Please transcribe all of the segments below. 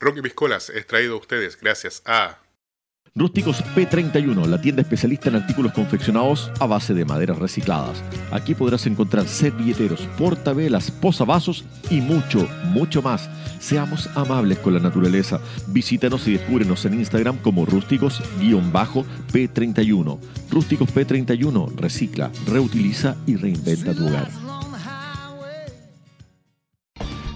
Rocky Piscolas es traído a ustedes gracias a Rústicos P31, la tienda especialista en artículos confeccionados a base de maderas recicladas. Aquí podrás encontrar servilleteros, portavelas, posavasos y mucho, mucho más. Seamos amables con la naturaleza. Visítanos y descúbrenos en Instagram como rústicos-p31. Rústicos P31 recicla, reutiliza y reinventa tu hogar.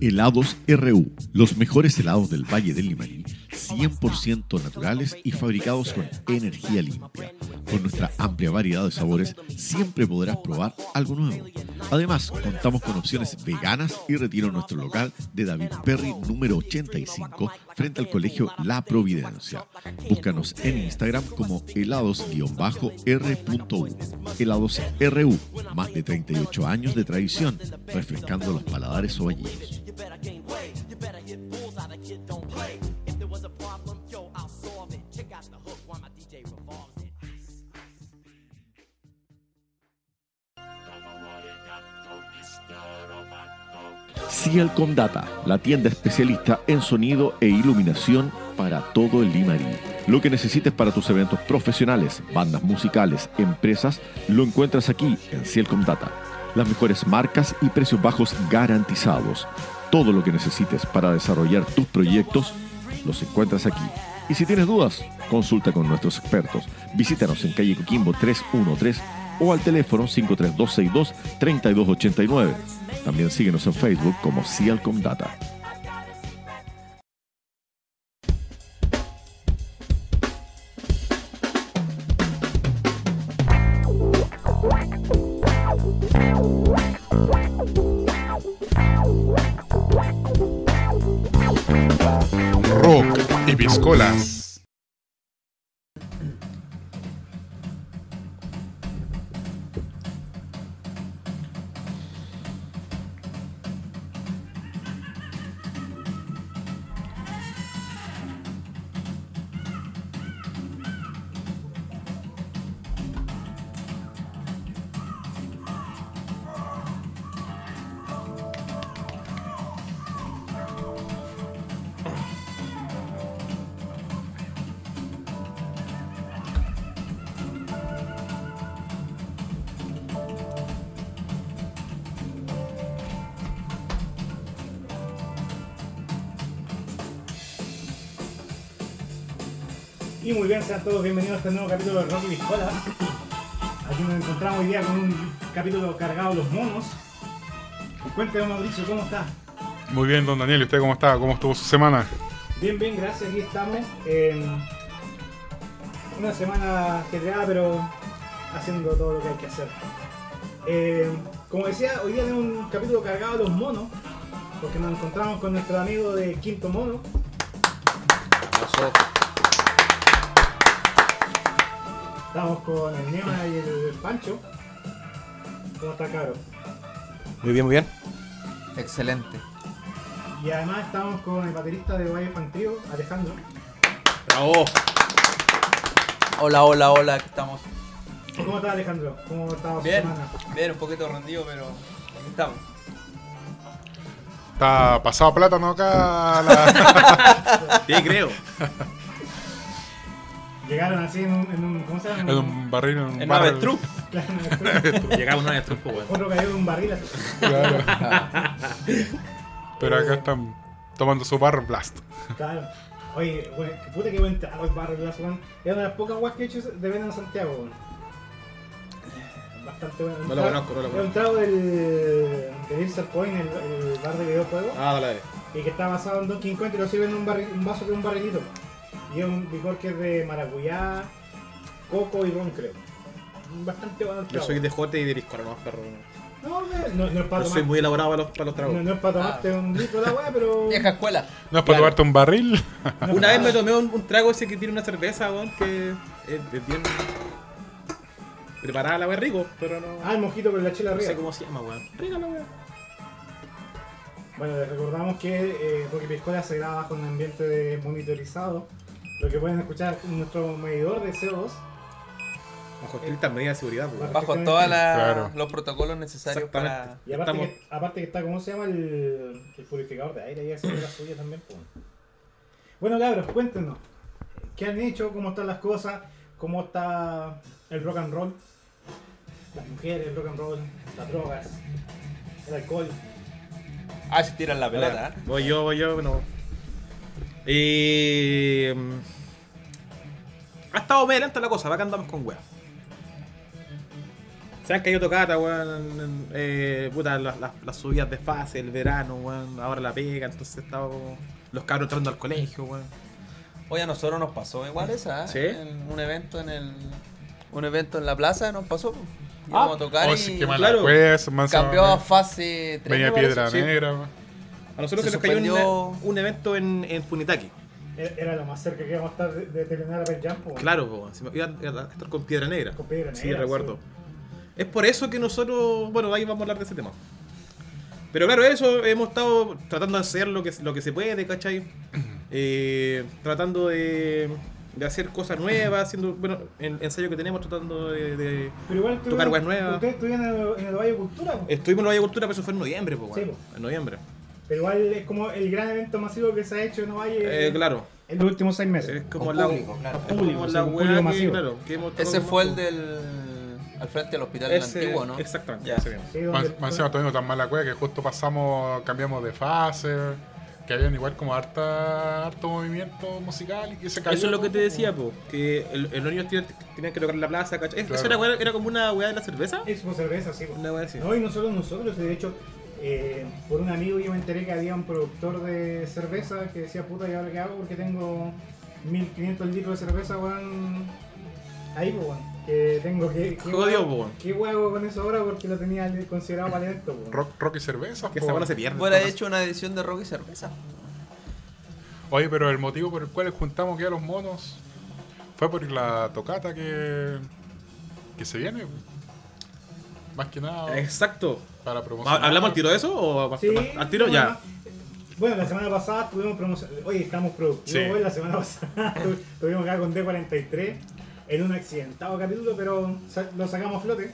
Helados RU, los mejores helados del Valle del Limarí, 100% naturales y fabricados con energía limpia. Con nuestra amplia variedad de sabores, siempre podrás probar algo nuevo. Además, contamos con opciones veganas y retiro nuestro local de David Perry número 85 frente al colegio La Providencia. Búscanos en Instagram como helados-r.u. Helados RU, más de 38 años de tradición, refrescando los paladares ovallinos. Cielcom Data, la tienda especialista en sonido e iluminación para todo el Limarí. Lo que necesites para tus eventos profesionales, bandas musicales, empresas, lo encuentras aquí en Cielcom Data. Las mejores marcas y precios bajos garantizados. Todo lo que necesites para desarrollar tus proyectos, los encuentras aquí. Y si tienes dudas, consulta con nuestros expertos. Visítanos en calle Coquimbo 313 o al teléfono 53262-3289. También síguenos en Facebook como Cialcom Data. Rock y Piscolas. Todos bienvenidos a este nuevo capítulo de Rocky Piscola. Aquí nos encontramos hoy día con un capítulo cargado de los monos. Cuénteme Mauricio, ¿cómo está? Muy bien, don Daniel. ¿Y usted cómo está? ¿Cómo estuvo su semana? Bien, bien, gracias. Aquí estamos. en una semana ajetreada, pero haciendo todo lo que hay que hacer. Eh, como decía, hoy día tenemos un capítulo cargado de los monos, porque nos encontramos con nuestro amigo de Quinto Mono. Estamos con el Nema y el Pancho. ¿Cómo está, Caro? Muy bien, muy bien. Excelente. Y además estamos con el baterista de Valle Fan Trio, Alejandro. Bravo. Hola, hola, hola, aquí estamos. ¿Cómo está Alejandro? ¿Cómo está su Bien, semana? bien, un poquito rendido, pero aquí estamos. Está pasado plátano acá. La... Sí, creo. Llegaron así en un, en un ¿cómo se llama? en un barril. En un En una barril. avestruz. Claro, en un avestruz. Llegaba una vez pues. Otro cayó de un barril así. Claro. Pero acá están tomando su bar blast. Claro. Oye, güey, que puta que buen trago el barril Glass, weón. Es una de las pocas guas que he hecho de venta en Santiago, weón. Bastante bueno. No lo conozco, no lo Es un trago del, del Insert Point, el, el bar de videojuegos. Ah, dale. Y que está basado en Donkey Kong y lo sirven en un, barril- un vaso que es un barrilito. Y es un licor que es de maracuyá, coco y ron, creo. Bastante bueno el Yo soy de Jote y de Piscola, no, perro. No, no, no, no es para Yo soy tomar. muy elaborado para los, para los tragos. No, no es para tomarte un litro de agua, pero. Vieja escuela. No es para Claro. tomarte un barril. Una vez me tomé un, un trago ese que tiene una cerveza, weón, que es, es bien preparada la wea rico, pero no, Ah, el mojito con la chela no arriba. sé cómo se llama, weón. Rica la wea. Bueno, les recordamos que eh, Rocky Piscola se graba con un ambiente de monitorizado. Lo que pueden escuchar es nuestro medidor de CO2. Bajo estrictas medidas de seguridad. Bajo todos Claro. los protocolos necesarios para. Y aparte, Estamos- que, aparte que está, ¿cómo se llama? El, el purificador de aire. Ahí haciendo la suya también. pues. Bueno, cabros, cuéntenos. ¿Qué han hecho? ¿Cómo están las cosas? ¿Cómo está el rock and roll? Las mujeres, el rock and roll, las drogas, el alcohol. Ah, si tiran la pelota. ¿eh? Voy yo, voy yo, no. Y. Ha estado medio lenta la cosa, va que andamos con weas. Se han caído tocata, weón. Eh, puta, las, las, las subidas de fase, el verano, weón. Ahora la pega, entonces estaba los cabros entrando al colegio, weón. Oye, a nosotros nos pasó igual esa. ¿eh? ¿Sí? En un evento en el. Un evento en la plaza nos pasó. Íbamos a tocar Oh, y sí, claro, pues, cambió a fase 3. Venía piedra negra. weón. A nosotros Se se, nos cayó suspendió- un evento en, en Punitaki. Era lo más cerca que íbamos a estar de, de terminar a Jam. pues. Claro, po, iba a iba a estar con piedra negra. Con Piedra Sí, Negra, recuerdo. sí. Es por eso que nosotros, bueno, ahí vamos a hablar de ese tema. Pero claro, eso hemos estado tratando de hacer lo que, lo que se puede, ¿cachai? Eh, tratando de, de hacer cosas nuevas, haciendo, bueno, el ensayo que tenemos, tratando de... de- Pero igual Tocar weas nuevas. Ustedes estuvieron en el, en el Valle de Cultura. Estuvimos en la Valle Cultura, pero eso fue en noviembre, po, Sí, po. En noviembre. Pero igual es como el gran evento masivo que se ha hecho en Ovalle Eh, claro. en los últimos seis meses. Es como Con la, público, claro. como Público, la sí, un weá público que, masivo. claro, que Ese fue el como- del. al frente del hospital Ese- antiguo, ¿no? Exactamente, Ya. ese mismo. Sí, Más, encima no tan mala cueva que justo pasamos, cambiamos de fase, que habían igual como harta, harto movimiento musical y que se cayó. Eso es lo que te decía, po, que el- el- los niños tenían que tocar la plaza, ¿cachai? Claro. ¿Eso era, era como una weá de la cerveza? Expo Cerveza, sí. pues. Una weá así. No, y no solo nosotros, de hecho, eh, por un amigo yo me enteré que había un productor de cerveza que decía, puta, ¿y ahora qué hago? Porque tengo 1500 litros de cerveza, weón. Ahí, pues, weón. Que tengo que. ¿Qué Jodido, weón- weón. ¿Qué huevo con eso ahora? Porque lo tenía considerado para esto, weón. Rock, rock y cerveza. Que weá no se pierde. Entonces. hecho una edición de rock y cerveza. Oye, pero el motivo por el cual juntamos aquí a los monos fue por la tocata que, que se viene. Más que nada Exacto. Para promocionar. ¿Hablamos al tiro de eso o Sí, al tiro? Ya. Bueno, la semana pasada estuvimos promocionando. Oye, estamos productivos. Sí. hoy, La semana pasada estu- estuvimos acá con D43 en un accidentado capítulo, pero lo sacamos a flote.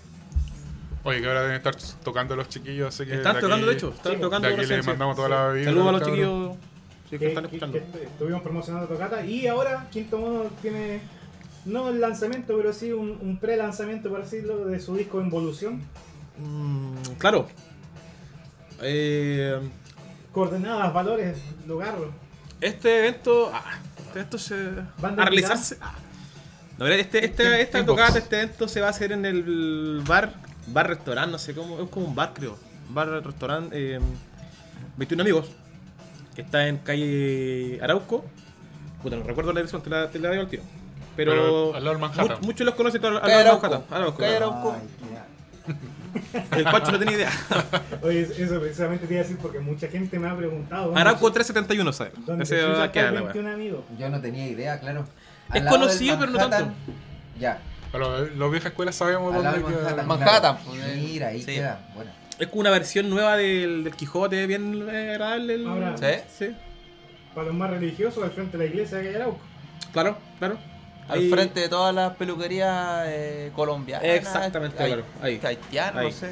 Oye, que ahora deben estar tocando los chiquillos, así que. Están de tocando, de hecho. Están sí, tocando. de aquí recién, le sí. mandamos toda la vida. Saludos a los cabrón. chiquillos sí, que que, están escuchando. que estuvimos promocionando Tocata. Y ahora Quinto Mono tiene, no el lanzamiento, pero sí un, un pre-lanzamiento, por decirlo, de su disco Involución. Mm, claro. Eh, Coordenadas, valores, lugar. este evento. Ah, este evento se. ¿Banda a realizarse. ah. No, mira, este, este, esta tocata, este evento se va a hacer en el bar, bar restaurante, no sé cómo, es como un bar creo. Bar restaurante, eh, 21 amigos, que está en calle Arauco. Puta, no recuerdo la dirección, te la, te la digo al tiro. Pero, Pero al lado del Manhattan. mu- muchos los conocen al lado del Arauco. Manhattan, Arauco, Calle claro. Arauco. El Pacho no tenía idea. Oye, eso precisamente te iba a decir porque mucha gente me ha preguntado. ¿dónde Arauco chu- 371, ¿sabes? ¿Dónde Ese va a quedar el la wea. 21 amigos? Yo no tenía idea, claro. Es Al conocido, pero no tanto. Ya. Pero los viejas escuelas sabemos Al dónde queda. Manhattan. Manhattan, claro. Mira, ahí sí. queda. Bueno. Es como una versión nueva del, del Quijote, bien eh, agradable. el- Ahora- ¿Sí? Sí. Para los más religiosos, al frente de la iglesia de Arauco. Claro, claro. Al Ahí- frente de todas las peluquerías eh, colombianas. Exactamente, hay- claro, ahí. Ahí. no sé.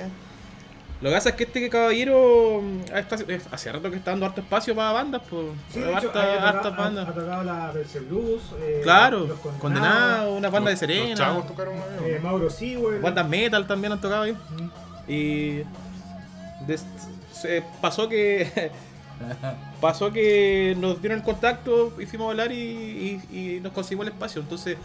Lo que pasa es que este caballero mm, está- es- hace rato que está dando harto espacio para bandas, pues. Sí, de hecho, harta- ha, tocado, hartas ha- bandas. ha tocado la Verse Blues. eh, claro, Los condenado, una banda de Serena. Los chavos tocaron una eh. Mauro Sewell. Bandas metal también han tocado ahí. Y des- se pasó que pasó que nos dieron el contacto, hicimos hablar y, y- y nos conseguimos el espacio. Entonces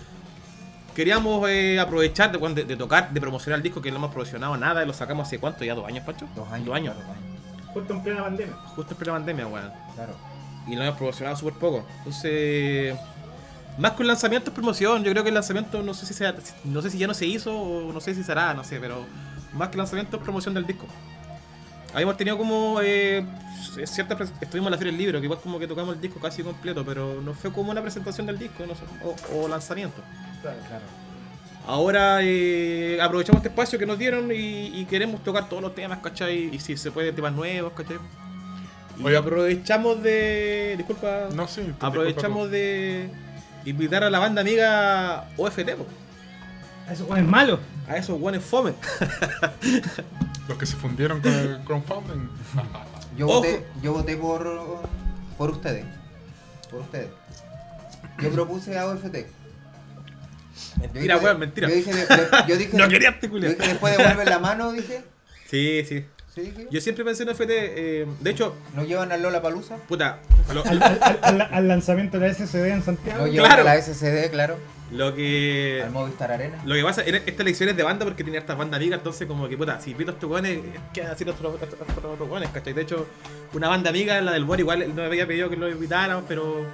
queríamos eh, aprovechar de, de- de tocar, de promocionar el disco que no hemos promocionado nada, lo sacamos hace cuánto, ya dos años, Pacho. Dos años. Dos años. claro, dos años, Justo en plena pandemia. Justo en plena pandemia, weón. Claro. Y lo hemos promocionado súper poco. Entonces, más que un lanzamiento es promoción. Yo creo que el lanzamiento no sé si sea, no sé si ya no se hizo o no sé si será, no sé, pero más que lanzamiento, es promoción del disco. Habíamos tenido como eh, ciertas pres- estuvimos en la feria del libro, que igual como que tocamos el disco casi completo, pero no fue como una presentación del disco no sé, o, o lanzamiento. Claro, claro. Ahora eh, aprovechamos este espacio que nos dieron y, y queremos tocar todos los temas, ¿cachai? Y si se puede, temas nuevos, ¿cachai? Y Oye, aprovechamos de. Disculpa. No, sí. te aprovechamos de invitar a la banda amiga OFT, po, Eso es malo. A esos guanes fome. Los que se fundieron con el crowdfunding. Yo voté, yo voté por, por ustedes. Por ustedes. Yo propuse a OFT. Yo Mentira, weón, mentira. Yo dije, yo dije, No quería yo articular. dije después devuelve la mano, dije. Sí, sí. ¿Sí dije? Yo siempre pensé en OFT. eh, de hecho, ¿No llevan a Lola Palusa? puta, Al, al- al- al lanzamiento de la SSD en Santiago. No llevan Claro. a la SCD, claro. Lo que. Al Movistar Arena. Lo que pasa en esta elección es de banda porque tenía estas bandas amigas, entonces como que puta, si invito a estos weones, ¿qué van a decir otros otros- weones, cachai? De hecho, una banda amiga, la del Bor, igual no me había pedido que lo invitáramos, pero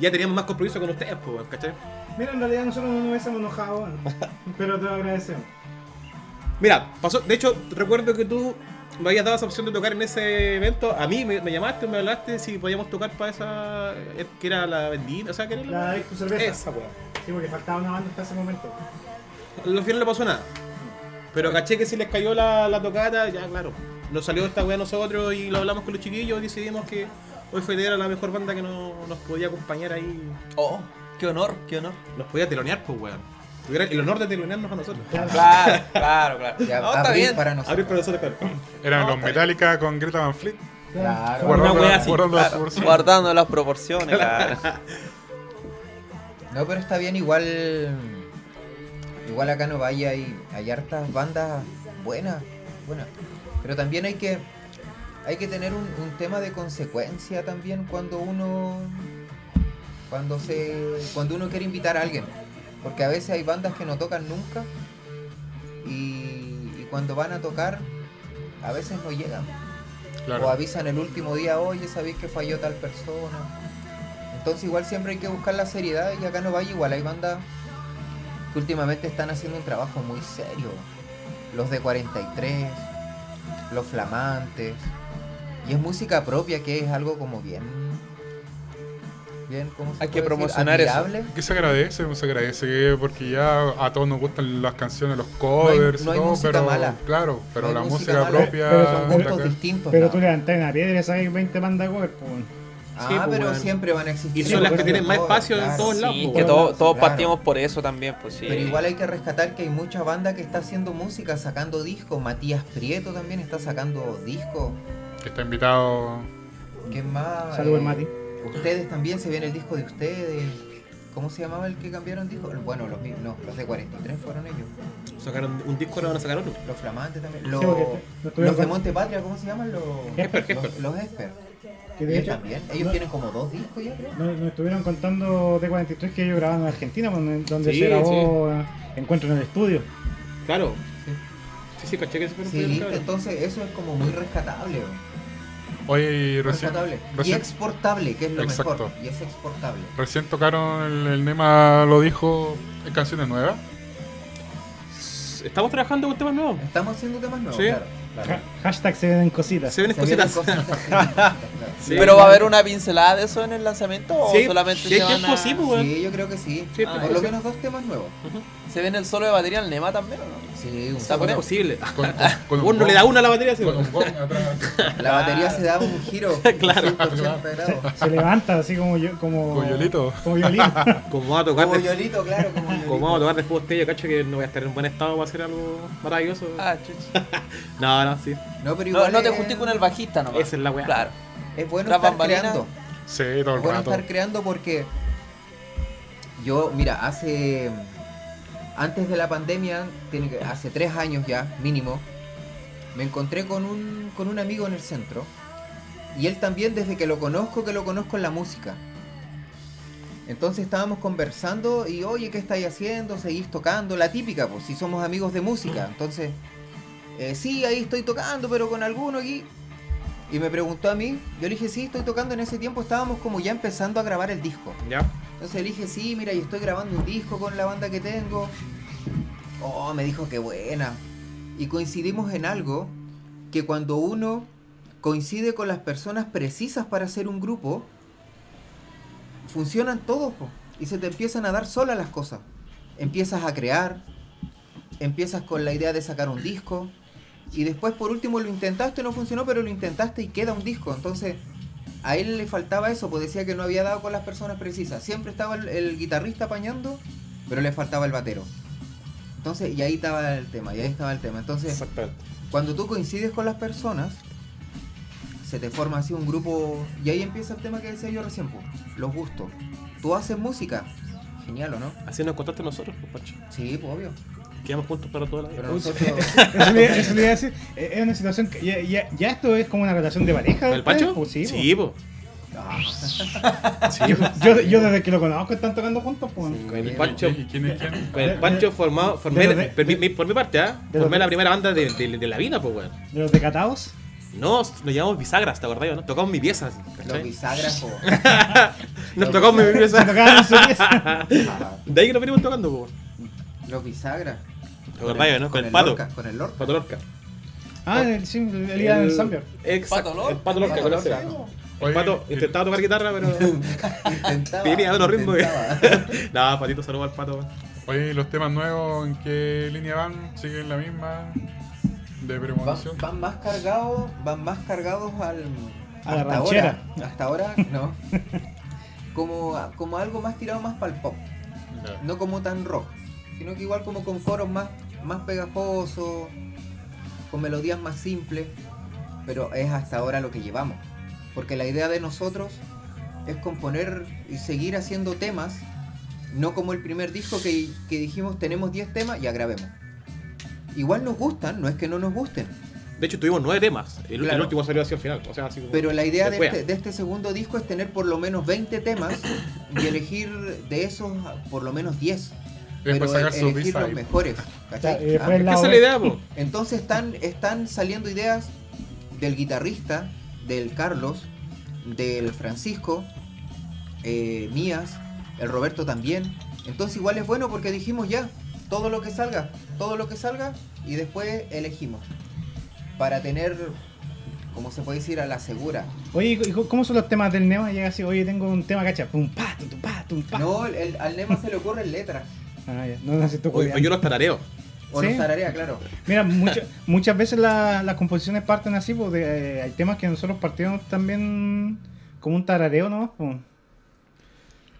ya teníamos más compromiso con ustedes, pues, cachai. Mira, en realidad nosotros no nos hubiésemos enojado, pero te lo agradecemos. Mira, pasó, de hecho, recuerdo que tú me habías dado esa opción de tocar en ese evento, a mí me, me llamaste, me hablaste si podíamos tocar para esa, eh, que era la bendita, o sea, que era La Disco Cerveza. Esa, weón. Sí, porque faltaba una banda hasta ese momento. Al final no pasó nada. Pero caché que si les cayó la, la tocata, ya claro. Nos salió esta weá a nosotros y lo hablamos con los chiquillos y decidimos que hoy fue era la mejor banda que no- nos podía acompañar ahí. Oh, qué honor, qué honor. Nos podía telonear, pues weón. Tuviera el honor de telonearnos a nosotros. Claro. Claro, claro, claro. Ya, No, está bien. para nosotros. Abrir para nosotros, claro. Eran No, los Metallica con Greta Van Fleet. Claro. Guarda- Guardando, así, guardando las Claro, proporciones. guardando las proporciones, claro. No, pero está bien, igual. Igual acá no vaya, hay, hay hartas bandas buenas, buenas. Pero también hay que. Hay que tener un, un tema de consecuencia también cuando uno. Cuando se. Cuando uno quiere invitar a alguien. Porque a veces hay bandas que no tocan nunca. Y, y cuando van a tocar, a veces no llegan. O avisan el último día, oye, sabéis que falló tal persona. Entonces igual siempre hay que buscar la seriedad y acá no vaya igual hay bandas que últimamente están haciendo un trabajo muy serio. Los de 43, los flamantes. Y es música propia que es algo como bien... Bien, ¿cómo se Hay que puede decir? promocionar eso. Que se agradece, se agradece que- porque ya a todos nos gustan las canciones, los hay- covers, y no hay todo, música pero mala. claro, pero No la hay música, mala. propia Pero Son gustos distintos. Pero ¿no? tú levantas una piedra y sabes 20 bandas cover, pues. Ah, Sí, pues, pero bueno. siempre van a existir. Y son las que tienen más covers, espacio en claro. todos lados. Sí, pues, que weón. todo- todos Claro. partimos por eso también, pues sí. Pero igual hay que rescatar que hay mucha banda que está haciendo música, sacando discos. Matías Prieto también está sacando discos. que está invitado. ¿Quién más? Saludos, Eh, Mati. Ustedes también se viene el disco de ustedes. ¿Cómo se llamaba el que cambiaron disco? Bueno, los, mi- no, los de 43 fueron ellos. Sacaron un disco, ahora van a sacar otro. Los flamantes también. Sí, Los, porque de Monte Patria, ¿cómo se llaman? Los Esper, Esper. Los, los Esper. Que de Ellos hecho, también. Ellos no- tienen como dos discos ya, creo. Nos, estuvieron contando de 43 que ellos grababan en Argentina, pues, donde Sí, se grabó Encuentro en el estudio. Claro. Sí, sí, caché que se fueron Sí, entonces eso es como muy rescatable. ¿o? Oye, y recién. Y exportable, que es lo Exacto. mejor. Y es exportable. recién tocaron, el, el Nema lo dijo, en canciones nuevas. Estamos trabajando con temas nuevos. Estamos haciendo temas nuevos, Sí. claro. Claro. Ha- hashtag se ven cositas. Se vienen cositas. cositas, sí. Pero va a haber una pincelada de eso en el lanzamiento o Sí, solamente sí, se van a... sí, yo creo que sí. Sí, Ah, Por lo sí. menos dos temas nuevos. ¿Se viene el solo de batería al Nema también o no? Sí, un Está solo. Es posible. Con, con, con un Uno le da una a la batería, sí, Con weón. un gong atrás. La batería se da un giro. Claro. 180 Se, grados. se levanta así como yo, como. Coyolito. Como violín. Como vamos a tocar, Como Yolito, claro, como como vamos a tocar después de yo cacho que no voy a estar en buen estado para hacer algo maravilloso. Ah, chucha. No, no, sí. No, pero No, igual no te es- juntes con el bajista nomás. Esa es la weá. Claro. Es bueno estar creando. Sí, todo el Es bueno rato. estar creando porque yo, mira, hace antes de la pandemia, tiene que, hace tres años ya, mínimo, me encontré con un, con un amigo en el centro. Y él también, desde que lo conozco, que lo conozco en la música. Entonces estábamos conversando y, oye, ¿qué estáis haciendo? ¿Seguís tocando? La típica, pues, si somos amigos de música. Entonces, eh, sí, ahí estoy tocando, pero con alguno aquí. Y me preguntó a mí, yo le dije, sí, estoy tocando. En ese tiempo estábamos como ya empezando a grabar el disco. Ya. Entonces le dije, sí, mira, yo estoy grabando un disco con la banda que tengo. Oh, me dijo que buena. y coincidimos en algo que cuando uno coincide con las personas precisas para hacer un grupo, funcionan todos po, y se te empiezan a dar solas las cosas. Empiezas a crear, empiezas con la idea de sacar un disco y después por último lo intentaste, no funcionó, pero lo intentaste y queda un disco. Entonces a él le faltaba eso, pues decía que no había dado con las personas precisas. Siempre estaba el, el guitarrista apañando, pero le faltaba el batero. Entonces, y ahí estaba el tema, y ahí estaba el tema. Entonces, cuando tú coincides con las personas, se te forma así un grupo. Y ahí empieza el tema que decía yo recién, po, los gustos. Tú haces música, genial o no? Así nos contaste nosotros, pues, Pancho. Sí, pues obvio. Quedamos juntos para toda la vida. Pero nosotros. Eso le, eso le iba a decir. eh, Es una situación que ya, ya, ya esto es como una relación de pareja. ¿El Pancho? ¿ustedes? Pues sí, pues. Sí, pues. Yo, yo, yo desde que lo conozco están tocando juntos, pues. Con el Pancho. ¿Y quién es quién? Con el Pancho formado, formé, de- de- por, mi, por mi parte, ¿ah? de- formé de- la primera banda de, de, de la vida, pues, weón. De los decatados. No, nos llamamos bisagras, ¿te acordás? ¿no? Tocamos mi pieza, Los bisagras, po. Nos tocamos mi pieza. su. De ahí que nos venimos tocando, pues. Los bisagras. ¿Te acordás, no? Con el pato. Lorca, con el Lorca. Pato Lorca. Ah, el, sí, el, el día del Samper. Exacto. Pato Lorca. El pato Lorca, con ese. El pato intentaba tocar guitarra, pero. Intentaba, Tenía ritmos. intentaba. no, patito saludos al pato. Oye, ¿y los temas nuevos en qué línea van? ¿Siguen la misma? ¿De Van, premonición? van más cargados, van más cargados al A la hasta ranchera. ahora, hasta ahora no. Como, como algo más tirado más para el pop, no como tan rock, sino que igual como con coros más, más pegajosos, con melodías más simples, pero es hasta ahora lo que llevamos. Porque la idea de nosotros es componer y seguir haciendo temas, no como el primer disco que, que dijimos tenemos 10 temas, ya grabemos. Igual nos gustan, no es que no nos gusten, De hecho, tuvimos nueve temas. El, el último salió así al final. O sea, así como. Pero la idea de este, de este segundo disco es tener por lo menos 20 temas y elegir de esos por lo menos 10. Pero Después sacar el- su elegir los mejores. Ah, la- ¿Qué es la idea, po? Entonces están, están saliendo ideas del guitarrista, del Carlos, del Francisco, eh, mías, el Roberto también. Entonces igual es bueno porque dijimos ya, todo lo que salga, todo lo que salga y después elegimos. Para tener, como se puede decir, a la segura. Oye, ¿y co- ¿cómo son los temas del Nema? Llega así, oye, tengo un tema, cacha. Pum, pa, tum, pa, tum, pa. No, el- el- al Nema se le ocurren letras. Ah, ya. No, O, o yo los tarareo. O Sí. los tararea, claro. Mira, mucha- muchas veces la- las composiciones parten así, pues de- hay temas que nosotros partimos también como un tarareo, ¿no? Pues,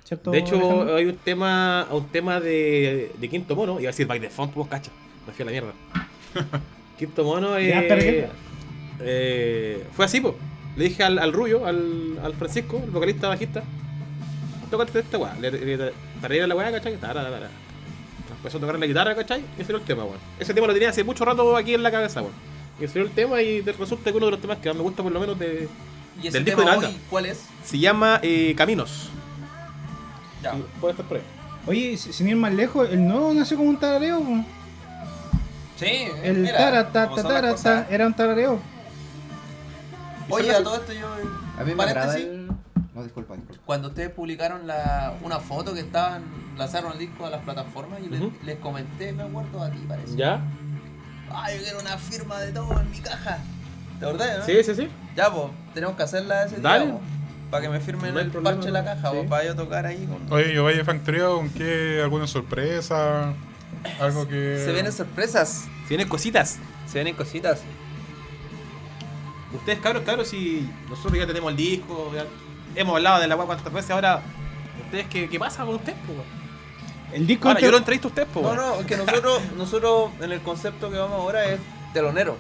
¿Cierto, De hecho, Alejandro? hay un tema, un tema de, de Quinto Mono. Iba a decir By the Font, vos cacha. Me fui a la mierda. Quinto Mono eh, eh, fue así, po. Le dije al, al Rubio, al, al Francisco, el vocalista bajista, tócate esta weá. Le, le, le la weá, ¿cachai? Tara, tara, tara. Empezó a tocar la guitarra, ¿cachai? Y ese era el tema, weón. Ese tema lo tenía hace mucho rato aquí en la cabeza, weón. Y ese era el tema y de- resulta que uno de los temas que más me gusta por lo menos de... ¿Y ese Del disco de tema la hoy banda. cuál es? Se llama eh, Caminos. Ya. Puede estar por ahí. Oye, si- sin ir más lejos, el nuevo nació como un tarareo. pues. Sí, El mira, tara, ta, cómo ta, son las tara, cosas. ta, era un tarareo. Oye, a todo esto yo. A mí me agrada paréntesis, el... No, disculpa, disculpa. Cuando ustedes publicaron la, una foto que estaban, lanzaron el disco a las plataformas y les, comenté, me acuerdo a ti, parece. ¿Ya? Ah, yo quiero una firma de todo en mi caja. ¿Te acordás, no? Sí, sí, sí. Ya, pues, tenemos que hacerla ese Dale. día, para que me firmen No el problema, parche de la caja, sí. po, para yo tocar ahí con... Oye, yo vaya Factorio, ¿con qué? ¿Alguna sorpresa? Algo que. Se vienen sorpresas, Si vienen cositas. se vienen cositas. Ustedes, cabros, cabros, si nosotros ya tenemos el disco, ya hemos hablado de la weá cuántas veces, ahora, ¿ustedes qué, qué pasa con ustedes, po, weón? El disco Ahora, antes- yo lo entrevisto a ustedes, po, No, no, es que nosotros, nosotros en el concepto que vamos ahora es telonero.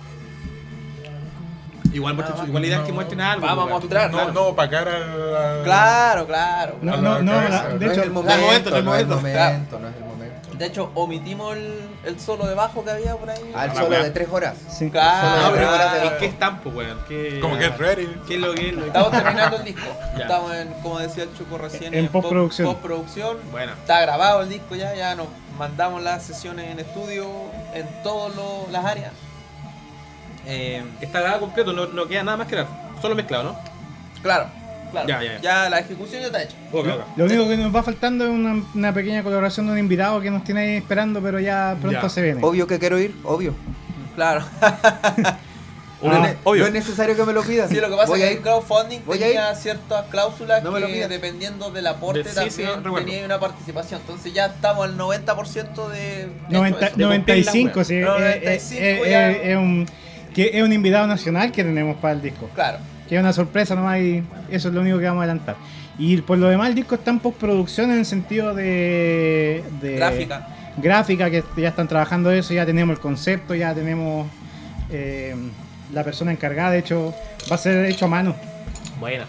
Igual, más. igual la idea es que muestren algo. Vamos a mostrar. No, claro. no, para cara al. Claro, claro. No, a no, la no, la- de no es hecho, el momento, momento, no es el no momento, no es el momento. De hecho, omitimos el, el solo de bajo que había por ahí. Al la solo weá. de tres horas. sí. Claro, No, pero claro. ¿en qué están, po, weón? ¿Qué, Como que es ready. ¿Qué es lo que Estamos terminando el disco. Ya. Estamos en, como decía el Chuco recién, En postproducción. postproducción. Bueno, Está grabado el disco ya, ya nos mandamos las sesiones en estudio en todas las áreas. Eh, está grabado completo, no, no queda nada más que grabar. Solo mezclado, ¿no? claro, claro. Ya, ya, ya. la ejecución ya está hecha. Ok, ok. Lo único que nos va faltando es una, una pequeña colaboración de un invitado que nos tiene ahí esperando, pero ya pronto Ya. se viene. Obvio que quiero ir, obvio. Claro. Es- obvio. no es necesario que me lo pidas. Sí, lo que pasa Voy es a que ir. el crowdfunding Voy a tenía ciertas cláusulas No que dependiendo del aporte De- sí, sí, también recuerdo. tenía una participación. Entonces ya estamos al 90% de... Noventa- hecho eso. de 95, cumplir sí. la wea. eh, eh, 95 eh, eh, es un, que es un invitado nacional que tenemos para el disco. Claro. Que es una sorpresa nomás y eso es lo único que vamos a adelantar. Y por lo demás el disco está en postproducción en el sentido de... de Gráfica. Gráfica, que ya están trabajando eso, ya tenemos el concepto, ya tenemos eh, la persona encargada, de hecho va a ser hecho a mano. Buena.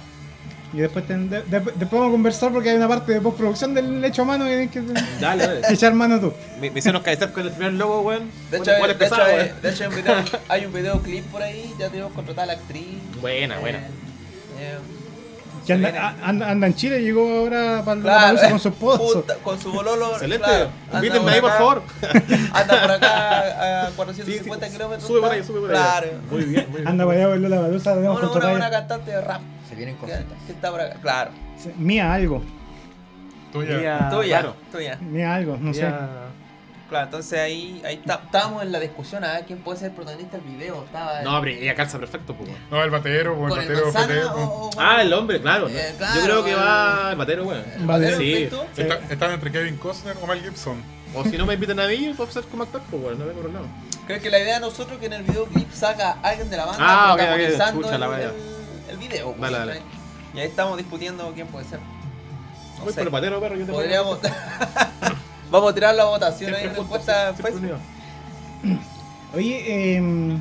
Y después, ten- de- de- después vamos a conversar porque hay una parte de postproducción del hecho a mano que tienes que Dale, dale. echar mano tú. Me, me hicieron cabezar con el primer logo, weón. De hecho, de es pesado, hecho, weón. hay- de hecho hay, un video, hay un videoclip por ahí, ya tenemos contratada a la actriz. Buena, Eh, buena. eh, Que anda, a- anda, anda en Chile, llegó ahora para Claro, la con su esposo. con su bololo. Excelente. claro, anda Invítenme ahí, por acá, favor. Anda por acá a 450 Sí, sí, kilómetros. Sube por ahí, sube por Claro. ahí. Muy bien, muy bien. Anda para allá, por la baluza, tenemos Una, una, una cantante de rap. Se vienen cositas. que está por acá. Claro. Mía algo, Tuya. Mía, Tuya, claro. tuya. mía algo, no sé. Claro, entonces ahí, ahí está- estábamos en la discusión a ver quién puede ser el protagonista del video. Estaba No, pero ella calza perfecto, pues. No, el batero, pues, el el batero manzana FT, pues. o, o- Ah, el hombre, claro. ¿no? Eh, claro, Yo creo que el- va el batero, weón. el Vale. batero. Está- Están entre Kevin Costner o Mel Gibson. O si no me invitan a mí, puedo ser como actor, pues, weón. No tengo problema. Creo que la idea de nosotros es que en el videoclip saca a alguien de la banda Ah, ok, ok, protagonizando chucha, la el, el- el video. pues, Dale, dale. Y ahí estamos discutiendo quién puede ser. No Voy sé. por el batero, perro. Yo te Podríamos. Vamos a tirar la votación ahí en Siempre juntos, respuesta en siempre Facebook. unidos. Oye, eh,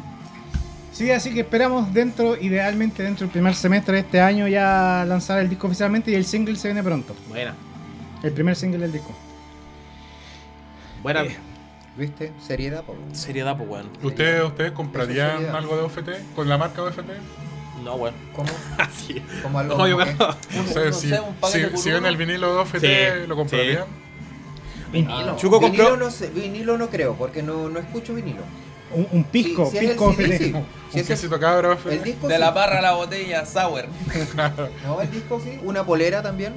sí, así que esperamos dentro, idealmente dentro del primer semestre de este año ya lanzar el disco oficialmente y el single se viene pronto. Buena. El primer single del disco. Buena. Eh. ¿Viste? Seriedad, po. Seriedad, pues, weón. ¿Ustedes, ¿Ustedes comprarían seriedad. algo de OFT? ¿Con la marca OFT? No, weón. ¿Cómo? Así. ¿Cómo algo? No, yo. No Un- sé, no si, sé, un paquete si, por si ven uno. el vinilo de OFT, Sí, ¿lo comprarían? Ah, Chuco vinilo compró- no sé, vinilo no creo, porque no, no escucho vinilo. Un, un pisco, Si- si es el pisco CD, sí. Un Si quesito cabra OFT. El disco De sí. la barra a la botella, sour. No, el disco sí. Una polera también.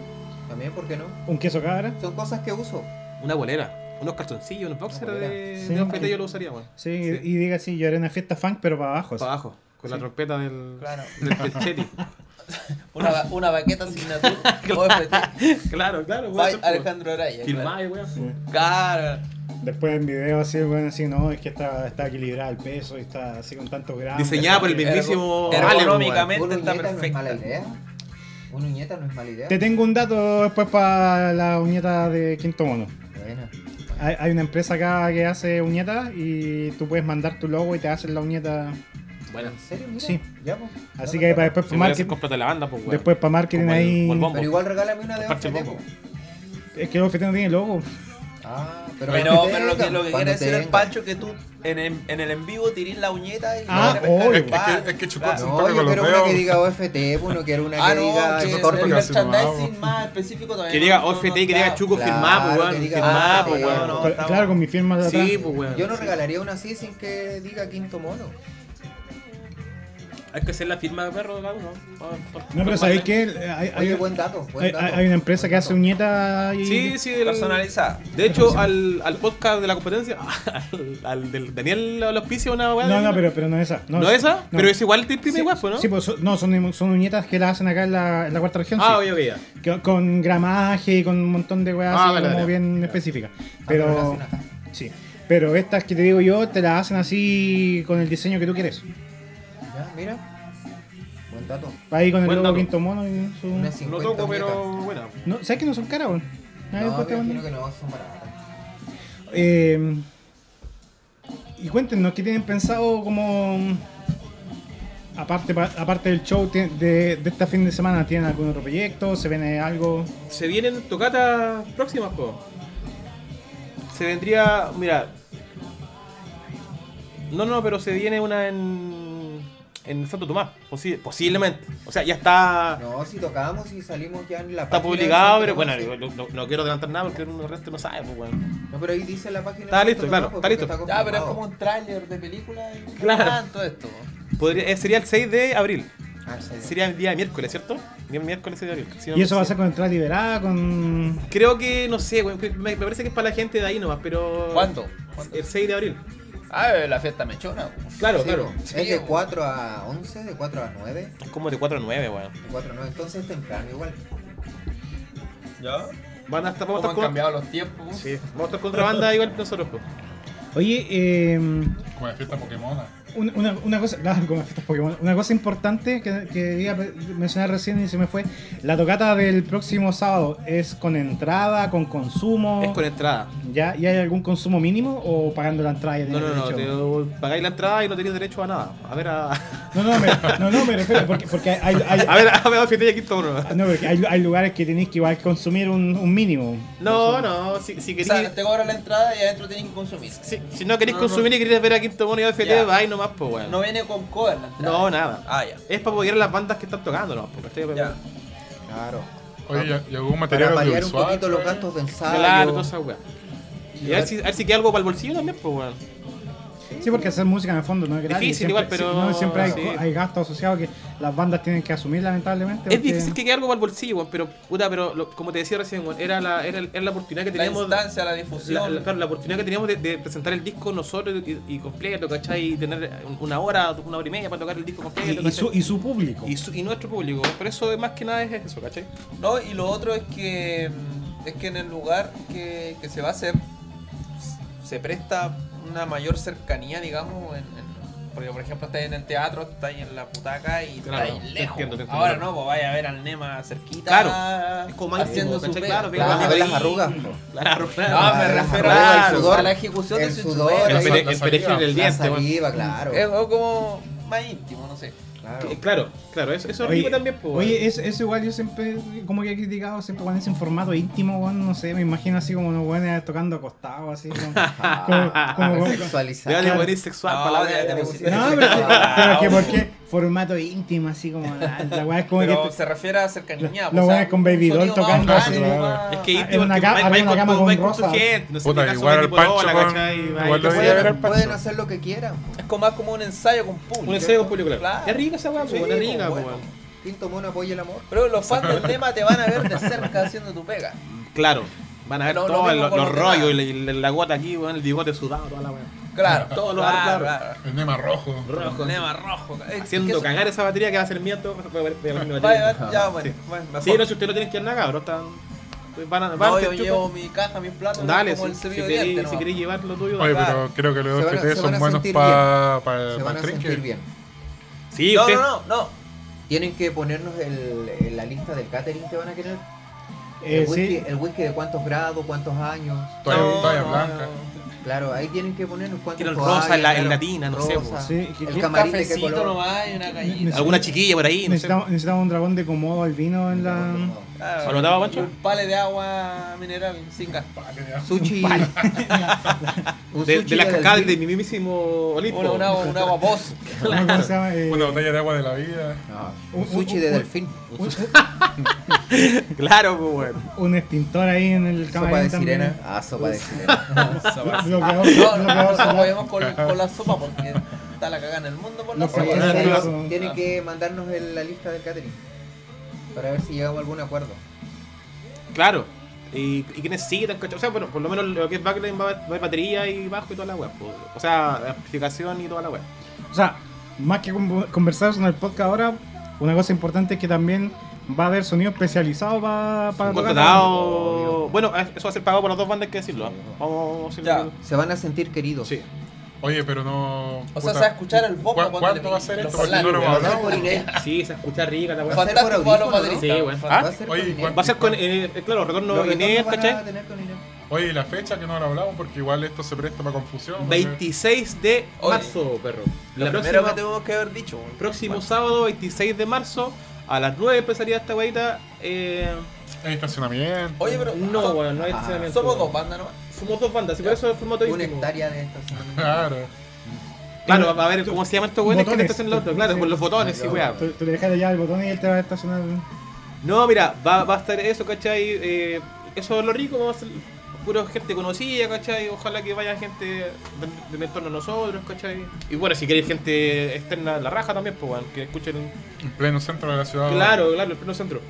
También, ¿por qué no? Un queso cabra. Son cosas que uso. Una bolera. Unos calzoncillos, unos boxers Una bolera. de, Sí. de OFT yo lo usaría, weón. Sí, y diga así, yo haré una fiesta funk, pero para abajo. así. Para abajo. Con la Sí. trompeta del. Claro. Del, Cheli. Una, ba- una baqueta signature. OFT. claro, claro, By weón. Alejandro Araya. Weón. Sí. Claro. Después en video así, bueno, así, no, es que está, está equilibrado el peso y está así con tantos gramos. Diseñada por el mismísimo. Ergonómicamente. Una está uñeta no es perfecta. mala idea. Una uñeta no es mala idea. Te tengo un dato después para la uñeta de Quinto Mono. Buena. Hay, hay una empresa acá que hace uñetas y tú puedes mandar tu logo y te hacen la uñeta. Bueno. ¿En serio? Mira. Sí. Ya, pues. Así que para después para marketing, completa la banda, pues, después para marketing ahí. Pero igual regálame una de OFT. Es que el OFT no tiene logo. Ah, pero Pero, pero lo que, lo que quiere decir el. Pancho que tú en el, en el en vivo tirís la uñeta y Ah, obvio. el Es que- es que chupó Claro. No, yo quiero una que diga OFT, pues no quiero una Ah, que no, diga que eso el, merchandising más específico todavía Que no- diga no- no OFT y que diga. Chuco firmado, pues, que weón. diga Firmado, OFT, pues, no, weón. no. Claro, con mi firma de atrás. Sí, pues, weón. Yo no regalaría una así sin que diga quinto mono. Hay que hacer la firma de perro de cada uno. No, pero ¿sabéis qué? Hay, hay- Oye, buen dato, buen hay- dato. hay una empresa que hace dato. uñetas y. Sí, sí, el- Personalizada. De hecho, al, al podcast de la competencia, al, al del Daniel lo auspicia una weá. No, de- no, pero, pero no esa. ¿No esa? no. Pero es igual te imprime Sí, igual, pues, ¿no? Sí, pues son, no, son, son uñetas que las hacen acá en la, en la cuarta región. Ah, sí. oye, oye. Que- Con gramaje y con un montón de weas Ah, así vale, como vale. bien específicas. pero la acá. Sí. Pero estas que te digo yo te las hacen así con el diseño que tú quieres. Mira. Buen dato. Ahí con el Buen logo dato. Quinto Mono y su. Una No 50 toco, pero bueno. No, ¿Sabes que no son caras, weón? No, me imagino que no, son baratas. Eh, y cuéntenos, ¿qué tienen pensado como... Aparte, pa- aparte del show de, de este fin de semana, ¿tienen algún otro proyecto? ¿Se viene algo? Se vienen tocatas próximas, po. Se vendría, mira. No, no, pero se viene una en. En Santo Tomás, posi- posiblemente. O sea, ya está. No, si tocamos y salimos ya en la Está página de publicado, pero bueno, no, no- quiero adelantar nada porque el resto no sabe, pues, bueno. No, pero ahí dice la página. Está de listo, claro, está listo. Ya, pero es como un tráiler de película y Claro. tanto esto. Podría, eh, sería el 6 de abril. Ah, sí. Sería el día de miércoles, ¿cierto? Día miércoles 6 de abril. si no ¿Y eso va a ser con entrada liberada? con Creo que, no sé, me, me parece que es para la gente de ahí nomás, pero. ¿Cuándo? ¿Cuándo? El 6 de abril. Ah, la fiesta mechona. Claro, Sí, claro. Sí, es de po. 4 a 11, de 4 a 9. Es como de 4 a 9, weón. De 4 a 9, entonces es temprano igual. ¿Ya? Van a estar, ¿Cómo vamos a han estar con... cambiado los tiempos? Sí, vamos a estar contra banda igual que nosotros, pues. Oye, eh, Como la fiesta Pokémon. una, una, una cosa, claro, como Pokémon. Una cosa importante que, que iba a mencionar recién y se me fue. La tocata del próximo sábado es con entrada, con consumo. Es con entrada. ¿Ya? ¿Y hay algún consumo mínimo o pagando la entrada? ya No, no, no, derecho? te pagáis la entrada y no tenéis derecho a nada. A ver, a. No, no, me, no, no, me refiero porque, porque hay, hay, A ver, a ver, a quinto uno. no, porque hay, hay lugares que tenéis que igual consumir un, un mínimo. No, no, si, si O queréis. sea, te cobran la entrada y adentro tienes que consumir. Si, si no queréis No, consumir y queréis ver a Quinto Mono y a FT, Ya. vais nomás, pues, weón. No viene con cover la entrada. No, nada. Ah, ya. Es para apoyar a las bandas que están tocando, ¿no? Porque estoy Ya. Claro. Oye, ¿y- ¿y algún material Para paliar un audiovisual? poquito los gastos de ensayo. Claro, toda esa weá. Y a ver, si, a ver si queda algo para el bolsillo también, pues, weón. Sí, porque hacer música en el fondo no es gratis. Difícil siempre, igual, pero- sí, no, siempre hay, sí. hay gastos asociados que las bandas tienen que asumir lamentablemente. Es porque- difícil que quede algo para el bolsillo, pero, puta, pero lo- como te decía recién, era la, era, era la oportunidad que La teníamos. instancia, la La, difusión. la- claro, la oportunidad que teníamos de, de presentar el disco nosotros y, y completo, ¿cachai? Y tener un- una hora, una hora y media para tocar el disco completo. y, y su, y su público. y, su- y nuestro público. Por eso, más que nada, es eso, ¿cachai? No, y lo otro es que es que en el lugar que, que se va a hacer se presta una mayor cercanía, digamos, en, en- porque por ejemplo estás en el teatro, estás en la putaca y Claro, estás te lejos. entiendo, te entiendo. Ahora no, pues vaya a ver al Nema cerquita. Claro, es como más haciendo su. Claro, Claro, Claro, a ver las arrugas. Claro, claro. No, me Las refiero arrugas, a, el sudor, a la ejecución el de su sudor. El, La el perejil en el La diente, weón. saliva, claro. Es como más íntimo, no sé. Claro. Que- Claro, claro, eso, eso Oye, también, pues. Oye, eso, eso igual yo siempre, como que he criticado siempre cuando es en formato íntimo, no sé, me imagino así como unos buenos tocando acostados, así como... como, como- como- claro. sexual No, pero, que- pero que ¿por qué? Formato íntimo, así como... La, la weá es como Pero que... se refiere a cercanía. Bueno sea, es con Baby Doll tocando más así, básico, claro. más- Es que Ah, íntimo, una porque una con cama tu- con con tu gente, no sé Puta, igual de Pancho al Pueden, pueden hacer lo que quieran. Es como más como un ensayo con público. Un ensayo con público, claro. Claro. Es rica esa weá, es rica, weón. Quinto mono apoya el amor. Pero los fans del tema te van a ver de cerca haciendo tu pega. Claro. Van a ver todos los, rollos y la, la- la gota aquí, el bigote sudado, toda la weá. Claro, Todo lo claro, claro. El Nema rojo. Rojo. Nema rojo. Que Haciendo cagar esa batería que va a ser mía todo. voy a ver- voy a ver mi Vaya, batería. vaya, ya, bueno. Sí. bueno, mejor. Sí, no, si usted no tiene que ir nada, cabrón. Van a. Van No, a yo llevo mi caja, mis platos, Dale, como si, el cepillo queréis dientes. si nomás. queréis llevar lo tuyo. Oye, pero creo que los FT son buenos para pa, Se pa van el a sentir bien. Sí, No, no, no, no. Tienen que ponernos el, el- la lista del catering que van a querer. Eh, el, whisky, sí, el whisky de cuántos grados, cuántos años. Toalla, No, toalla no, blanca. Claro, ahí tienen que ponernos cuántos Quiero el rosa en la- claro, latina, no sé, rosa, pues. Sí, que- el camarín de qué color. nomás una Alguna chiquilla por ahí, no sé. necesitamos, necesitamos un dragón de comodo al vino en la... Claro, ¿Anotaba, Pancho? Un pale de agua mineral sin gas. Sushi. un De, sushi de las del cascadas Delfín. de mi mismísimo Olimpo. Una, una, un agua pozo. ¿Cómo se llama? Eh, Una botella de agua de la vida. No, un Un- sushi un- de un- delfín. Un, Claro, pues, weón. un extintor ahí en el Sopa de también. sirena. Ah, sopa de sirena. Bloqueador, No, no, bloqueador no solar. apoyemos con, con la sopa porque está la cagada en el mundo por la sopa. Sopa de sirena. tienen que mandarnos el- la lista del catering. Para ver si llegamos a algún acuerdo. Claro. Y, y que necesitan, ¿cachai? O sea, bueno, por lo menos lo que es backline va a haber, batería y bajo y toda la web. O sea, amplificación y toda la web. O sea, más que con- conversar en el podcast ahora, una cosa importante es que también va a haber sonido especializado pa- para tocar. Contratado. Bueno, eso va a ser pagado por las dos bandas, hay que decirlo. ¿eh? Vamos. Ya. Se van a sentir queridos. Sí. Oye, pero no. O sea, se va a escuchar el bombo ¿cu- cuando ¿Cuánto le va a ser los esto? Porque no lo hemos parlantes. Va a ser hablado. Sí, se escucha rica la Va a ser por audífono, ¿no? Sí, bueno. Va fantástico. a ser Oye, con Inés. ¿cuánto- Va a ser con, eh, claro, retorno a ¿cachai? Oye, y la fecha que no la hablamos porque igual esto se presta para confusión. porque- 26 de Oye, marzo, perro. Lo La primero próxima, que tenemos que haber dicho. weón. próximo Bueno, sábado, 26 de marzo, a las 9 empezaría esta guayita. Eh, Hay estacionamiento. Oye, pero no, so- bueno, no hay Ah, estacionamiento. somos dos bandas, ¿no? Somos dos bandas, y por eso es formato Una íntimo. hectárea de estacionamiento. Claro. Claro, va a ver cómo se llaman estos güeyes que Botones. estacionan el otro. Claro, con los botones, sí, weá. Tú, tú le dejas ya el botón y él te va a estacionar. No, mira, va, va a estar eso, ¿cachai? Eh, eso es lo rico, vamos a ser pura gente conocida, ¿cachai? Ojalá que vaya gente de, de mi entorno a nosotros, ¿cachai? Y bueno, si queréis gente externa, la raja también, pues, bueno, que escuchen. En pleno centro de la ciudad. Claro, claro, el pleno centro.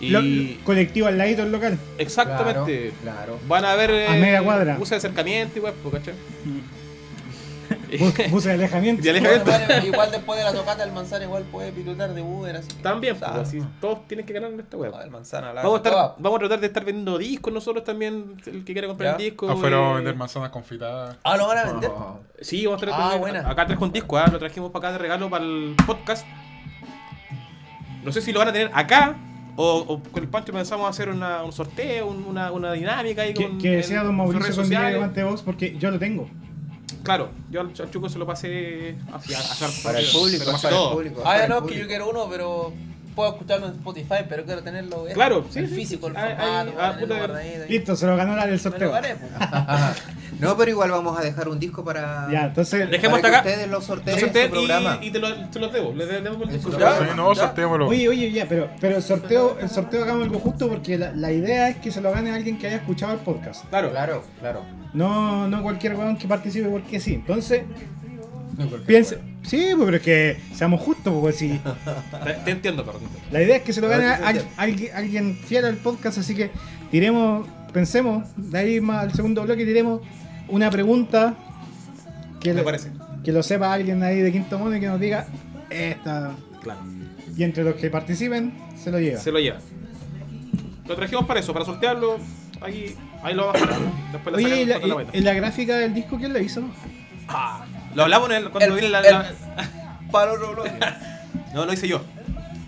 Y Lo- colectivo al ladito del local. exactamente. Claro, claro. Van a haber A media cuadra. uso de acercamiento y pues, ¿cachai? Bus, bus de alejamiento. De igual después de la tocata el manzana igual puede pilotar de Uber así. También, pues, Ah, así, todos tienen que ganar en esta web. no, el manzana la Vamos a, hace estar, toda. vamos a tratar de estar vendiendo discos nosotros también, el que quiera comprar Ya. el disco. Afuera vamos a vender manzanas confitadas. Ah, lo van a vender. Sí, vamos a traer Ah, buena. Acá trajo un disco, ah, lo trajimos para acá de regalo para el podcast. No sé si lo van a tener acá o, o con el Pancho pensamos hacer una, un sorteo, un- una, una dinámica ahí Que, con que en don Mauricio con levante voz porque yo lo tengo. Claro, yo al, al Chuco se lo pasé hacia, hacia Para el público, para el público. Ah, para ya el no, es que yo quiero uno, pero puedo escucharlo en Spotify, pero quiero tenerlo eh, Claro, sí, el sí, físico, el formato, ah, puta. Listo, se lo ganó el Me lo sorteo. pues. No, pero igual vamos a dejar un disco para, Ya, entonces. Dejemos para hasta que acá. ustedes lo Lo sorteen en programa. y, te, lo, te los debo. Les de- debo el disco. no, sorteémoslo. Oye, oye, ya, pero, pero el sorteo, el sorteo hagamos algo justo porque la, la idea es que se lo gane alguien que haya escuchado el podcast. Claro, Claro, claro. No, no cualquier weón que participe porque sí. Entonces, piense. Sí, pues, pero es que seamos justos, porque si. te, te entiendo, entiendo. La idea es que se lo gane A alguien, fiel al podcast, así que tiremos, pensemos, de ahí más al segundo bloque tiremos una pregunta que, lo- parece. que lo sepa alguien ahí de Quinto Mono y que nos diga esta. Claro. Y entre los que participen, se lo lleva. Se lo lleva. Lo trajimos para eso, para sortearlo. Ahí, ahí lo vamos a. Después le Oye, ¿y la, a la y la gráfica del disco quién la hizo? Ah, lo hablamos en el, cuando El- viene la, el- la- Para otro bloque. No, lo hice yo.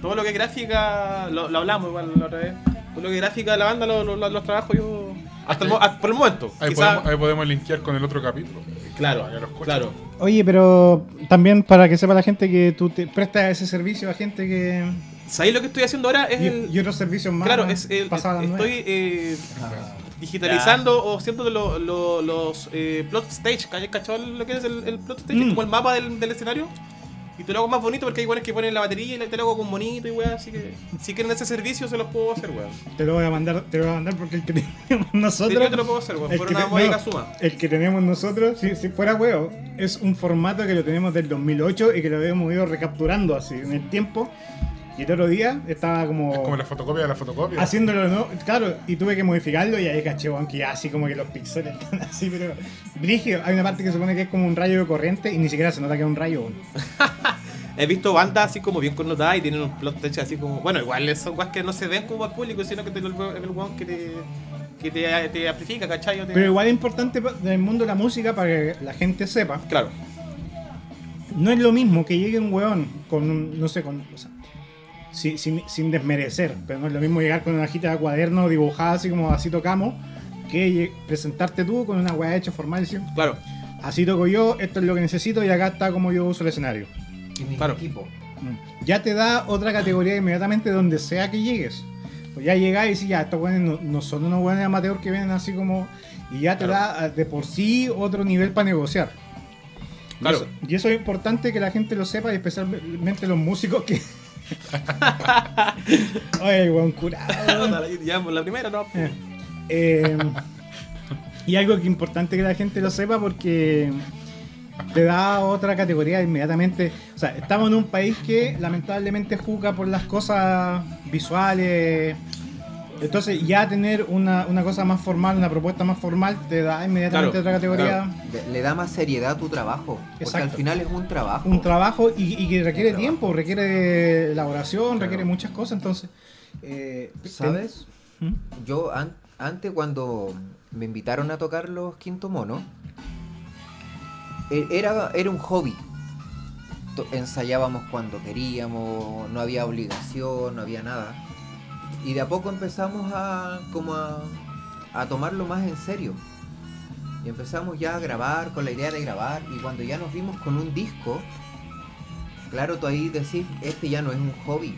Todo lo que es gráfica, lo, lo hablamos igual la otra vez. Todo lo que es gráfica de la banda lo, lo- lo- los trabajo yo. Hasta el, hasta por el momento. Ahí, Quizá- podemos, ahí podemos linkear con el otro capítulo. Claro, claro. Oye, pero también para que sepa la gente que tú te prestas ese servicio a gente que. ¿Sabéis lo que estoy haciendo ahora? Es Y, el, y otros servicios más. claro, es el, estoy eh, digitalizando o haciendo lo- lo- los eh, plot stage. ¿Cachai lo que es el, el plot stage? Mm. Como el mapa del, del escenario. Y te lo hago más bonito porque hay weones que ponen la batería y te lo hago con bonito y weá. Así que si quieren ese servicio se los puedo hacer, weón. Te lo voy a mandar, te lo voy a mandar porque el que tenemos Sí, nosotros. yo te lo puedo hacer, weón. el Por que una te- módica no, suma. El que tenemos nosotros, si, si fuera huevo, es un formato que lo tenemos del 2008 y que lo hemos ido recapturando así en el tiempo. Y el otro día estaba como, Es como la fotocopia de la fotocopia. haciéndolo, ¿no? Claro, y tuve que modificarlo y ahí caché, weón, que ya así como que los píxeles están así, pero. Brígido, hay una parte que se supone que es como un rayo de corriente y ni siquiera se nota que es un rayo. He visto bandas así como bien connotadas y tienen un plot twist así como. Bueno, igual son cosas que no se ven como al público, sino que te, el, el que te. que te, te amplifica, ¿cachai? Te- Pero igual es importante pa- del mundo de la música para que la gente sepa Claro. No es lo mismo que llegue un weón con un, no sé, con, o sea, si- sin, sin desmerecer, pero no es lo mismo llegar con una hojita de cuaderno dibujada así como así tocamos, que presentarte tú con una weá hecha formal y decir, Claro. así toco yo, esto es lo que necesito y acá está como yo uso el escenario. Y mi Claro. equipo. Mm. Ya te da otra categoría inmediatamente donde sea que llegues. Pues ya llegas y dices, ya, estos weones no, no son unos weones amateurs que vienen así como... Y ya te Claro. da ah, de por sí otro nivel para negociar. Y Claro. eso- Y eso es importante que la gente lo sepa, y especialmente los músicos que. Oye, weón curado. ya, por la primera, ¿no? Eh, eh, y algo que es importante que la gente lo sepa porque te da otra categoría inmediatamente. O sea, estamos en un país que lamentablemente juzga por las cosas visuales. Entonces ya tener una, una cosa más formal, una propuesta más formal, te da inmediatamente Claro, otra categoría. Le, le da más seriedad a tu trabajo. Porque Exacto. al final es un trabajo. un trabajo y, y que requiere tiempo, requiere elaboración, Claro. requiere muchas cosas. Entonces, eh, ¿Sabes? ¿Mm? Yo an- antes cuando me invitaron a tocar los Quinto Mono, e- era, era un hobby. Ensayábamos cuando queríamos, no había obligación, no había nada. Y de a poco empezamos a como a, a tomarlo más en serio. Y empezamos ya a grabar con la idea de grabar. Y cuando ya nos vimos con un disco, claro, tú ahí decís, este ya no es un hobby.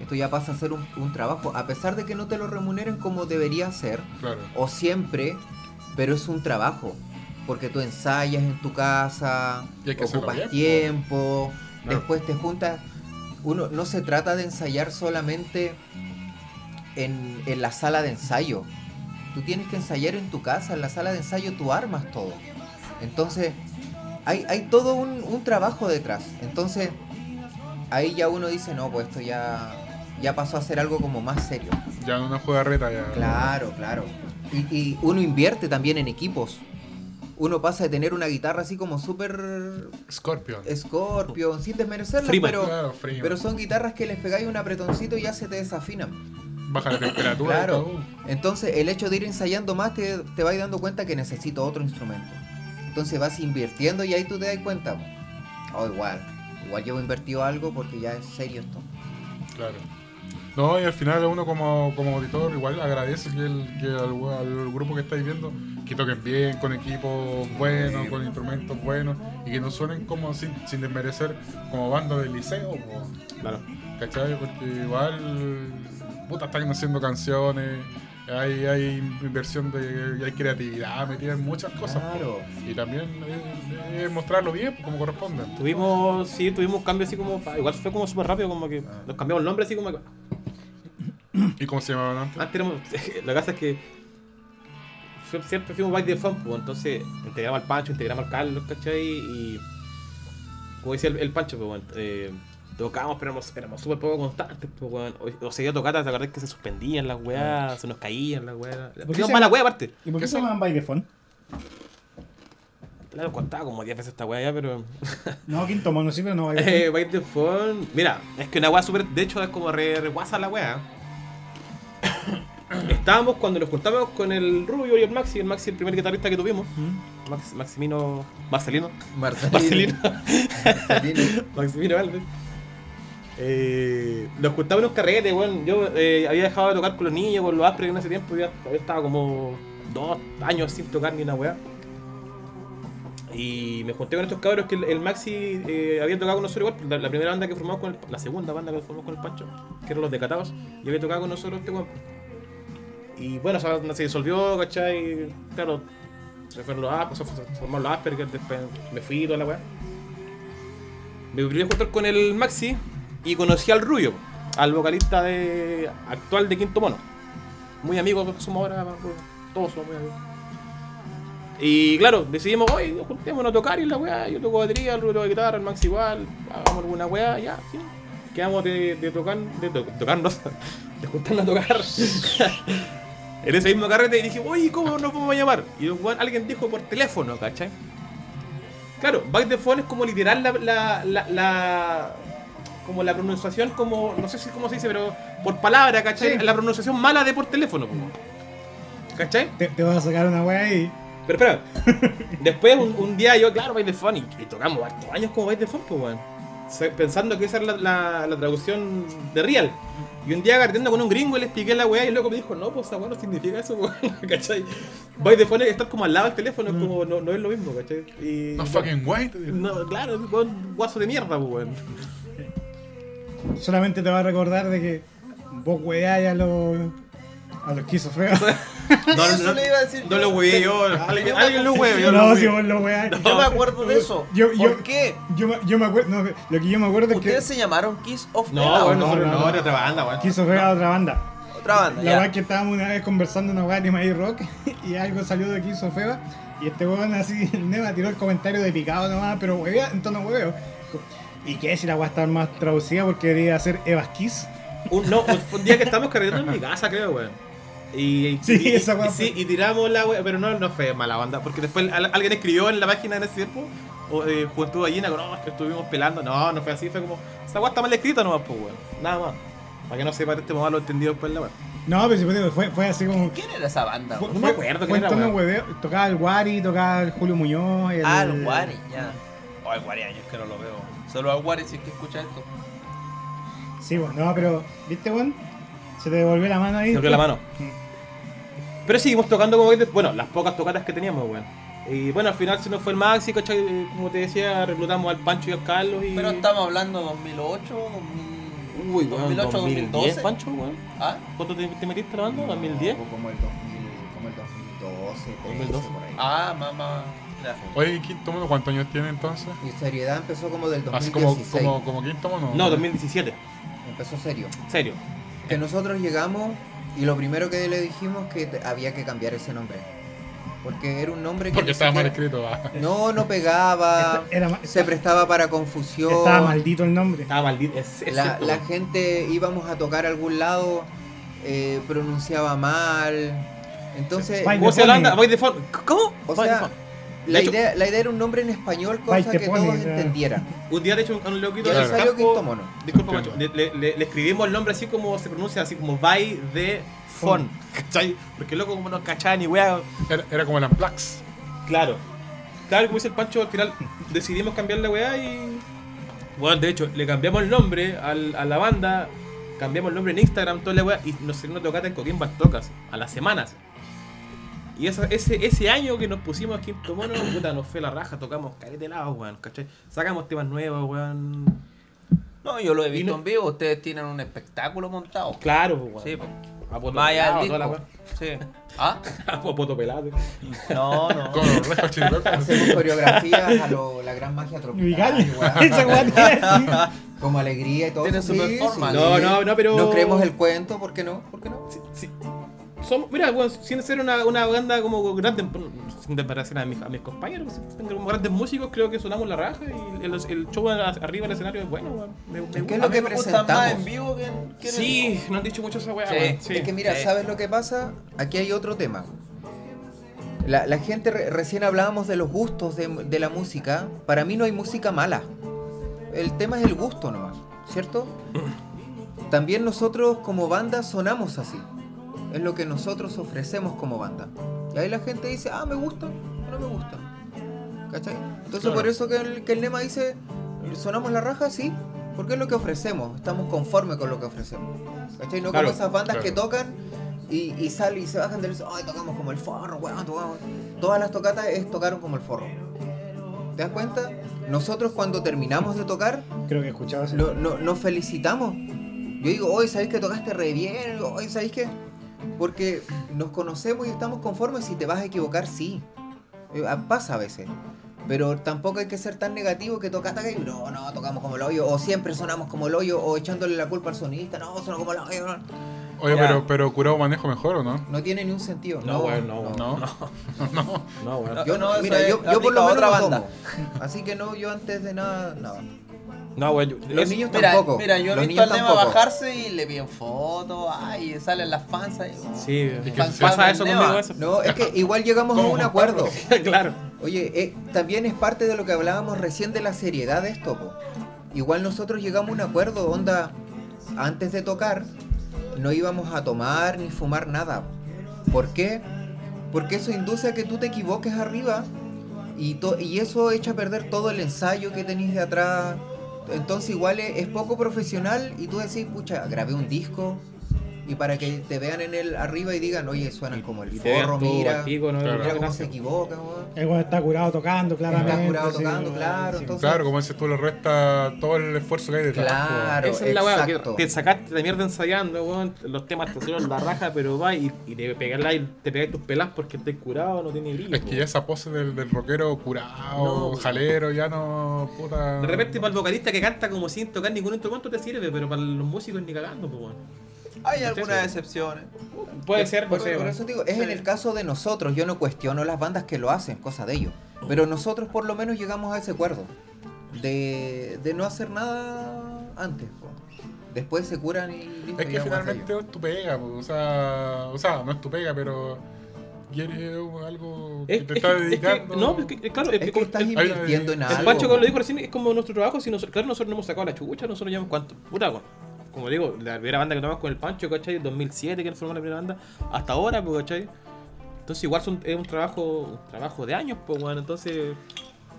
Esto ya pasa a ser un, un trabajo. A pesar de que no te lo remuneren como debería ser, Claro. o siempre, pero es un trabajo. Porque tú ensayas en tu casa, ocupas tiempo, después te juntas. Uno no se trata de ensayar solamente en, en la sala de ensayo. Tú tienes que ensayar en tu casa, en la sala de ensayo tú armas todo. Entonces, hay, hay todo un, un trabajo detrás. Entonces, ahí ya uno dice, no, pues esto ya, ya pasó a ser algo como más serio. Ya en una juega reta ya. Claro, claro. Y, y uno invierte también en equipos. uno pasa de tener una guitarra así como súper Scorpion. Scorpion, sin desmerecerla, pero, Claro, pero son guitarras que les pegáis un apretoncito y ya se te desafinan. Baja la temperatura y Claro. todo. Entonces el hecho de ir ensayando más te, te vas dando cuenta que necesito otro instrumento. Entonces vas invirtiendo y ahí tú te das cuenta. O igual, igual llevo invertido algo porque ya es serio esto. Claro. No, y al final uno como, como auditor igual agradece que, el, que al, al grupo que estáis viendo que toquen bien, con equipos buenos, con instrumentos buenos y que no suenen como sin, sin desmerecer como banda del liceo, Claro. ¿cachai? Porque igual, puta, están haciendo canciones, hay, hay inversión de, hay creatividad metida en muchas cosas. Claro. Y también es, es mostrarlo bien, como corresponde. Tuvimos, sí, tuvimos cambios así como. Igual fue como súper rápido, como que Ah. nos cambiamos el nombre así como que. ¿Y cómo se llamaban antes? Antes éramos. La cosa es que. Siempre fuimos by the fun, pues, entonces integramos al Pancho, integramos al Carlos, ¿cachai? Y. Como decía el, el Pancho, pues, bueno, eh, tocábamos, pero éramos, éramos súper poco constantes, pues, weón. O, o seguía tocando, ¿te acordás que se suspendían las weas? Se nos caían las weas. qué Teníamos se- mala wea aparte. ¿Y por qué ¿Qué se son? llaman by phone? Claro, contaba como 10 veces esta wea ya, pero. No, quinto mono, sí, pero no by Eh, by the phone. Mira, es que una weá súper. De hecho, es como re, re guasa la weá. Estábamos cuando nos juntamos con el Rubio y el Maxi, el Maxi, el primer guitarrista que tuvimos. Max, Maximino. Marcelino. Marcelino. Marcelino. Marcelino. Maximino Alves. Eh, juntamos en un carrete, weón. Yo eh, había dejado de tocar con los niños, con los Aspres en ese tiempo. Ya yo estaba como dos años sin tocar ni una weá. Y me junté con estos cabros que el, Maxi eh, había tocado con nosotros igual. La, primera banda que formamos con el, la segunda banda que formamos con el Pancho, que eran los decatados, y había tocado con nosotros este weón. Y bueno, esa banda se disolvió, ¿cachai? Claro, se fueron los Aspers, se formaron los Asperger, después me fui y toda la weá. Me volví a juntar con el Maxi y conocí al Rubio, al vocalista de actual de Quinto Mono. Muy amigos somos ahora, todos somos muy amigos. Y claro, decidimos, hoy juntémonos a tocar y la weá, yo toco batería, el Rubio toca guitarra, el Maxi igual, hagamos alguna weá, ya, sí. Quedamos de, de tocar, de to- tocarnos, de juntarnos a tocar. en ese mismo carrete y dije, oye, ¿cómo nos vamos a llamar? Y alguien dijo por teléfono, ¿cachai? Claro, Back the Phone es como literal la, la, la, la- como la pronunciación como, no sé si cómo se dice, pero por palabra, ¿cachai? Sí. La pronunciación mala de por teléfono, po. ¿cachai? Te, te vas a sacar una wea ahí. Pero espera, después un, un día yo, claro, Back the Phone, y, y tocamos hartos años como Back the Phone, pues, weón. Pensando que esa era la, la, la traducción de Real. Y un día carteando con un gringo y le expliqué la weá y el loco me dijo, no, pues esa weá no significa eso, weón, ¿cachai? By the phone es estar como al lado del teléfono, es como, no, no es lo mismo, ¿cachai? Y, No fucking white. No, claro, es un guaso de mierda, pues, weón. Solamente te va a recordar de que vos weáis a los. a los esquizofrenos. No, Eso no, le iba a decir no yo. lo weé yo, alguien, yo alguien lo yo no, lo si vos lo weáis. Yo me acuerdo de eso. Yo- yo- ¿Por qué? Yo, me- yo me acuerdo. No, lo que yo me acuerdo es que. ¿Ustedes se llamaron Kiss of No, Death? weón, no, no, no, no. era otra banda, weón. Esquizofrenia era otra banda. Otra banda, La ya. verdad es que estábamos una vez conversando en una weá de My Rock y algo salió de Esquizofrenia y este weón así, el Neva tiró el comentario de picado nomás, pero huevea, en tono hueveo. ¿Y qué si la weá está más traducida porque debería ser Evas Kiss? Un, no, fue un día que estábamos cargando en mi casa, creo, weón. Y, Sí, y- esa y- y sí, fue. y tiramos la weá, pero no, no fue mala banda, porque después al- alguien escribió en la página en ese tiempo, o, eh, Juventud Gallina, no, es que estuvimos pelando, no, no fue así, fue como, esa weá está mal escrita nomás, pues, weón, nada más. Para que no sepa este malo entendido después la weá. No, pero si fue, fue, fue así como. ¿Quién era esa banda? Fue? No me acuerdo fue quién era, tono hueveo. Tocaba el Wari, tocaba el Julio Muñoz. El, Ah, el Wari, ya. Oh, el Wari años que no lo veo. Solo Wari si es que escucha esto. Sí, bueno, no, pero. ¿Viste, weón? Se te devolvió la mano ahí. Se abrió la mano. Mm. Pero seguimos tocando como que, bueno, las pocas tocatas que teníamos, weón. Y bueno, al final se nos fue el Maxi, ¿cachai? Eh, Como te decía, reclutamos al Pancho y al Carlos y... Pero estamos hablando 2008, 2000... Uy, weón, 2008, 2010, 2012. Pancho, weón. ¿Ah? ¿Cuánto te, te metiste la banda? ¿2010? Como el 2000, como el 2012, 13, 2012. por ahí. Ah, mamá. Ya. Oye, ¿Quinto Mono cuántos años tiene entonces? Mi seriedad empezó como del Así 2016. como, como, como Quinto Mono. No, 2017. Empezó serio. Serio. Que nosotros llegamos y lo primero que le dijimos que había que cambiar ese nombre. Porque era un nombre que Porque estaba mal escrito. No, no pegaba. Era se prestaba para confusión. Estaba maldito el nombre. Estaba maldito. Es, es La, gente íbamos a tocar a algún lado, eh, pronunciaba mal. Entonces, the phone. ¿Cómo? O sea. La, hecho- idea, la idea era un nombre en español, cosa que pone, todos entendieran. Un día, de hecho, a un loquito ahí salió Quinto Mono. Disculpa, macho, le, le- le escribimos el nombre así como se pronuncia, así como By de Fon. ¿Cachai? Porque loco, como no cachaba ni wea. Era, era como el Amplax. Claro. Claro, como dice el Pancho, al final decidimos cambiar la weá y. Bueno, de hecho, le cambiamos el nombre al- a la banda, cambiamos el nombre en Instagram, toda la weá, y nos hicieron una tocata en Coquimbo Tocas, a las semanas. Y esa- ese, ese año que nos pusimos aquí en Mono, puta, nos fue la raja, tocamos carete helado, weón, ¿cachai? Sacamos temas nuevos, weón. No, yo lo he visto no- en vivo. Ustedes tienen un espectáculo montado. Claro, pues, weón. Sí, pues. A poto pelado, disco. weá. Sí. ¿Ah? A poto pelado. No, no. Con los. Hacemos coreografías a lo, la gran magia tropical. Esa. Como alegría y todo. Tiene eso, su performance. No, no, no, pero- No creemos el cuento, ¿por qué no? ¿Por qué no? Sí, sí. Somos, mira, bueno, sin ser una, una banda como grande, sin desmerecer a mis, a mis compañeros, como grandes músicos, creo que sonamos la raja y el, el show arriba del escenario es bueno, weón. Me- me ¿Qué gusta. es lo que más presentamos? en vivo que en, que en el Sí, disco. nos han dicho mucho esa weá, Sí. Es que mira, Sí. ¿sabes lo que pasa? Aquí hay otro tema. La, la gente, re- recién hablábamos de los gustos de, de la música. Para mí no hay música mala. El tema es el gusto nomás, ¿cierto? También nosotros como banda sonamos así. Es lo que nosotros ofrecemos como banda. Y ahí la gente dice, ah, me gusta, no me gusta. ¿Cachai? Entonces Claro. por eso que el, que el Nema dice, sonamos la raja, sí. Porque es lo que ofrecemos, estamos conformes con lo que ofrecemos. ¿Cachai? No Claro, como esas bandas claro. que tocan y, y salen y se bajan del ay, tocamos como el forro, weón, tocamos. Todas las tocatas es tocaron como el forro. ¿Te das cuenta? Nosotros cuando terminamos de tocar, Creo que eso. lo- no- nos felicitamos. Yo digo, hoy sabéis que tocaste re bien, hoy sabéis que. Porque nos conocemos y estamos conformes. Si te vas a equivocar, sí. Eh, ah, Pasa a veces. Pero tampoco hay que ser tan negativo que tocaste y no, no, tocamos como el hoyo, o siempre sonamos como el hoyo, o echándole la culpa al sonista, no, sonó como el hoyo. No, Oye, Ya. pero, pero curado manejo mejor o no? No tiene ni un sentido. No, weón, no. No. no. No, weón. Yo, No, mira, yo, yo por lo menos otra no banda. Así que no, yo antes de nada, nada. No, yo- Los es- niños Mira, tampoco. mira, yo he Los visto al tampoco. bajarse y le piden fotos, ay, salen las fans ahí. Sí, que pasa eso conmigo, eso. No, es que igual llegamos a ¿Cómo un acuerdo. claro. Oye, eh, también es parte de lo que hablábamos recién de la seriedad de esto. po. Igual nosotros llegamos a un acuerdo, onda, antes de tocar, no íbamos a tomar ni fumar nada. ¿Por qué? Porque eso induce a que tú te equivoques arriba y, y eso echa a perder todo el ensayo que tenéis de atrás. Entonces igual es, es poco profesional y tú decís, pucha, grabé un disco y para que te vean en el arriba y digan, oye, suenan como el forro, mira, pico, ¿no? Claro. mira cómo se equivocan, weón. Está curado tocando, claramente. Está curado sí, tocando, weón, claro, sí. entonces- Claro, como dices tú, le resta todo el esfuerzo que hay detrás. Claro, Esa es la weá, que te sacaste de mierda ensayando, weón. Los temas te hicieron la raja, pero va y, y te pegas y te pegáis tus pelas porque estés curado, no tiene brillo. Es que ya esa pose del, del rockero curado, No, jalero, ya no. Puta. De repente para el vocalista que canta como sin tocar ningún instrumento te sirve, pero para los músicos ni cagando, pues weón. Hay algunas excepciones. Puede ser, por, por weón. eso digo, es Sí. en el caso de nosotros, yo no cuestiono las bandas que lo hacen, cosa de ellos. Pero nosotros por lo menos llegamos a ese acuerdo de, de no hacer nada antes. po. Después se curan y listo, Es que finalmente es tu pega, po, o sea, o sea, no es tu pega, pero quieres algo que Es- te es estás que- es que- dedicando. no, es que, claro, es, Es que estás el, invirtiendo en algo. el Pancho, como lo dijo recién, es como nuestro trabajo. Si nosotros, claro, nosotros no hemos sacado la chucha, nosotros llevamos cuánto. Puta, weón. Como digo, la primera banda que tomamos con el Pancho, ¿cachai? En 2007 que formó la primera banda, hasta ahora, pues, ¿cachai? Entonces, igual son- es un trabajo un trabajo de años, pues, bueno, entonces.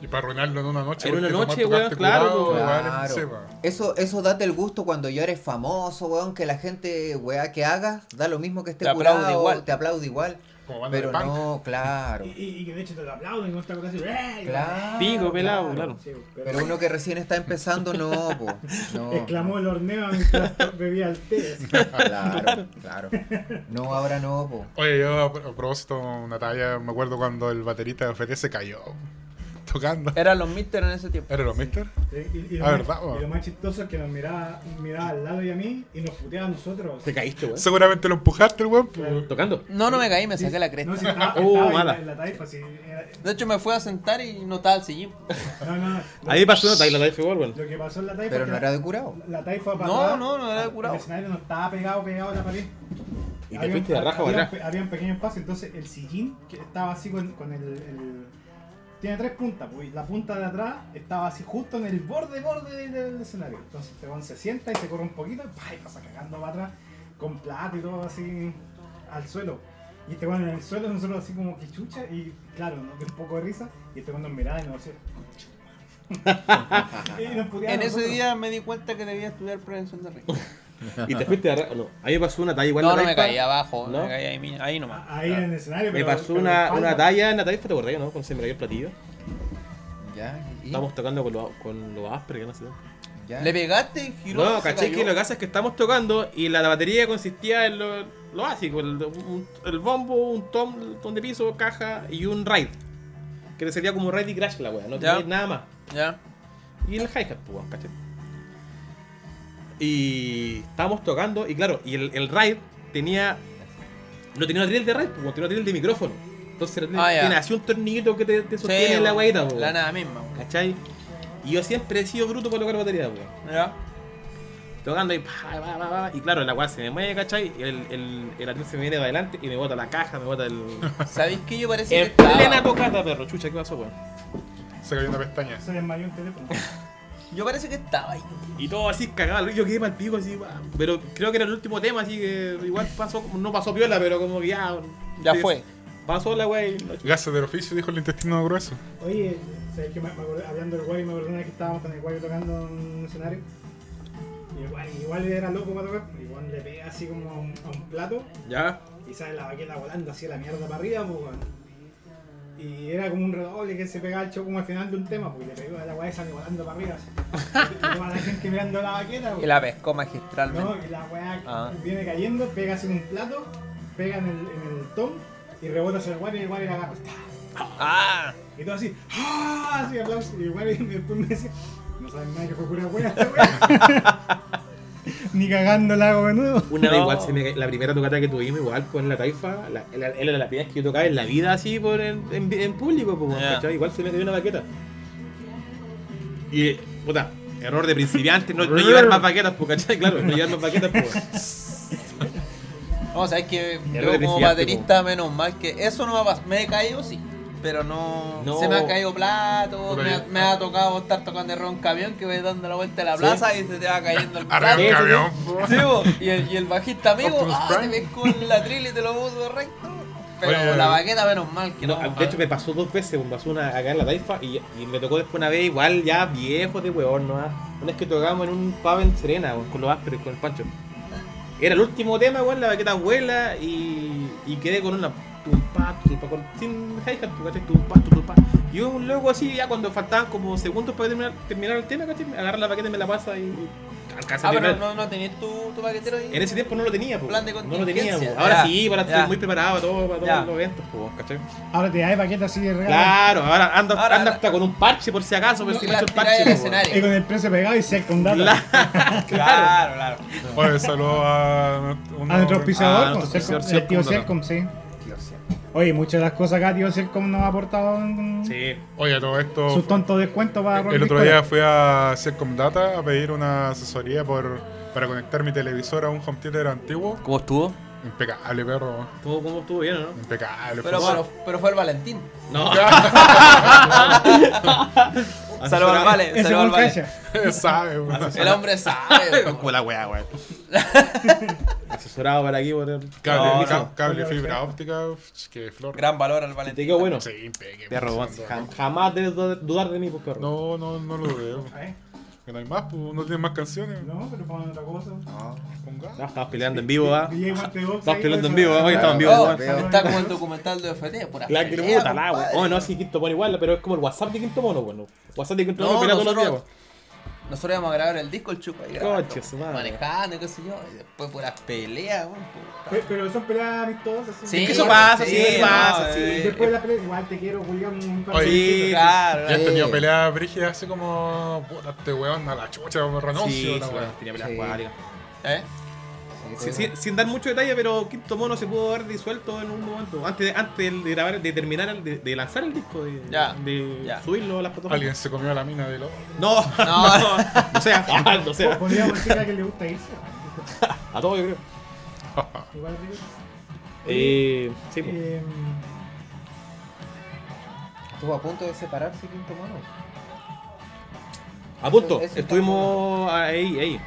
Y para arruinarlo en una noche. En una noche, weón, claro, curado, weón. Claro. Eso, eso date el gusto cuando ya eres famoso, weón, que la gente, weá, que hagas, da lo mismo que esté Te aplaude curado, igual. te aplaude igual. Como banda Pero de punk. no, claro. Y, y- y que de hecho te lo aplauden con esta cosa así. ¡eh! Claro. Pico, pelado, claro. Sí, pero, Pero uno que recién está empezando, no, po. No. exclamó el horneo mientras bebía el té. Claro, claro. No, ahora no, po. Oye, yo a propósito, una talla, me acuerdo cuando el baterista de OFT se cayó tocando. Eran los Mister en ese tiempo. ¿Era los Mister? Y, y- y lo Ah, más, verdad, y lo más chistoso es que nos miraba, miraba al lado y a mí y nos puteaba a nosotros. Te caíste, weón. Seguramente lo empujaste el weón. Claro. Tocando. No, no me caí, me saqué la cresta. No, si estaba, estaba en mala. la- en la taifa, si era- De hecho, me fui a sentar y no estaba el sillín. no, no. Ahí pasó una talla, la de igual, weón. lo que pasó en la taifa Pero no era de curado. la taifa para No, no, no era de curado. El escenario no estaba pegado, pegado a la pared. Y te Había fuiste un- de raja había, para un atrás. pe- había un pequeño espacio, entonces el sillín que estaba así con, con el, el- tiene tres puntas, pues, la punta de atrás estaba así justo en el borde, borde del, escenario. Entonces este weón se sienta y se corre un poquito y, ¡pah! y pasa cagando para atrás con plato y todo así al suelo. Y este weón en el suelo, nosotros así como que chucha, y claro, nos dio un poco de risa, y este weón nos miraba y nos decía, y nos En ese nosotros. día me di cuenta que debía estudiar prevención de riesgo. Y te fuiste a. No, a mí me pasó una talla igual No, no me caí abajo, ¿No? me caí ahí, ahí nomás. Ahí en el escenario, Me pero- pasó pero una, una talla en la taifa, ¿te acordás, no? Cuando se me cayó el platillo. Ya, y- Estábamos tocando con los con los áspero, que no sé. ya. ¿Le pegaste, giró? No, caché que lo que pasa es que estamos tocando y la batería consistía en lo, lo básico: el, un- el bombo, un tom, tom de piso, caja y un ride. Que sería como ride y crash la wea, no tenía nada más. Ya. Y el hi-hat, pues, ¿cachai? Y estábamos tocando, y claro, y el, el ride tenía. No tenía una drill de ride, pues, weón, tenía una drill de micrófono. Entonces ya. tiene así un tornillito que te, te sostiene en la weón, guayita, pues, La weón, nada misma, weón. ¿cachai? Y yo siempre he sido bruto para tocar batería, pues. Ya. Tocando y pa, pa, pa, pa, y claro, la weá se me mueve, ¿cachai? Y el, el, el atril se me viene para adelante y me bota la caja, me bota el. ¿Sabéis que yo parece que en plena estaba? tocata, perro, chucha, ¿qué pasó, weón? Se cayó una pestaña. Se desmayó un teléfono. Yo parece que estaba ahí. Y todo así cagado, yo quedé el pico así, pero creo que era el último tema, así que igual pasó, no pasó piola, pero como que ya. Ya fue. Pasó la wey. Gases del oficio, dijo el intestino grueso. Oye, ¿sabes qué? Me, me acordé- hablando del Guay, me acordé una vez que estábamos con el Guay tocando en un escenario. Y el Guay igual era loco para tocar. Igual le pega así como a un, a un plato Ya. y sale la baqueta volando así a la mierda para arriba, pues, weón. Y era como un redoble que se pegaba el como al final de un tema, porque le pegó a la Guay sale volando para arriba. Así. Y toda la gente mirando la baqueta, Y la pescó magistralmente. No, y la weá Ah. viene cayendo, pega en un plato, pega en el, en el tom y rebota hacia el Guay y el Guay la agarra. Ah, Y todo así, ¡ah! Así aplausos. Y igual y después me decía, no saben nada que fue pura buena esta wea. Ni cagando la hago de nuevo. Una vez No. igual se me, la primera tocata que tuvimos igual pues en la taifa, la, era, era la primera vez que yo tocaba en la vida así por en, en, en público, pues. Igual se me cayó una baqueta. Y, puta, error de principiante, no, no llevar más baquetas, pues, ¿cachai? Claro, no llevar más baquetas, pues. vamos a ver que Error yo como baterista, menos mal que eso no me ha pasado. Me he caído, sí. Pero no, No. se me ha caído plato, me, ha- yo- me ha tocado estar tocando de un camión que voy dando la vuelta a la Sí. plaza y se te va cayendo el plato. el camión. Sí, y, el, y el bajista amigo, ah, te ves con la tril y te lo puso recto. Pero Oye, la baqueta, menos mal que no. No, de hecho me pasó dos veces, me pasó una acá en la taifa y, y me tocó después una vez igual ya viejo de huevón, ¿no? Una vez que tocábamos en un pub en Serena, con los ásperos y con el Pancho. Era el último tema, weón, la baqueta abuela y, y quedé con una sin hi-hat, pues, ¿cachai? Tumpa, tumpa. Y un luego así, ya cuando faltaban como segundos para terminar, terminar el tema, ¿cachai? Agarra la baqueta y me la pasa y alcanza Ah, pero no, no tenías tu, tu paquetero ahí. En ese tiempo no lo tenía, pues. Plan de No lo tenía, pues. Ahora Ya, sí, para estar muy preparado para, todo, para todos los eventos, pues, ¿cachai? Ahora te da paquete así de regalo. Claro, ahora anda, Ahora- anda hasta con un parche por si acaso, por No, si me la echo el parche. po. Y con el precio pegado y se con data. Claro. Claro, claro. Oye, saludo a A nuestro auspiciador, Ah, auspiciador, el tío Celcom, sí. Oye, muchas de las cosas acá tío Celcom nos ha aportado en Sí. Oye, todo esto. sus tontos descuentos para El otro día fui a Celcom Data a pedir una asesoría por, para conectar mi televisor a un home theater antiguo. ¿Cómo estuvo? Impecable, perro. ¿Cómo, cómo estuvo bien, o no? Impecable. Pero, fue- pero, pero fue el Valentín. No. Saludos al Vale, saludos al Vale. sabe, weón. El hombre sabe. Como la weá, weón. Asesorado para aquí por el Cable, No, cable fibra óptica, que flor. Gran valor al Te Valentín. quedó bueno. Sí, impeque. Perro, weón. Jamás debes dudar- dudar de mí, pues, perro. No, no, no lo veo. Que no hay más, pues no tiene más canciones. No, pero para otra cosa. Ponga. No, estamos peleando en vivo, ¿ah? Estamos peleando en pues, vivo, ah, hoy estamos en vivo, Oh, está como el documental de OFT, pura La que puta, la. Oh, no, sí, Quinto Mono igual, pero es como el WhatsApp de Quinto Mono, weón. WhatsApp de Quinto No, Mono pelea todos los días, nosotros- íbamos a grabar el disco, el chupa Coche, su madre. manejando, qué sé yo, y después puras peleas, weón. puta. Pe- Pero son peleas amistosas. Sí, que eso pasa, sí, sí, no, pasa, eh, sí. Y después de la pelea, igual te quiero, Julián, un par de Oye, besitos. claro. Ya han Sí. tenido peleas brígidas así como. Puta, este weón a la chucha, renuncio. Sí, la sí, weá. weón, tenía peleas Sí. acuáticas. ¿Eh? Sí, sin dar mucho detalle, pero Quinto Mono se pudo haber disuelto en un momento. Antes, antes de grabar, de terminar, de, de lanzar el disco, de, Ya, de ya. subirlo a las plataformas. Alguien se comió la mina de lo. No, No. no, no sea, ah, no sea. Decir que le gusta irse. A todos yo creo. Igual digo. Eh, sí. Eh, Estuvo a punto de separarse Quinto Mono. A punto, Eso- eso estuvimos ahí, ahí.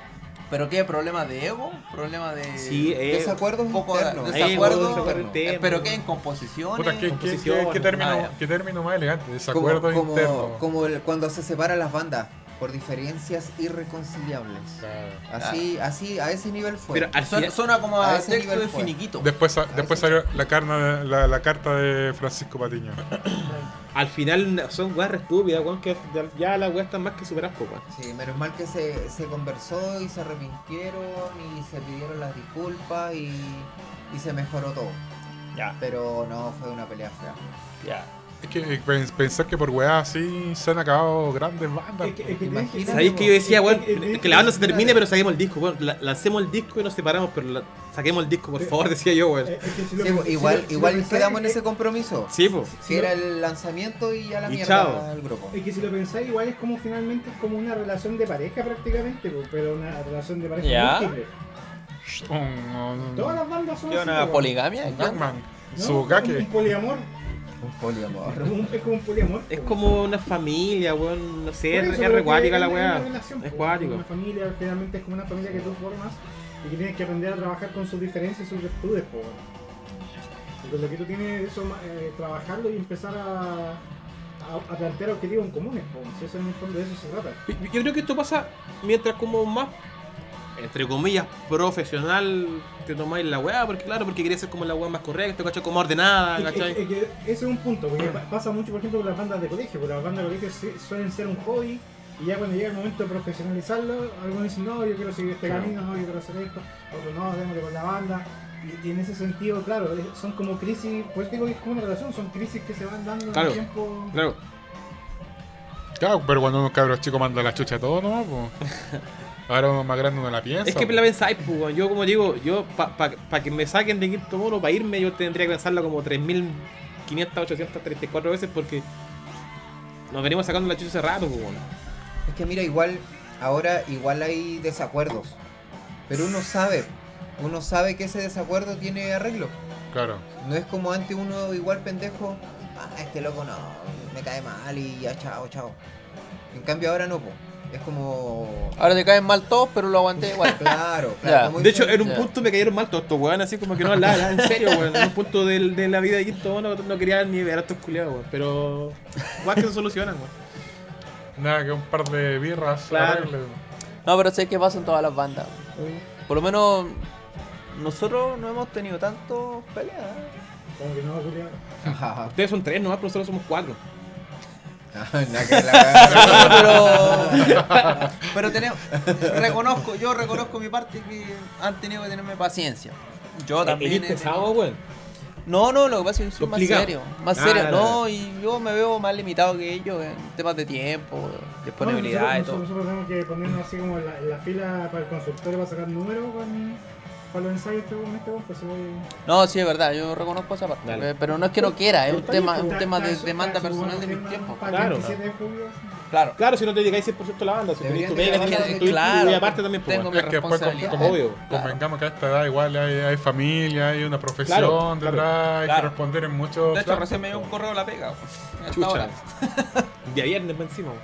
¿Pero qué? ¿Problema de ego? ¿Problema de...? Sí, eh, Desacuerdos un poco internos. ¿Desacuerdo? desacuerdo interno. ¿Pero qué? ¿En composiciones? Puta, ¿qué, qué, qué, composición. qué término, Ah, qué término más elegante? Como, Desacuerdos como, internos. como el- cuando se separan las bandas por diferencias irreconciliables. Claro. Así, así, a ese nivel fue. Pero al Suena, como a a ese texto nivel de fue. finiquito. Después, A después salió la, carna, la, la carta de Francisco Patiño. Al final son weas estúpidas, weón, que ya- las weas están más que superadas, weón. Sí, menos mal que se, se conversó y se arrepintieron y se pidieron las disculpas y, y se mejoró todo. Ya, Pero no, fue una pelea fea. ya. Es que eh, pens- pensar que por weá así se han acabado grandes bandas. Es que- es que Imagínate, tienes ¿Sabéis que yo decía, weón, es- es- que la banda se termine, pero saquemos el disco, weón? La- Lancemos el disco y nos separamos, pero la- saquemos el disco, por favor, decía yo, weón. es que si lo Sí, si igual lo- si igual quedamos en es- ese compromiso. Sí, po. Que era el lanzamiento y a la Y mierda chao. el grupo. Es que si lo pensáis, igual es como finalmente es como una relación de pareja prácticamente, pues, pero una relación de pareja Ya. múltiple. Un, Todas las bandas son ¿Qué así, una pues, poligamia? Pac-Man, ¿no? su poliamor. Un poliamor. Es un- es como un poliamor. Es como una familia, weón, no sé, es eso, es pero re que cuática es- la weá. una relación, Es cuático. Una familia, finalmente es como una familia que tú formas y que tienes que aprender a trabajar con sus diferencias y sus virtudes, pues. Con lo que tú tienes eso, eh, trabajarlo y empezar a, a, a plantear objetivos en comunes, pues. Si eso en el fondo de eso se trata. Yo yo creo que esto pasa mientras como más, entre comillas, profesional te tomáis la weá, porque claro, porque quería ser como la weá más correcta, ¿cachai? Como ordenada, Es que- ¿cachai? es que ese es un punto, porque pa- pasa mucho, por ejemplo, con las bandas de colegio, porque las bandas de colegio suelen ser un hobby, y ya cuando llega el momento de profesionalizarlo, algunos dicen, no, yo quiero seguir este Claro. camino, no, yo quiero hacer esto, otros no, démosle con la banda. Y, y en ese sentido, claro, es- son como crisis, pues digo que es como una relación, son crisis que se van dando en Claro. el tiempo. Claro, Claro, pero cuando unos cabros chicos mandan la chucha a todo, ¿no? Pues. Ahora uno más grande uno la piensa. es que pues. la pensáis, pues, weón. yo como digo, yo para pa, pa que me saquen de quinto mono, para irme, yo tendría que pensarlo como 3.500, 834 veces porque nos venimos sacando la chucha hace rato, pues, weón. Es que mira, igual, ahora igual hay desacuerdos. Pero uno sabe, uno sabe que ese desacuerdo tiene arreglo. Claro. No es como antes uno igual pendejo, ah, este loco no, me cae mal y ya chao, chao. En cambio ahora no, po. Es como... Ahora te caen mal todos, pero lo aguanté igual. Claro, claro. De hecho, en un punto me cayeron mal todos estos weón, así como que no hablaba, ya, en serio, weón. En un punto del- de, la vida de quinto mono no quería ni ver a estos culiados, weón. Pero, weón, que se solucionan, weón. Nada que un par de birras. Claro. arregle. No, pero sé que pasa en todas las bandas. Por lo menos nosotros no hemos tenido tanto peleas. Como que no. Ustedes son tres nomás, pero nosotros somos cuatro. pero pero tenemos reconozco yo reconozco mi parte que han tenido que tenerme paciencia. Yo también ¿Eres he pesado, weón? no no lo que pasa es que soy más serio más Ah, serio no y yo me veo más limitado que ellos en temas de tiempo disponibilidad No, y nosotros, todo. nosotros tenemos que ponernos así como en la, en la fila para el consultorio para sacar números con, para los ensayos este, con este pues no sí es verdad yo reconozco esa parte Dale. pero no es que no quiera es un tema un tema de demanda personal de mi tiempo Para Claro. el 27 de julio. claro Claro, si no te dedicáis 100% a la banda, si tenéis Deberían tu de pega, claro, vida aparte también, pues, tengo Es que después como- Obvio, claro. convengamos que a esta edad igual hay, hay familia, hay una profesión Claro, detrás, claro. hay que responder en muchos. de hecho recién me dio un correo a la pega hasta Chucha. ahora. Día viernes encima, weón.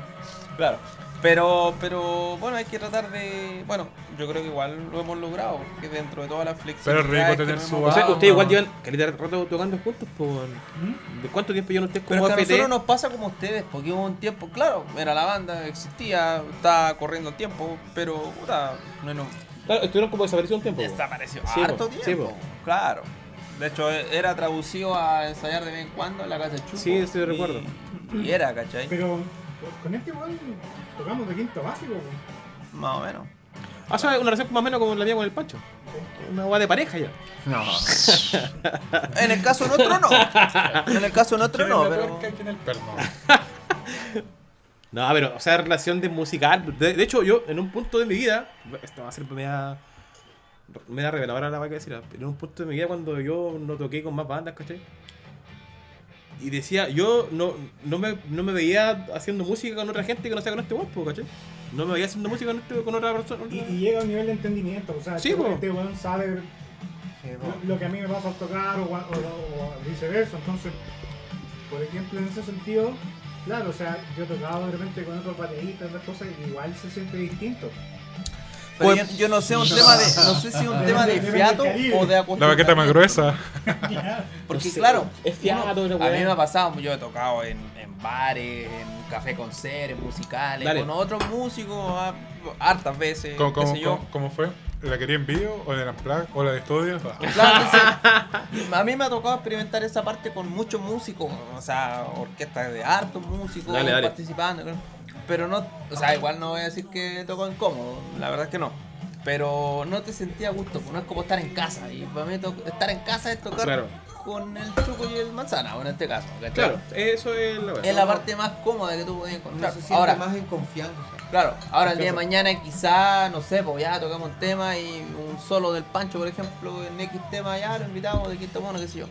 Claro. Pero, pero bueno, hay que tratar de. Bueno, yo creo que igual lo hemos logrado, porque dentro de todas las Pero flexibilidades. es rico que tener su hemos O sea, ustedes igual no. llevan calidad de rato tocando juntos, pues, weón. ¿Mm? ¿De cuánto tiempo llevan ustedes Pero como es que a FT? nosotros nos pasa como ustedes, porque hubo un tiempo, claro, era la banda, existía, estaba corriendo el tiempo, pero puta, no, no, Claro, estuvieron como desaparecidos un tiempo. weón. desapareció Sí, harto po, tiempo. po. claro. De hecho, era traducido a ensayar de vez en cuando en la casa de Chupo. Sí, sí, y- recuerdo. Y era, ¿cachai? Pero con este igual tocamos de quinto básico. pues. Más o menos. Ah, o sea, una relación más o menos como la mía con el Pancho. Una guay de pareja ya. No. En el caso nuestro no. En el caso nuestro ¿Quién es no, pero. es el? No, pero, o sea, relación de musical. De, de hecho, yo, en un punto de mi vida, esto va a ser media, media reveladora la que decir, pero en un punto de mi vida cuando yo no toqué con más bandas, ¿cachai? Y decía, yo no, no, me, no me veía haciendo música con otra gente que no sea con este guapo, ¿cachai? No me veía haciendo música con, este, con otra persona. Y, y llega a un nivel de entendimiento. O sea, Sí, este, este weón sabe Sí, lo, lo que a mí me pasa al tocar o, o- o- o viceversa. Entonces, por ejemplo, en ese sentido, claro, o sea, yo he tocado de repente con otros bateristas, otras cosas, y igual se siente distinto. Pero Pues- yo, yo no sé un tema de no sé si es un tema de fiato o de La baqueta más gruesa. Porque No sé, claro, es fiato, uno- a mí me ha pasado, yo he tocado en, en bares, en café con seres, musicales, Dale. con otros músicos ah, hartas veces, ¿Cómo, qué cómo, sé yo. cómo- cómo fue? ¿La quería en vivo o en el Unplugged o la de estudio? Ah, Claro, entonces, a mí me ha tocado experimentar esa parte con muchos músicos, o sea, orquestas de hartos músicos Dale, dale. participando. claro. Pero no, o sea, igual no voy a decir que toco incómodo, la verdad es que no. Pero no te sentía a gusto, pues, no es como estar en casa. Y para mí to- estar en casa es tocar Claro. Con el chuco y el manzana, o en este caso. ¿cachai? Claro, eso es la. Es la parte más cómoda que tú puedes Uno encontrar. se siente Ahora, más en confianza. Claro, ahora el día de mañana quizá, no sé, pues ya tocamos un tema y un solo del Pancho, por ejemplo, en X tema ya lo invitamos de quinto mono, qué sé yo.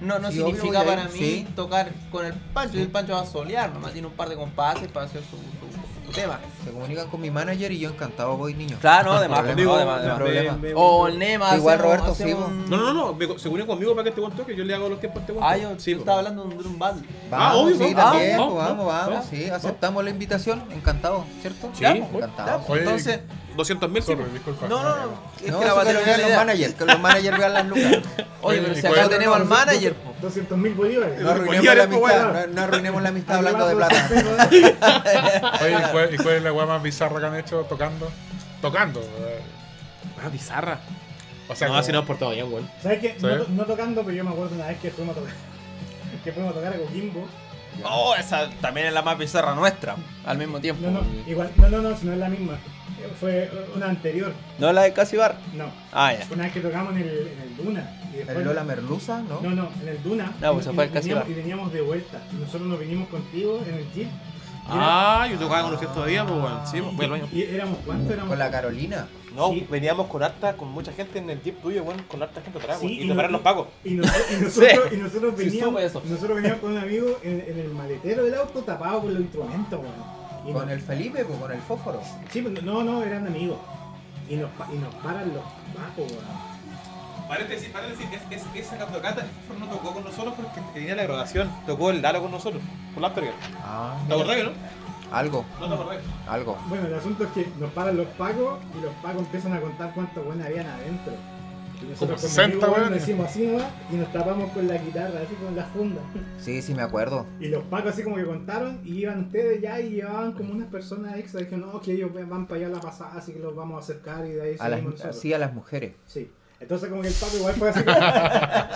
No, no Sí, significa para ir, mí sí. tocar con el Pancho, y el Pancho va a solear, nomás tiene un par de compases para hacer su, su- su tema. Se comunican con mi manager y yo encantado voy niño. Claro, no, de más, Problema. conmigo, O el Nema, Igual Roberto, sí, No, no, no, me- se unen conmigo para que este buen toque, yo le hago los tiempos a este buen Ah, yo sí, estaba hablando de un. Vamos, Ah, obvio, sí, vamos, también, vamos, pues, vamos, sí, aceptamos la invitación, encantado, ¿cierto? Sí, Ya, pues, encantado. Entonces, 200 mil, sí. Disculpa. no, no, no, es No, que la batería vean los managers, que los managers vean las lucas. Oye, pero ¿y si cuál- acá tenemos al manager, po. 200 mil bolívares. No arruinemos la pues, amistad, no, no arruinemos la amistad hablando de plata. Oye, ¿y cuál, y cuál es la weá más bizarra que han hecho tocando? Tocando. eh. Ah, bizarra. O sea, no, como- así nos portado bien, weón. ¿Sabes qué? No tocando, pero yo me acuerdo una vez que fuimos a tocar, que fuimos a, tocar a Coquimbo. Oh, esa también es la más bizarra nuestra, al mismo tiempo. No, no, igual, no, no, no, si no es la misma. Fue una anterior. ¿No la de Casi Bar? No. Ah, ya. Fue una vez que tocamos en el, en el Duna. Y después, El Lola Merluza, ¿no? No, no, en el Duna. No, pues y, se fue y el Casi veníamos, Bar. y veníamos de vuelta. Y nosotros nos vinimos contigo en el jeep. Y Ah, yo tocaba con los todavía, pues, weón. Sí, era- al baño. Y éramos, ¿cuántos éramos? Con la Carolina. No, Sí. veníamos con harta, con mucha gente en el jeep tuyo, weón, con harta gente atrás, Sí, weón. y Y no- tocaron los pagos. Y, nos- y nosotros, y nosotros veníamos, nosotros veníamos con un amigo en, en el maletero del auto tapado con los instrumentos, weón. Y Con el Felipe, pues, con el fósforo. Sí, pues, no, no, eran amigos. Y nos, y nos paran los pacos, weón. Paréntesis, paréntesis, es, es, esa tocata no tocó con nosotros porque tenía la grabación. Tocó el Lalo con nosotros, con Lasperger. Ah, ¿Te acordás que no? algo, No te acordás. algo. Bueno, el asunto es que nos paran los pacos y los pacos empiezan a contar cuántos buenos habían adentro. Y nosotros Como con mi amigo, 60 weón, decimos así nomás y nos tapamos con la guitarra, así con la funda. Sí, sí, me acuerdo. Y los pacos así como que contaron y iban ustedes ya y llevaban como unas personas extra. Dijeron, no, que ellos van para allá a la pasada, así que los vamos a acercar y de ahí A las, sí, a las mujeres. Sí. Entonces como que el paco igual fue así como...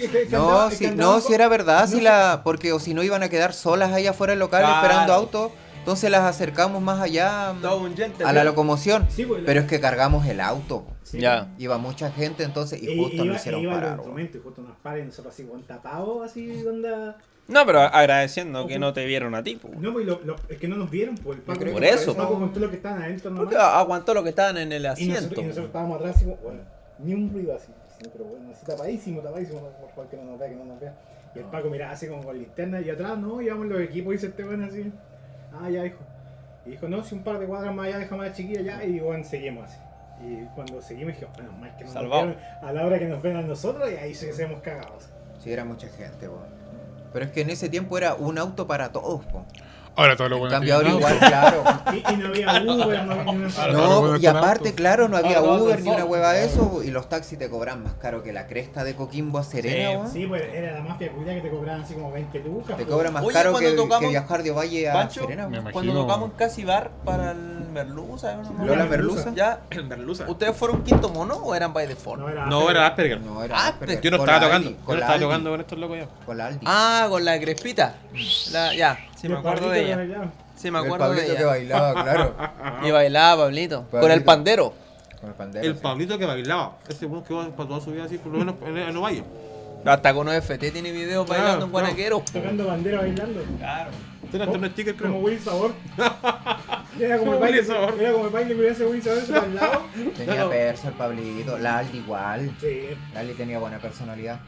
Sí, que- que No, andaba- que andaba no, si era verdad, si no, la, porque o si no iban a quedar solas ahí afuera del local Claro. esperando autos, entonces las acercamos más allá gente. a la locomoción. Sí, pues, la- Pero es que cargamos el auto. Sí, Ya. Iba mucha gente entonces y Y, justo iba, nos hicieron y los parar. y justo nos paran y nosotros así con tapados, así onda... No, pero agradeciendo que no te vieron a ti, po. No, pues lo, lo- es que no nos vieron, pues el Paco, Por eso, Paco contó lo que estaban adentro nomás. Porque aguantó lo que estaban en el Y nosotros, asiento. y nosotros estábamos atrás así como, bueno, ni un ruido así, así, pero bueno, así tapadísimo, tapadísimo, por favor que no nos vea, que no nos vea. Y el Paco miraba así como con linterna y atrás, no, llevamos los equipos, dice este bueno así. Ah, ya hijo. Y dijo, no, si un par de cuadras más allá dejamos a la chiquilla ya y bueno, seguimos así. Y cuando seguimos dije, bueno, más que no nos vieron a la hora que nos ven a nosotros y ahí sí que se hemos cagado. Sí, era mucha gente, weón. Pero es que en ese tiempo era un auto para todos, po. Ahora todo lo En bueno. cambio ahora tiene igual, claro. Y, y no había Uber, no había No, y aparte, claro, no había Ahora Uber ni una hueva de eso, y los taxis te cobran más caro que la cresta de Coquimbo a Serena, Sí. Sí, pues era la mafia culia que te cobraban así como 20 lucas. Te pues. cobra más Oye, caro que, tocamos- que viajar de Valle a Pancho, Serena. Me weón. imagino. Cuando tocamos en Casi Bar para el Merluza, ¿no? Lola Merluza. Ya, El Merluza. ¿ustedes fueron quinto mono o eran by default? No era, No, era Asperger. No, era Ah, Asperger. Yo no estaba tocando. Yo con no la estaba Aldi, tocando con estos locos ya. Con la Aldi. Ah, con la crespita. La, ya, sí me el acuerdo de ella. Sí me el acuerdo de Pablito que ella. bailaba, claro. Y bailaba Pablito. Con el pandero. Con el pandero. El sí. Pablito que bailaba. Ese bueno que va para toda su vida así, por lo menos en, valles. Hasta con OFT tiene videos Claro, bailando en claro. Guanaquero. Tocando bandera bailando. Claro. Tiene hasta un sticker, Como creo. Will Sabor. Era como el Como baile, Willy Sabor. era como el baile que hubiese Will Sabor para el lado. Tenía persa el Pablito. La Aldi igual. Sí. La Aldi tenía buena personalidad.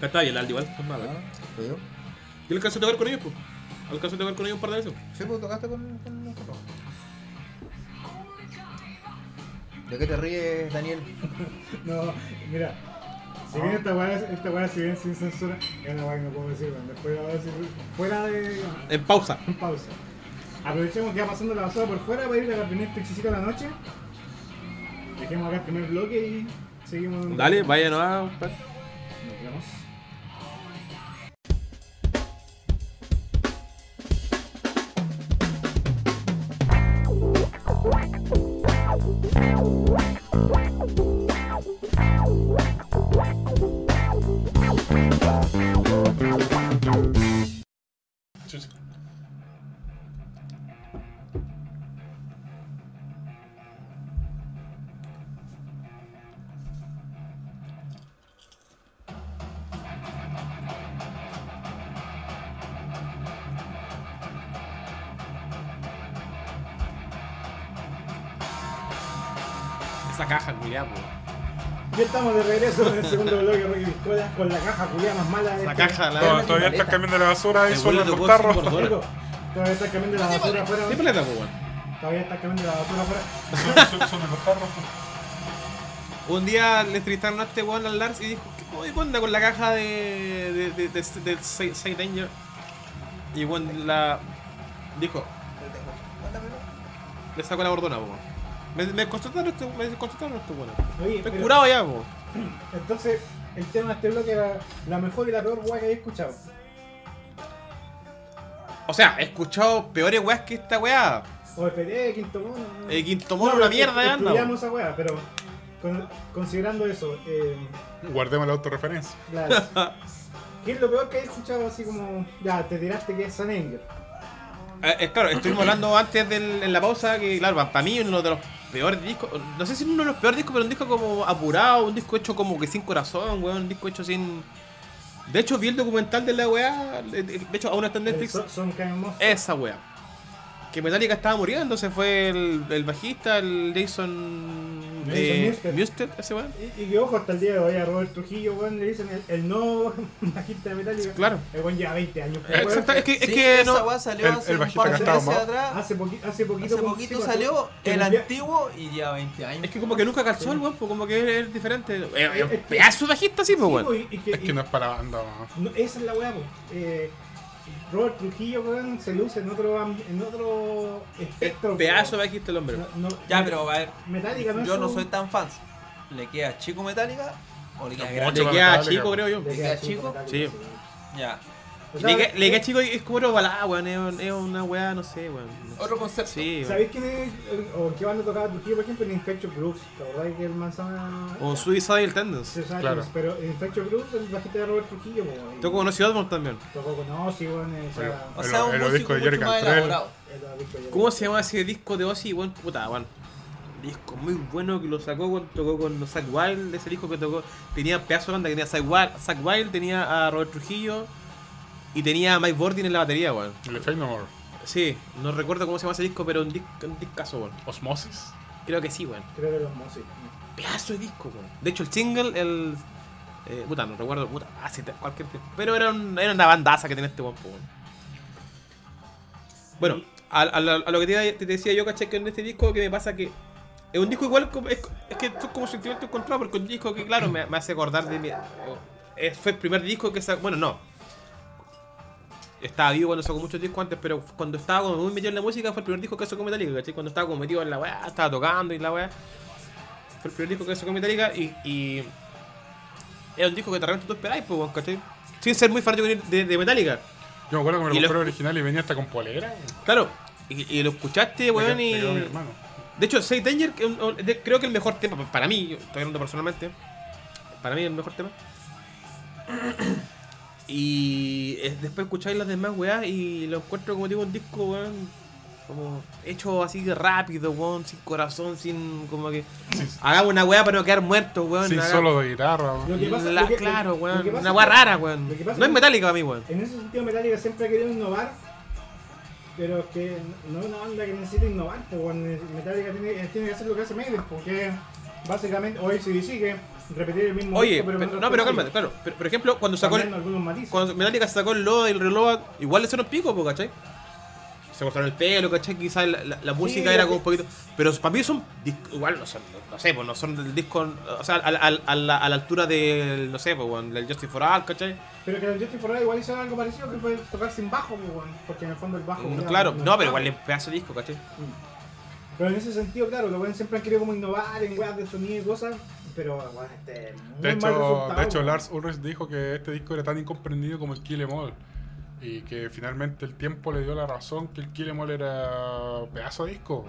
Está ahí, el Aldi igual. pues nada. ¿Sí, yo? Yo alcancé a tocar con ellos, pues. Alcancé a tocar con ellos un par de veces. Sí, pues tocaste con, con nosotros. ¿De qué te ríes, Daniel? No, mira. Si bien esta weá, esta weá, si bien sin censura, es una weá que no puedo decir, weón. Después la voy a decir fuera de. En pausa. en pausa. Aprovechemos que va pasando la basura por fuera para ir a la primera pixicita de la noche. Dejemos acá el primer bloque y seguimos. Dale, vaya nomás. pa- Nos vemos. Chucha. Esa caja, culiá, po. Ya estamos de regreso en el segundo bloque con la caja culiada más mala de Esa este- caja, la To- Realmente Todavía estás cambiando la basura ahí de los tarros. Chico, Todavía estás cambiando la basura afuera. ¿Qué paleta, weón? Todavía estás cambiando la basura afuera. En los tarros. Un día le entrevistaron a este weón al Lars y dijo, ¿qué onda con la caja de, de, de, de, Say Danger? Y weón la dijo, le sacó la bordona, weón. Me, me constataron esto, me constataron esto, weón. Estoy pero- curado ya, po. Entonces, el tema de este bloque era la mejor y la peor weá que he escuchado. O sea, he escuchado peores weas que esta wea. OFD, Quinto Mono. El quinto mono, una mierda ya anda. Esa weá, pero con- considerando eso, eh, Guardemos la autorreferencia. la- ¿qué es lo peor que he escuchado así como. Ya, te tiraste que es San Engel? Eh, eh, claro, estuvimos hablando antes del, en la pausa que, claro, para mí uno de los peores discos, no sé si uno de los peores discos, pero un disco como apurado, un disco hecho como que sin corazón, weón, un disco hecho sin... De hecho, vi el documental de la weá, de hecho, aún está en El Netflix, Son, son esa weá. Que Metallica estaba muriendo, se fue el, el bajista, el Jason... Eh. Newsted, ese weón. Y, y que ojo, hasta el día de hoy a Robert Trujillo, weón, le dicen el, el no bajista de Metallica. Claro. El weón lleva 20 años. Eh, Exacto, es que, es Sí, que esa no... salió el- hace el un bajista par de meses atrás. Hace, poqui- hace poquito. Hace poquito sí, salió el envía- antiguo y lleva 20 años. Es que como que nunca calzó el weón, pues como que es diferente. Es que- pedazo de bajista, sí, pues Sí, weón. pues, Es que no es para banda. ¿no? No, esa es la weá, pues. Eh, Robert Trujillo, weón, se luce en otro, en otro espectro. Pedazo de weón. bajista el hombre. No- no- Ya, pero a ver, Metallica no yo es no un- soy tan fan. ¿Le queda chico Metallica o le queda No, grande? Le queda chico, creo yo. Le queda chico? Sí. Ya. O sea, Le queda, le eh, chico y es como oro balada, weón. Es, es una weá, no sé, weón. No sé. Otro concepto. Sí, weón. ¿Sabéis quién es, eh, o qué banda tocaba Trujillo, por ejemplo? En Infectious Grooves. ¿Te acordás que el manzana... O Suicidal Tendency. Claro. Pero en Infectious Grooves, el bajista de Robert Trujillo, y- Tocó con Ciudad también. Tocó con Ozzy, weón, o sea... O El- sea, un el músico disco de mucho Jerry más elaborado. ¿Cómo se llama ese disco de Ozzy? Weón, puta, weón. Disco muy bueno que lo sacó cuando tocó con Zack Wild. Ese disco que tocó. Tenía pedazo de banda que tenía Zack Wild, Zack Wild tenía a Robert Trujillo. Y tenía a Mike Bordin en la batería, weón. El de Fate No More. Sí, no recuerdo cómo se llama ese disco, pero un, disco, un discazo, weón. Osmosis. Creo que sí, weón. Creo que los músicos. pedazo de disco, weón. De hecho, el single, el. Eh, puta, no recuerdo, puta, hace te- cualquier tiempo. Pero era, un- era una bandaza que tenía este weón, weón. Bueno, a, a lo- a lo que te, te decía yo, caché, que en este disco que me pasa que. Es un disco igual, como- es, es que esto es como sentimiento encontrado, porque un disco que, claro, me, me hace acordar de mi. eh, fue el primer disco que sacó. Bueno, no. Estaba vivo cuando sacó muchos discos antes, pero cuando estaba como muy metido en la música fue el primer disco que sacó Metallica, ¿cachai? Cuando estaba como metido en la weá, estaba tocando y la weá. Fue el primer disco que sacó Metallica y, y es un disco que de repente tú esperáis, pues, ¿cachai? Sin ser muy fanático de, de Metallica. Yo me acuerdo que me lo compré original y venía hasta con polera. Claro, y, y lo escuchaste, weón, y... mi hermano. De hecho, Say Danger, creo que el mejor tema, para mí, estoy hablando personalmente, para mí es el mejor tema. Y eh, después escucháis las demás weas y lo encuentro como digo un disco, weón, como hecho así de rápido, weón, sin corazón, sin como que... Hagamos una wea para no quedar muertos, weón. Sin haga- solo de guitarra. weón. Lo que pasa- La- lo que- claro, lo weón. que pasa Una que- rara, weón. lo que pasa No es metálica para mí, weón. En ese sentido, Metallica siempre ha querido innovar, pero es que no es una banda que necesita innovar. Pues, weón. Metallica tiene, tiene que hacer lo que hace Maiden, porque básicamente, o ACDC, que repetir el mismo Oye, disco, pero no, pero cálmate, claro. Pero, por ejemplo, cuando sacó el. Cuando Metallica sacó el Load y el Reload, igual le hicieron pico, po, ¿cachai? se cortaron el pelo, ¿cachai? Quizás la, la- la música Sí, era como un poquito. Pero para mí son. Igual no son. No sé, pues no son del disco. O sea, a, la- a la- a la, a la altura del. No sé, pues, weón, del Justice for All, ¿cachai? Pero que el Justice for All igual hizo algo parecido que fue tocar sin bajo, pues, porque en el fondo el bajo. No, ya claro, no, pero igual es pedazo de disco, ¿cachai? Pero en ese sentido, claro, los weones siempre han querido como innovar en weas de sonido y cosas, pero weón, este. Muy De mal hecho, resultado, de hecho. Lars Ulrich dijo que este disco era tan incomprendido como el Kill Em All. Y que finalmente el tiempo le dio la razón que el Kill Em All era pedazo de disco.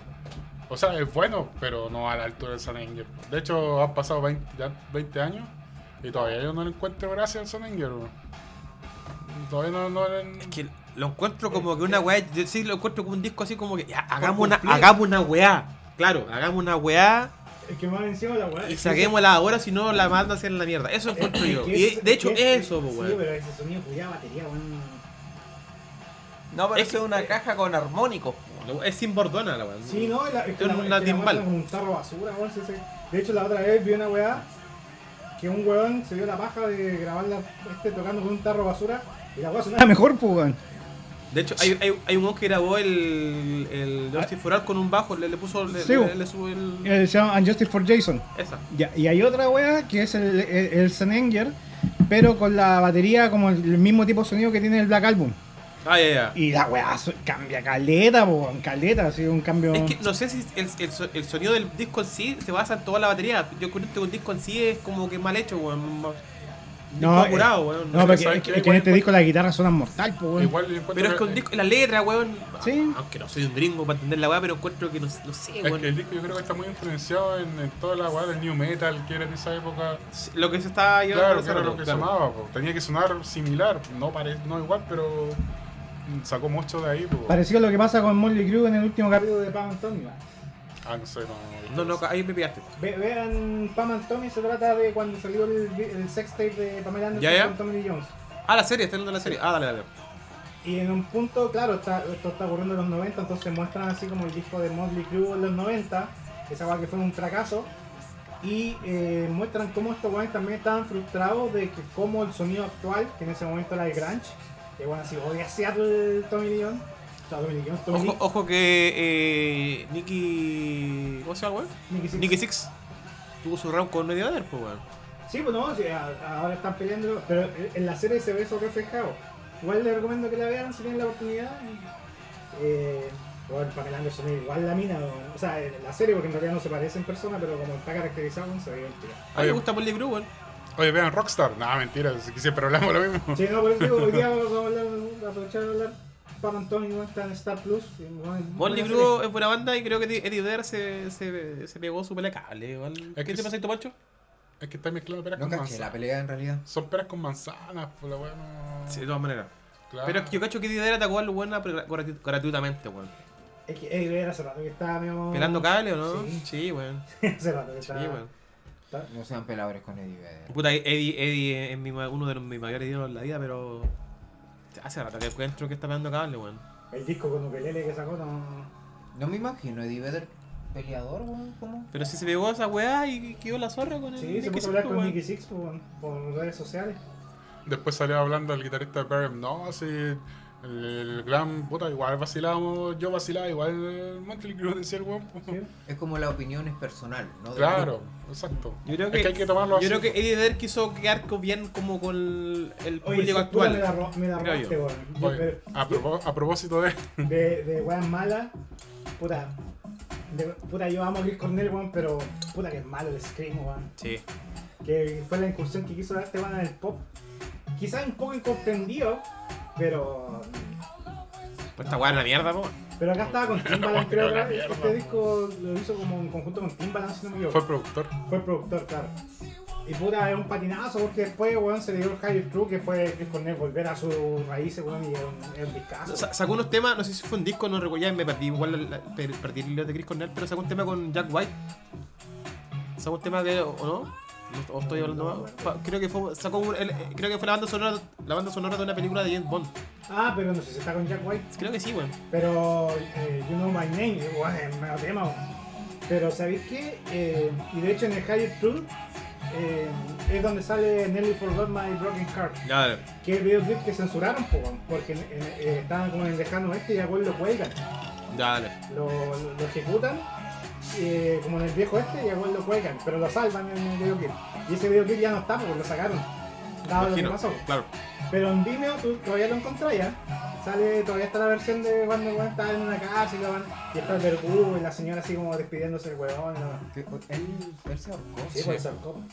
O sea, es bueno, pero no a la altura del Sun Anger. De hecho, han pasado 20, ya 20 años y todavía yo no le encuentro gracia al weón. Todavía no, no le- Es que lo encuentro como que una weá. Yo sí lo encuentro como un disco así como que. Ya, hagamos una, hagamos una weá. Claro, hagamos una weá Es que más encima la que saquémosla ahora, si no la manda hacia la mierda. Eso encuentro yo. es Y que de hecho, que eso, pues, Sí, weón. pero ese sonido cuya batería, weón. No, pero Es eso es una caja con armónicos. Es sin bordona la weá. Sí, no, la, es que Es la, una que timbal. un tarro basura, weón. De hecho, la otra vez vi una weá que un weón se dio la paja de grabarla este tocando con un tarro basura y la weá sonaba mejor, pues, weón. De hecho, hay, hay, hay un que grabó el, el Justice for All con un bajo, le, le puso, le, Sí, le, le el... Eh, se llama Unjustice for Jason. Esa. Ya, y hay otra weá que es el, el, el pero con la batería como el, mismo tipo de sonido que tiene el Black Album. Ah, ya, ya. Y la weá cambia caleta, po, weón, caleta, así un cambio. Es que no sé si el, el, el sonido del disco en sí se basa en toda la batería. Yo creo que un disco en sí es como que mal hecho, weón. No, eh, apurado, weón. no, porque ¿sabes es, qué? que- en este disco la guitarra suena mortal, po, weón. Igual Pero es que un disco, la letra, weón. Sí. Aunque no soy un gringo para entender la weá, pero encuentro que no, no sé, Es weón. que el disco yo creo que está muy influenciado en, en toda la weá del new metal que era en esa época. Lo que se está llevando Claro, que era lo que claro. sonaba, po. tenía que sonar similar, no pare, no igual, pero sacó mucho de ahí. po. Parecido a lo que pasa con Molly Crew en el último capítulo de weón. Ah, no sé, no. No, no, ahí me pillaste. Ve- vean Pam and Tommy, se trata de cuando salió el, el sex tape de Pamela Anderson Ya, ya. con Tommy Lee Jones. Ah, la serie, está hablando de la serie. Ah, dale, dale. Y en un punto, claro, está, esto está ocurriendo en los 90, entonces muestran así como el disco de Motley Crue en los 90, esa weá que fue un fracaso. Y eh, muestran cómo estos weones también estaban frustrados de que cómo el sonido actual, que en ese momento era el grunge, que bueno, así odia Seattle Tommy Lee Jones. Ojo, que eh, Nicky. ¿Cómo se llama, weón? Nicky Six. Nicky Six tuvo su round con Medioder, pues, weón. Sí, pues no, sí, a- ahora están peleando, pero en la serie se ve eso reflejado. Igual les recomiendo que la vean si tienen la oportunidad. Eh, bueno, Pamela Anderson es igual la mina, o sea, en la serie, porque en realidad no se parece en persona, pero como está caracterizado, se ve divertido. A mí me gusta Molly Crew, weón. Oye, vean Rockstar. No, mentira, siempre hablamos lo mismo. Sí, no, por eso digo, hoy día vamos a hablar, a aprovechar de hablar. Pam Antonio está en Star Plus. es Molly buena Crew es buena banda y creo que Eddie Vedder se, se, se pegó su pelea cable. Igual. Es ¿Qué que te pasa, sí. Pancho? Es que está mezclando peras No con caché la manzanas. pelea en realidad. Son peras con manzanas, pues la weá no. Sí, de todas maneras. Claro. Pero es que yo cacho que Eddie Vedder atacó a gratuitamente, weón. Es que Eddie Vedder hace rato que está medio. ¿Pelando cable o no? Sí. Sí, weón. hace rato que Sí, está. weón. está- No sean peladores con Eddie Vedder. Puta, Eddie, Eddie es mi ma- uno de los, mis mayores ídolos en la vida, pero. Hace rato que encuentro que está pegando cable, weón. El disco con Ukelele que sacó no. No me imagino Eddie Vedder peleador, weón. ¿Cómo? Pero si se pegó esa weá y quedó la zorra con el. Sí, se puso a hablar con. Nicky Six por, por redes sociales. Después salió hablando el guitarrista de. No, si el, el gran puta, igual vacilábamos, yo vacilaba, igual Motley Crue decía el weón. ¿sí? Es como la opinión es personal, ¿no? Claro, exacto. Yo creo Es que, que hay que tomarlo yo así. creo que Eddie Vedder quiso quedar bien como con el, el Oye, público actual. me la, ro- me la robaste, yo. weón. Pero- a, propo- a propósito de. de, de weas malas, puta. de- puta, yo amo a Chris Cornell, weón, pero puta que es malo el Scream, weón. Sí. Que fue la incursión que quiso dar este weón en el pop. Quizás un poco incomprendido, pero. Pues esta weá es una mierda, po. Pero acá estaba con Timbaland, creo que mierda. este disco lo hizo como en conjunto con Timbaland, si no me equivoco. Fue el productor. Fue el productor, claro. Y puta, es un patinazo porque después, weón, se le dio el Higher True, que fue Chris Cornell volver a sus raíces, weón, y es un, discazo. Sa- Sacó unos temas, no sé si fue un disco, no recuerdo, ya me perdí igual la- la- per- perdí el hilo de Chris Cornell, pero sacó un tema con Jack White. Sacó un tema que, ¿o no? ¿O estoy hablando No, Creo que fue, sacó un- el- creo que fue la banda sonora, la banda sonora de una película de James Bond. Ah, pero no sé si está con Jack White. Creo que sí, weón. Pero eh, You Know My Name, weón, es medio tema, weón. Pero ¿sabéis qué? Eh, y de hecho en el Higher True eh, es donde sale Nelly Forgot My Broken Heart. Ya, dale. Que es el videoclip que censuraron, po, porque eh, estaban como en el lejano oeste y a lo cuelgan. Ya, dale. Lo, lo- lo ejecutan eh, como en el viejo este y a lo cuelgan, pero lo salvan en el videoclip. Y ese videoclip ya no está porque lo sacaron. Dado lo que pasó. Claro. Pero en Vimeo tú todavía lo encontrás ya. Sale, todavía está la versión de cuando el está en una casa y, lo van, y está el verdugo y la señora así como despidiéndose y lo- Que- Él, él se ahorcó. Sí, pues, ser como.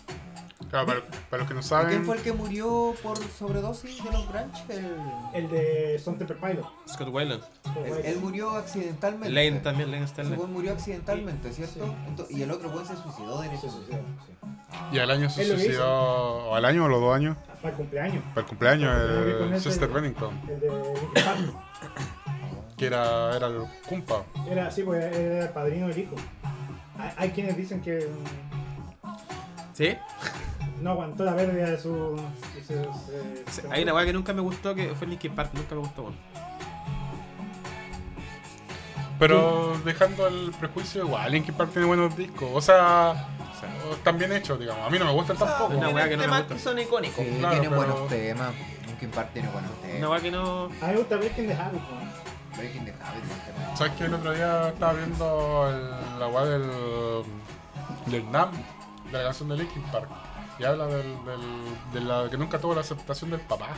Claro, para, para los que no ¿Y saben, ¿Quién fue el que murió por sobredosis de los branch? El- El de Son Pilot. Scott Weiland. él, él murió accidentalmente. Lane también, Lane está en Ese Lane. weón murió accidentalmente, ¿cierto? Sí. Y el otro weón se suicidó de Se eso. suicidó, sí. y al año se suicidó, o al año o los dos años, Para el cumpleaños. para el cumpleaños, el ese- Chester Bennington, El de que era, era el cumpa. Era así, porque era el padrino del hijo. Hay, hay quienes dicen que mm, ¿Sí? No aguantó la pérdida de su. de su- se- se- Hay una weá que nunca me gustó que fue Linkin Park. Nunca me gustó, weón. Pero dejando el prejuicio, igual Linkin Park tiene buenos discos. O sea, están bien hechos, digamos. A mí no me gustan tampoco. Una weá que no me gusta. son icónicos. Sí, Claro, tiene pero- buenos temas. Linkin Park tiene buenos Una temas. weá que no. A mí me gusta Breaking the Habit, weón. Breaking the Habit, tema. ¿Sabes que el otro día estaba viendo el- la weá del, del NAM, de la canción de Linkin Park? Y habla del, del- de la que nunca tuvo la aceptación del papá.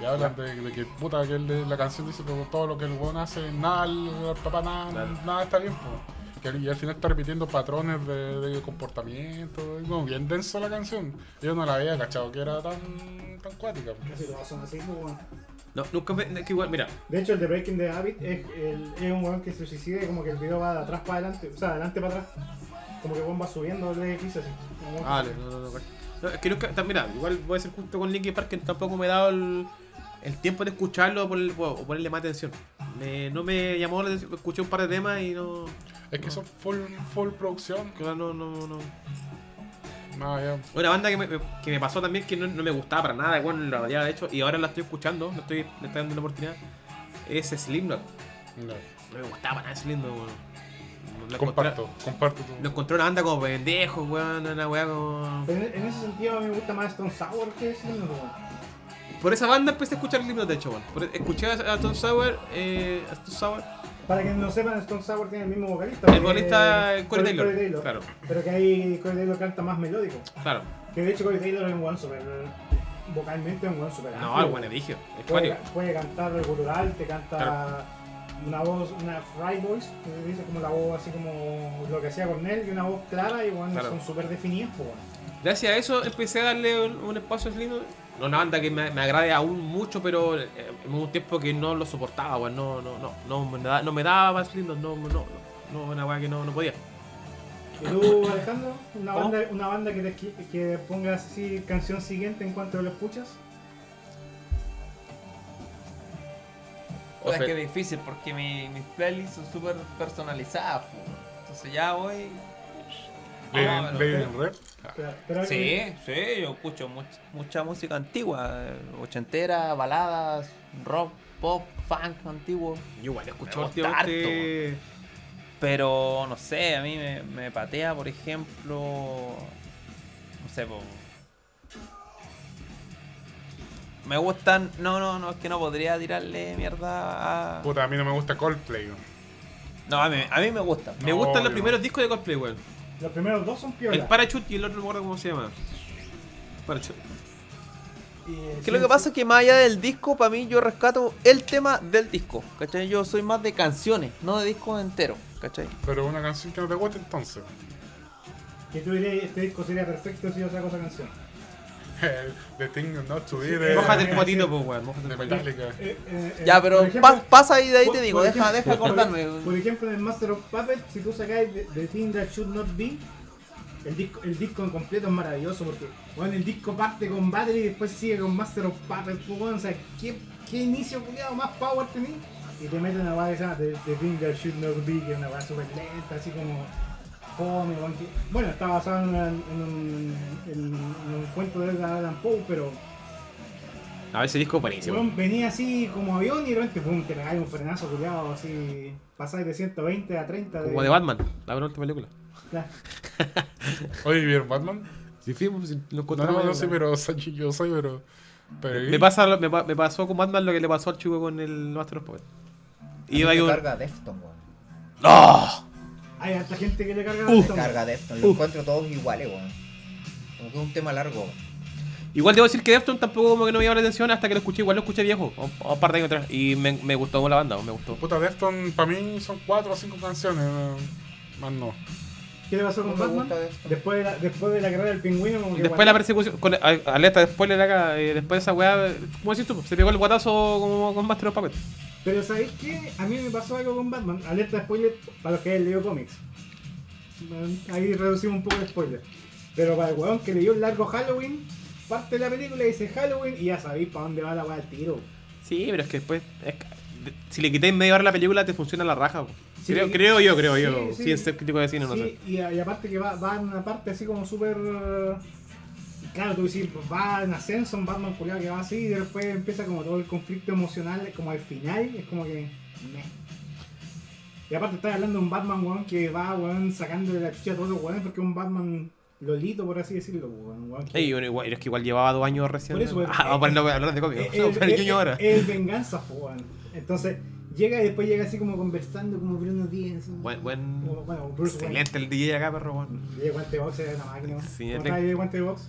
Y hablan de, de que puta que el de la canción dice que todo lo que el weón hace, nada, el, el papá nada, Claro. nada está bien. Que, y al final está repitiendo patrones de, de comportamiento. y como bien denso la canción. Yo no la había cachado que era tan, tan cuática. Casi todas son así, pues. No, nunca me. es que igual, mira. De hecho, el de Breaking the Habit es, el- es un weón que se suicida y como que el video va de atrás para adelante, o sea, de adelante para atrás. Como que el weón va subiendo el edificio así. Ah, Vale, no, no, no. no, es que Mira, igual voy a ser justo con Linkin Park que tampoco me he dado el, el tiempo de escucharlo o ponerle, o ponerle más atención. Me- no me llamó la atención. Escuché un par de temas y no. Es que son full, full producción. No, no, no. No. Una banda que me, que me pasó también que no, no me gustaba para nada, bueno, la había hecho y ahora la estoy escuchando, le estoy, le estoy dando una oportunidad. Es Slipknot. No. No me gustaba para nada Slipknot, weón. Lo Comparto, encontré- comparto tu. Lo encontré una banda como pendejo, weón, una weá como. En, en ese sentido a mí me gusta más Stone Sour que Slipknot, weón. Por esa banda empecé a escuchar Slipknot, de hecho, weón. Por- Escuché a Tom Sauer, eh, a Tom Sauer, Para que no sepan, Stone Sour tiene el mismo vocalista. el vocalista Corey Taylor. Corey Taylor. Claro, Pero que ahí Corey Taylor canta más melódico. claro. Que de hecho Corey Taylor es un weón super. Vocalmente es un weón super. No, el buen edigio, es Puede, puede cantar el gutural, te canta Claro. Una voz, una fry voice, que se dice como la voz así como lo que hacía Cornell, y una voz clara y bueno, Claro. son súper definidas, pues, weón. Gracias a eso empecé a darle un, un espacio a. No una banda que me, me agrade aún mucho, pero eh, en un tiempo que no lo soportaba, weón. No, no, no, no, me da- no me daba más Slipknot, no, no, no, no, una weá que no, no podía. ¿Y tú, Alejandro? ¿Una ¿Cómo? banda, una banda que, te, que pongas así canción siguiente en cuanto lo escuchas? Puta, es Ofe- que es difícil porque mi, mis playlists son súper personalizadas. Entonces ya voy. Ah, Lady Red. Sí, sí, yo escucho much- mucha música antigua, eh, ochentera, baladas, rock, pop, funk antiguo. Yo igual escucho últimamente. Pero no sé, a mí me, me patea, por ejemplo. No sé, po. Me gustan. No, no, no, es que no podría tirarle mierda a. Puta, a mí no me gusta Coldplay. ¿no? No, a mí, a mí me gusta. Me No, gustan los yo- primeros discos de Coldplay, weón. Los primeros dos son El piola. Parachute y el otro no me acuerdo cómo se llama. Parachute. Que sí, lo que pasa es que más allá del disco, para mí yo rescato el tema del disco. ¿Cachai? Yo soy más de canciones, no de discos enteros. ¿Cachai? Pero una canción que no te gusta entonces. Que tú dirías, este disco sería perfecto si yo saco esa canción. The Thing Not to Be de, Mójate el potito, pues, weón. Mójate de el potito. Metallica. Eh, eh, eh, Ya, pero por ejemplo- pa- pasa ahí de ahí por- te digo, deja, ejemplo- deja por- ejemplo, en el Master of Puppets, si tú sacáis The, The Thing That Should Not Be, el disco, el disco en completo es maravilloso porque bueno, el disco parte con Battery y después sigue con Master of Puppets. pues, bueno, o sea, ¿qué, qué inicio culiado más power tenés? Y te meten una weá que se llama The, The Thing That Should Not Be, que es una weá súper lenta, así como. Fome, weón, que- bueno, está basado en, una- en un, en un- en un cuento de Allan Poe, pero A ver, ese disco es buenísimo. Venía así como avión y de repente pum, te pegáis un frenazo culiado así. Pasáis de 120 a 30. Como de Batman, la última película. Ya. Oye, ¿vieron Batman? Sí, Sí, sí, pues, lo No, encontramos. no, no sé, ¿no? pero soy yo soy, pero. pero Me, pasa, lo- me, pa- me pasó con Batman lo que le pasó al chico con el Master of Puppets. Y Iba ahí un... carga Defton, weón. ¡Ah! Hay harta gente que le carga Me esto. carga Defton. Lo encuentro todos iguales, weón. Como que es un tema largo. Igual debo decir que Defton tampoco como que no me llamó la atención hasta que lo escuché. Igual lo escuché viejo, un, un par de años atrás. Y me, me gustó la banda, me gustó. Puta, Defton para mí son cuatro o cinco canciones. más no. ¿Qué le pasó con Batman? Después de, la, después de la carrera del pingüino, como que. Después de la persecución, con, a- alerta de spoiler acá, eh, después de esa weá, ¿cómo decís tú? Se pegó el guatazo como con Master of Puppets. Pero ¿sabéis qué? A mí me pasó algo con Batman. Alerta de spoiler para los que hayan leído cómics. Ahí reducimos un poco de spoiler. Pero para el weón que leyó el largo Halloween, parte de la película dice Halloween y ya sabéis para dónde va la weá al tiro. Sí, pero es que después. es que- de- si le quitáis media hora a la película, te funciona la raja. Sí, creo, creo yo, creo yo. Sí. Sin ser crítico de cine, no sé. y, y aparte que va, va en una parte así como súper. Claro, tú decís, pues, va en ascenso, un Batman culiado que va así, y después empieza como todo el conflicto emocional, como al final, es como que. meh. Y aparte estás hablando de un Batman, weón, que va, weón, sacándole la chucha a todos los weones, porque es un Batman lolito, por así decirlo, weón. weón, que- Ey, bueno, igual, es que igual llevaba dos años recién. Por eso, pues, ah, vamos a hablar de cómics. Eh, a eh, ñoño ahora. eh, Es venganza, po, weón. Entonces, llega y después llega así como conversando, como Bruno Díaz. Buen, buen. Como, bueno, Bruce Wayne. Excelente el DJ acá, perro. bueno. Llega guante de box, era una máquina. Sí, ¿Cómo es está ahí el guante de box?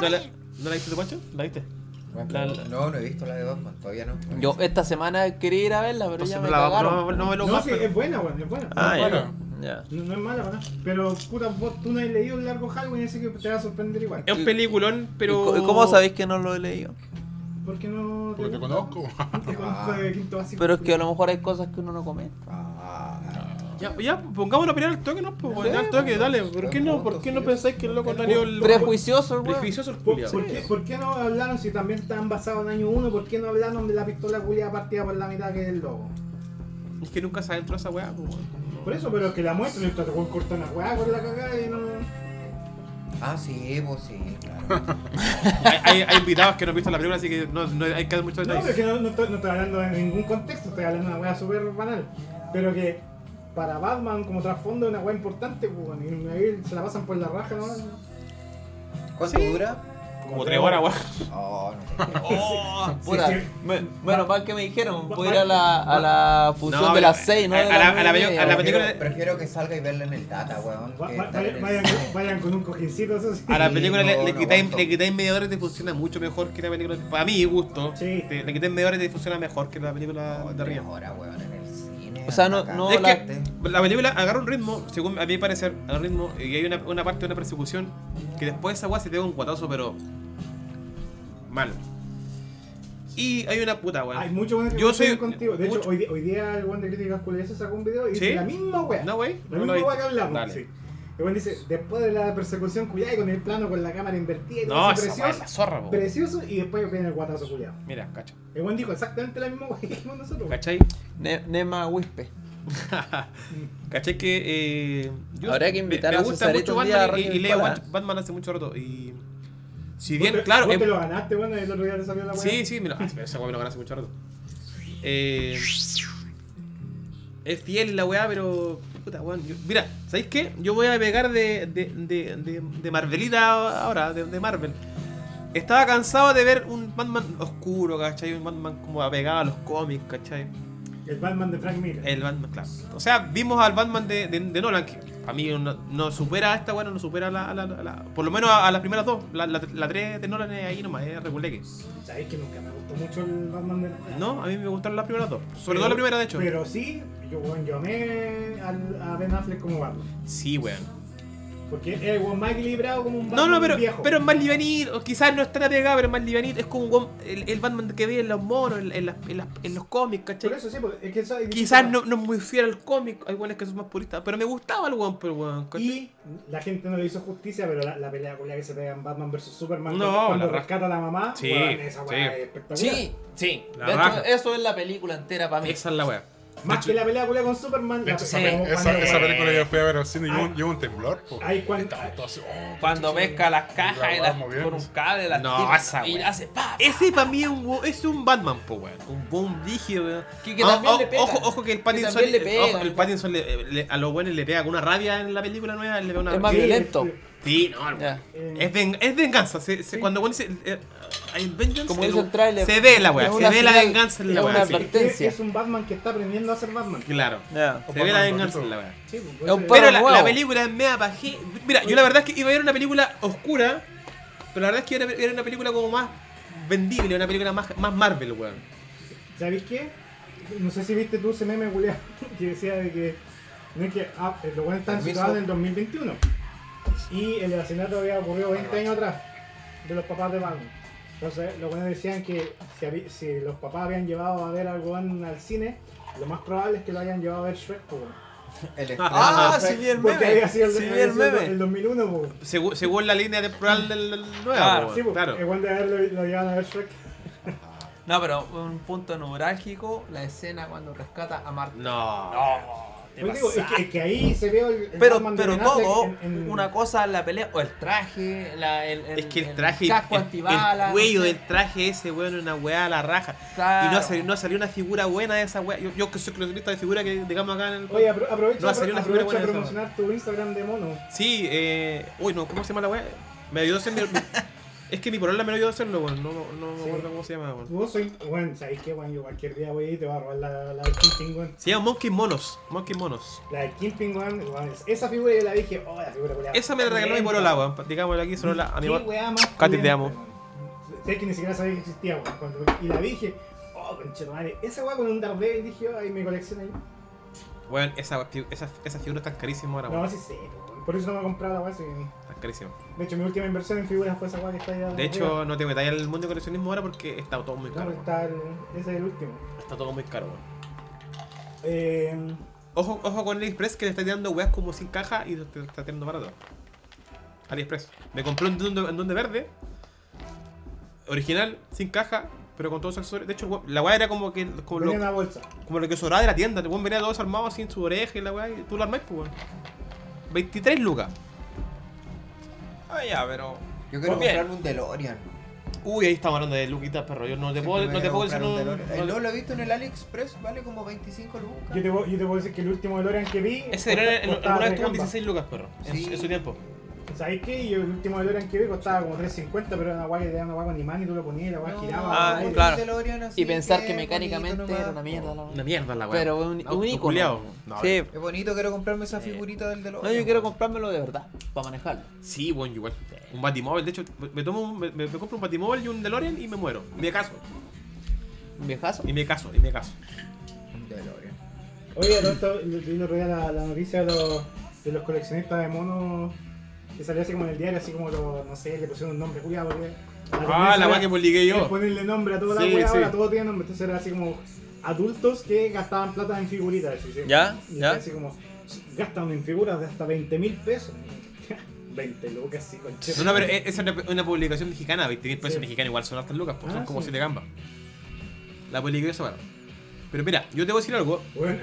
¿No la, ¿No la viste tu Pancho? ¿La viste? La- la- No, no he visto la de Batman, todavía no. Yo esta semana quería ir a verla, pero Entonces ya no me la cagaron. no, no me lo No, más, sí, pero- es buena, weón, es buena. Ah, es buena. No, no es mala, ¿verdad? Pero, puta, vos, tú no has leído el largo Halloween, así que te va a sorprender igual. Es un peliculón, pero. ¿Y ¿Cómo sabéis que no lo he leído? ¿Por qué no Porque te conozco. Te conozco de quinto básico. Pero es que a lo mejor hay cosas que uno no comenta. Ah, Ya, ya, pongamos la opinión al toque, ¿no? Pues, Sí, al toque, dale. ¿Por qué no, por qué no pensáis que el loco no ha leído el. Prejuicioso. Prejuicioso el ¿Por, culiao. por qué, por qué no hablaron, si también estaban basados en año 1, por qué no hablaron de la pistola culiada partida por la mitad que es el logo? Es que nunca se adentró esa weá, pues. Por eso, pero que la te pueden cortar una weá con la cagada y no. Ah, sí, pues sí, claro. hay, hay, hay invitados que no han visto la película, así que no, no hay que dar muchos No, pero es que no, no estoy, no estoy hablando de ningún contexto, estoy hablando de una weá súper banal. Pero que para Batman como trasfondo es una weá importante, pues, bueno, y ahí se la pasan por la raja, ¿no? ¿Cuánto dura? Como tres horas, weón. Oh, no. Oh, puta. sí. Me- Menos mal que me dijeron, voy a ir a la, a la función No, de pero las 6, ¿no? a- De a las la- a nueve la y película- media. a la Prefiero, película- prefiero que salga y verla en el data, weón. Va- que va- estar en el vayan, cine. vayan con un cojincito, eso sí. A la Sí, película le, no, le no quitáis, aguanto. le quitáis media hora y te funciona mucho mejor que la película. Para mi gusto, Sí. te- le quitáis media hora y te funciona mejor que la película de arriba. Ahora, weón, en el cine. O sea, no- acá. no Es la- que la película agarra un ritmo, según a mi parecer, agarra un ritmo, y hay una, una parte de una persecución que después esa weá se te da un guatazo, pero. Mal. Y hay una puta, weón. Hay muchos buenos que Yo soy- contigo. De hecho, mucho- hoy, día- hoy día el buen de críticas culiadas sacó un video y dice ¿Sí? la misma weá. No, güey. La No misma weá que hablamos, Dale. sí. El buen dice, después de la persecución culiada y con el plano con la cámara invertida y todo No, esa precioso, la zorra, po. precioso, y después viene el guatazo culiado. Mira, cacha. El buen dijo exactamente la misma weá que dijimos nosotros. weón. ¿Cachai? Ne- Nema Wispe. ¿Cachai que eh, Habría que invitar me, a me gusta Cesarito mucho a Batman y, y leo Batman hace mucho rato y si Vos bien te- claro Vos em- te lo ganaste, bueno, el otro día te salió la weá. sí sí me lo, ah, esa weá me lo gané hace mucho rato eh, es fiel la weá pero puta weón mira ¿sabéis qué? yo voy a pegar de de, de, de, de Marvelita ahora de, de Marvel estaba cansado de ver un Batman oscuro ¿cachai? un Batman como apegado a los cómics ¿cachai? El Batman de Frank Miller. El Batman, claro. O sea, vimos al Batman de, de, de Nolan, que a mí no, no supera a esta, bueno, no supera a la, a la- a la- por lo menos a, a las primeras dos. La, la, la tres de Nolan es ahí nomás, es reguleque. Sabéis que nunca me gustó mucho el Batman de No, a mí me gustaron las primeras dos. Sobre Pero- todo la primera, de hecho. Pero sí, yo, bueno, yo amé al- a Ben Affleck como Batman. Sí, weón. Porque es el más equilibrado como un No, Batman no, pero, viejo. pero es más libanito. O quizás no es tan apegado, pero es más libanito. Es como un el, el Batman que ve en los monos, en, en las- en las- en los cómics, Por ¿cachai? eso sí, porque es que eso es Quizás no, no es muy fiel al cómic. Hay weones que son más puristas. Pero me gustaba el weón, pero weón, ¿cachai? Y la gente no le hizo justicia, pero la, la pelea culia que se pega en Batman vs Superman No, cuando la rescata a la mamá, Sí, weón, esa weá sí. es espectacular. Sí, sí. La de hecho, eso es la película entera para mí. Esa es la weá. Más que la pelea con Superman, De hecho, esa, película yo fui a ver al cine y Ay. un- temblor. cuando- oh, Cuando pesca las cajas y las con un cable las No, esa y hace pa. Ese para mí es un, wo- es un Batman, po, weón. Un boom rígido, weón. Que- que Ah, también oh, le pega. Ojo, ojo que el Pattinson, le eh, pega. ojo, el Pattinson le- le- a los buenos le pega con una rabia en la película nueva, le pega una Es más violento. sí. No. Eh, Es, ven- es venganza. Se, se- Sí. Cuando uno dice. eh, hay vengeance, Como dice el Se ve la weá. Se ve la venganza en la es weá. una sí. advertencia. es, es un Batman que está aprendiendo a ser Batman. Claro. Se ve la venganza en la weá. Sí, pues, Pero la, película es mea paje. Mira, yo la verdad es que iba a ver una película oscura. Pero la verdad es que era, era una película como más vendible, una película más, más Marvel, weón. ¿Sabes qué? No sé si viste tú ese meme, Julián, que decía de que. No es que. Ah, eh, los buenos están situados en el 2021. Y el asesinato había ocurrido 20 años atrás. De los papás de Batman. Entonces, los buenos decían que si, habí- si los papás habían llevado a ver algo en- al cine, lo más probable es que lo hayan llevado a ver Shrek, pues. El Ah, de sí vi el Porque meme. había sido el, Sí el el- meme. el 2001, pues. Según, según la línea temporal del, del nuevo, Claro, weón, Sí, claro. Igual de haberlo lo llevan a ver Shrek. No, pero un punto neurálgico, la escena cuando rescata a Marta. No. Pues digo, es que, es que ahí se ve el, el Pero, pero todo, en- en- una cosa la pelea, o el traje, la, el, el- Es que el traje, casco el, antibala, el cuello no sé. del traje ese, weón, una weá a la raja. Claro. Y no salió, no salió una figura buena de esa weá. Yo, yo que soy coleccionista de figura que digamos acá en el. Oye, apro- aprovecha, No va a salir una figura aprovecha buena a promocionar tu Instagram de mono. Sí, eh. Uy, no, ¿cómo se llama la weá? Me ayudó a hacer mi- mi- Es que mi polola me ayudó a hacerlo, weón. No, no, no me Sí. acuerdo cómo se llama, weón. Vos soy, bueno, ¿sabéis qué? Bueno, yo cualquier día voy y te voy a robar la, la del Kingpin, weón. Se llama Monkey Monos. Monkey Monos. La del Kingpin, weón. weón, Esa figura yo la dije, oh, la figura culiada. Esa me la regaló mi polola, weón. Digámoslo aquí, solo la a mi weón. Katy, te amo. weón. Sé que ni siquiera sabía que existía, weón. Cuando- Y la dije, oh, conchetumare. Esa weá con un Daredevil dije, oh, ahí me coleccioné. Weón, esa, esa, esa figura está carísima ahora, No, weón. sí sé, weón. Por eso no me he comprado la weá. así que- Está carísima. De hecho, mi última inversión en figuras fue esa weá que está allá. De hecho, no detalle en el mundo de coleccionismo ahora porque está todo muy no, caro. pues está el, ese es el último. Está todo muy caro, weón. Eh, Ojo, ojo con AliExpress que le está tirando weas como sin caja y te está tirando barato. AliExpress. Me compré un duende, verde. Original, sin caja, pero con todos los accesorios. De hecho, la wea era como que como venía lo, una bolsa. como lo que sobraba de la tienda. El weón venía todo desarmado así en su oreja y la wea y tú lo armás, pues weón. 23 lucas. Ah, ya, pero. Yo quiero Bien. comprarme un DeLorean. Uy, ahí estamos hablando de luquitas, perro. Yo no te puedo, no te puedo decir un. DeLorean. no- No, lo he visto en el AliExpress, vale como 25 lucas. Yo te, puedo- yo te puedo decir que el último DeLorean que vi. Ese era en- costaba alguna vez tuvo gambas. 16 lucas, perro. En, Sí. en su tiempo. ¿Sabes qué? Yo el último DeLorean que vi costaba como 3.50, pero era una guay, era una guay con imán y tú lo ponías y la guay No, giraba. Ah, claro. Y pensar que mecánicamente era una mierda. la- Una mierda la wea. Pero un, Auto un ícono. No, sí. Es bonito, quiero comprarme esa figurita del DeLorean. No, yo quiero comprármelo de verdad, para manejarlo. Sí, bueno, igual. Un batimóvil, de hecho, me, tomo un- me, me compro un batimóvil y un DeLorean y me muero. Y me caso. Un viejazo. Y me caso, y me caso. Un DeLorean. Oye, el otro día la, la noticia de los, de los coleccionistas de monos que salió así como en el diario, así como los, no sé, le pusieron un nombre, cuidado, porque. Ah, la wea que publiqué yo. ponerle nombre a toda la Sí, wea, sí. ahora todo tiene nombre, entonces era así como adultos que gastaban plata en figuritas. así, sí. Ya, Y ya. así como, gastan en figuras de hasta 20 mil pesos. 20 lucas, sí, conche. No, no, pero es, es una, una publicación mexicana, 20 mil pesos Sí. mexicanos, igual son hartas lucas, pues Ah, son como sí. 7 gambas. La publiqué esa. Pero mira, yo te voy a decir algo. Bueno,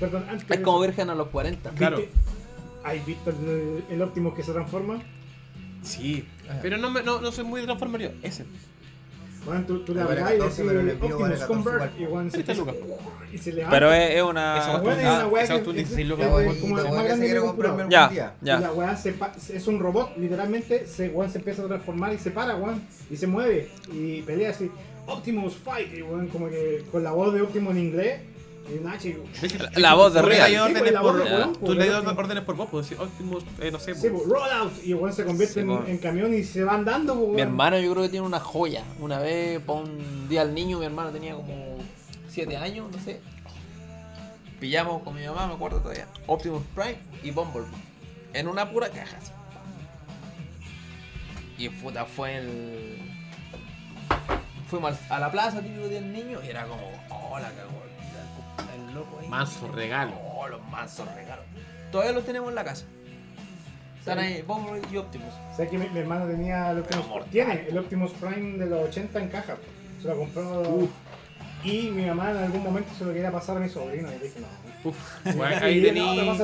perdón, antes. Es como virgen a los 40. ¿viste- claro. ¿Has visto el, el Optimus que se transforma? Sí, pero no, me, no, no soy muy yo. Ese. Bueno, tú, tú le Vale hablas y 14, decís pero le pido vale Optimus 14 Convert igual. y bueno, se y se levanta. Pero es, es una. Esa Ah, es ah, una esa tú dices, como la más grande que comprarme algún Ya, día. Y ya. la weá es un robot, literalmente, se, weón, se empieza a transformar y se para, weón, y se mueve, y pelea así, Optimus Fight, y weón, como que con la voz de Optimus en inglés, La, la voz de Tú le Real. das Sí, órdenes pues, por. voz Tú le das Optimus. órdenes por vos, pues. Optimus, eh, no sé. sí, pues. pues, roll out, y weón se convierte Sí, en, en camión y se van dando, pues, Mi hermano yo creo que tiene una joya. Una vez, para un día al niño, mi hermano tenía como 7 años, no sé. Pillamos con mi mamá, me acuerdo todavía. Optimus Prime y Bumblebee. En una pura caja. así. Y puta, fue el... Fuimos a la plaza, típico del niño, y era como, oh, la cagó. Loco ahí. Manso regalo. Oh, los mansos regalos. Todavía los tenemos en la casa. Están ahí, Bumblebee y Optimus. ¿Sabes que mi, mi hermano tenía el Optimus mortal. Tiene el Optimus Prime de los 80 en caja. Se lo compró. Y mi mamá en algún momento se lo quería pasar a mi sobrino. Y dije, no. Uf, ahí tenéis.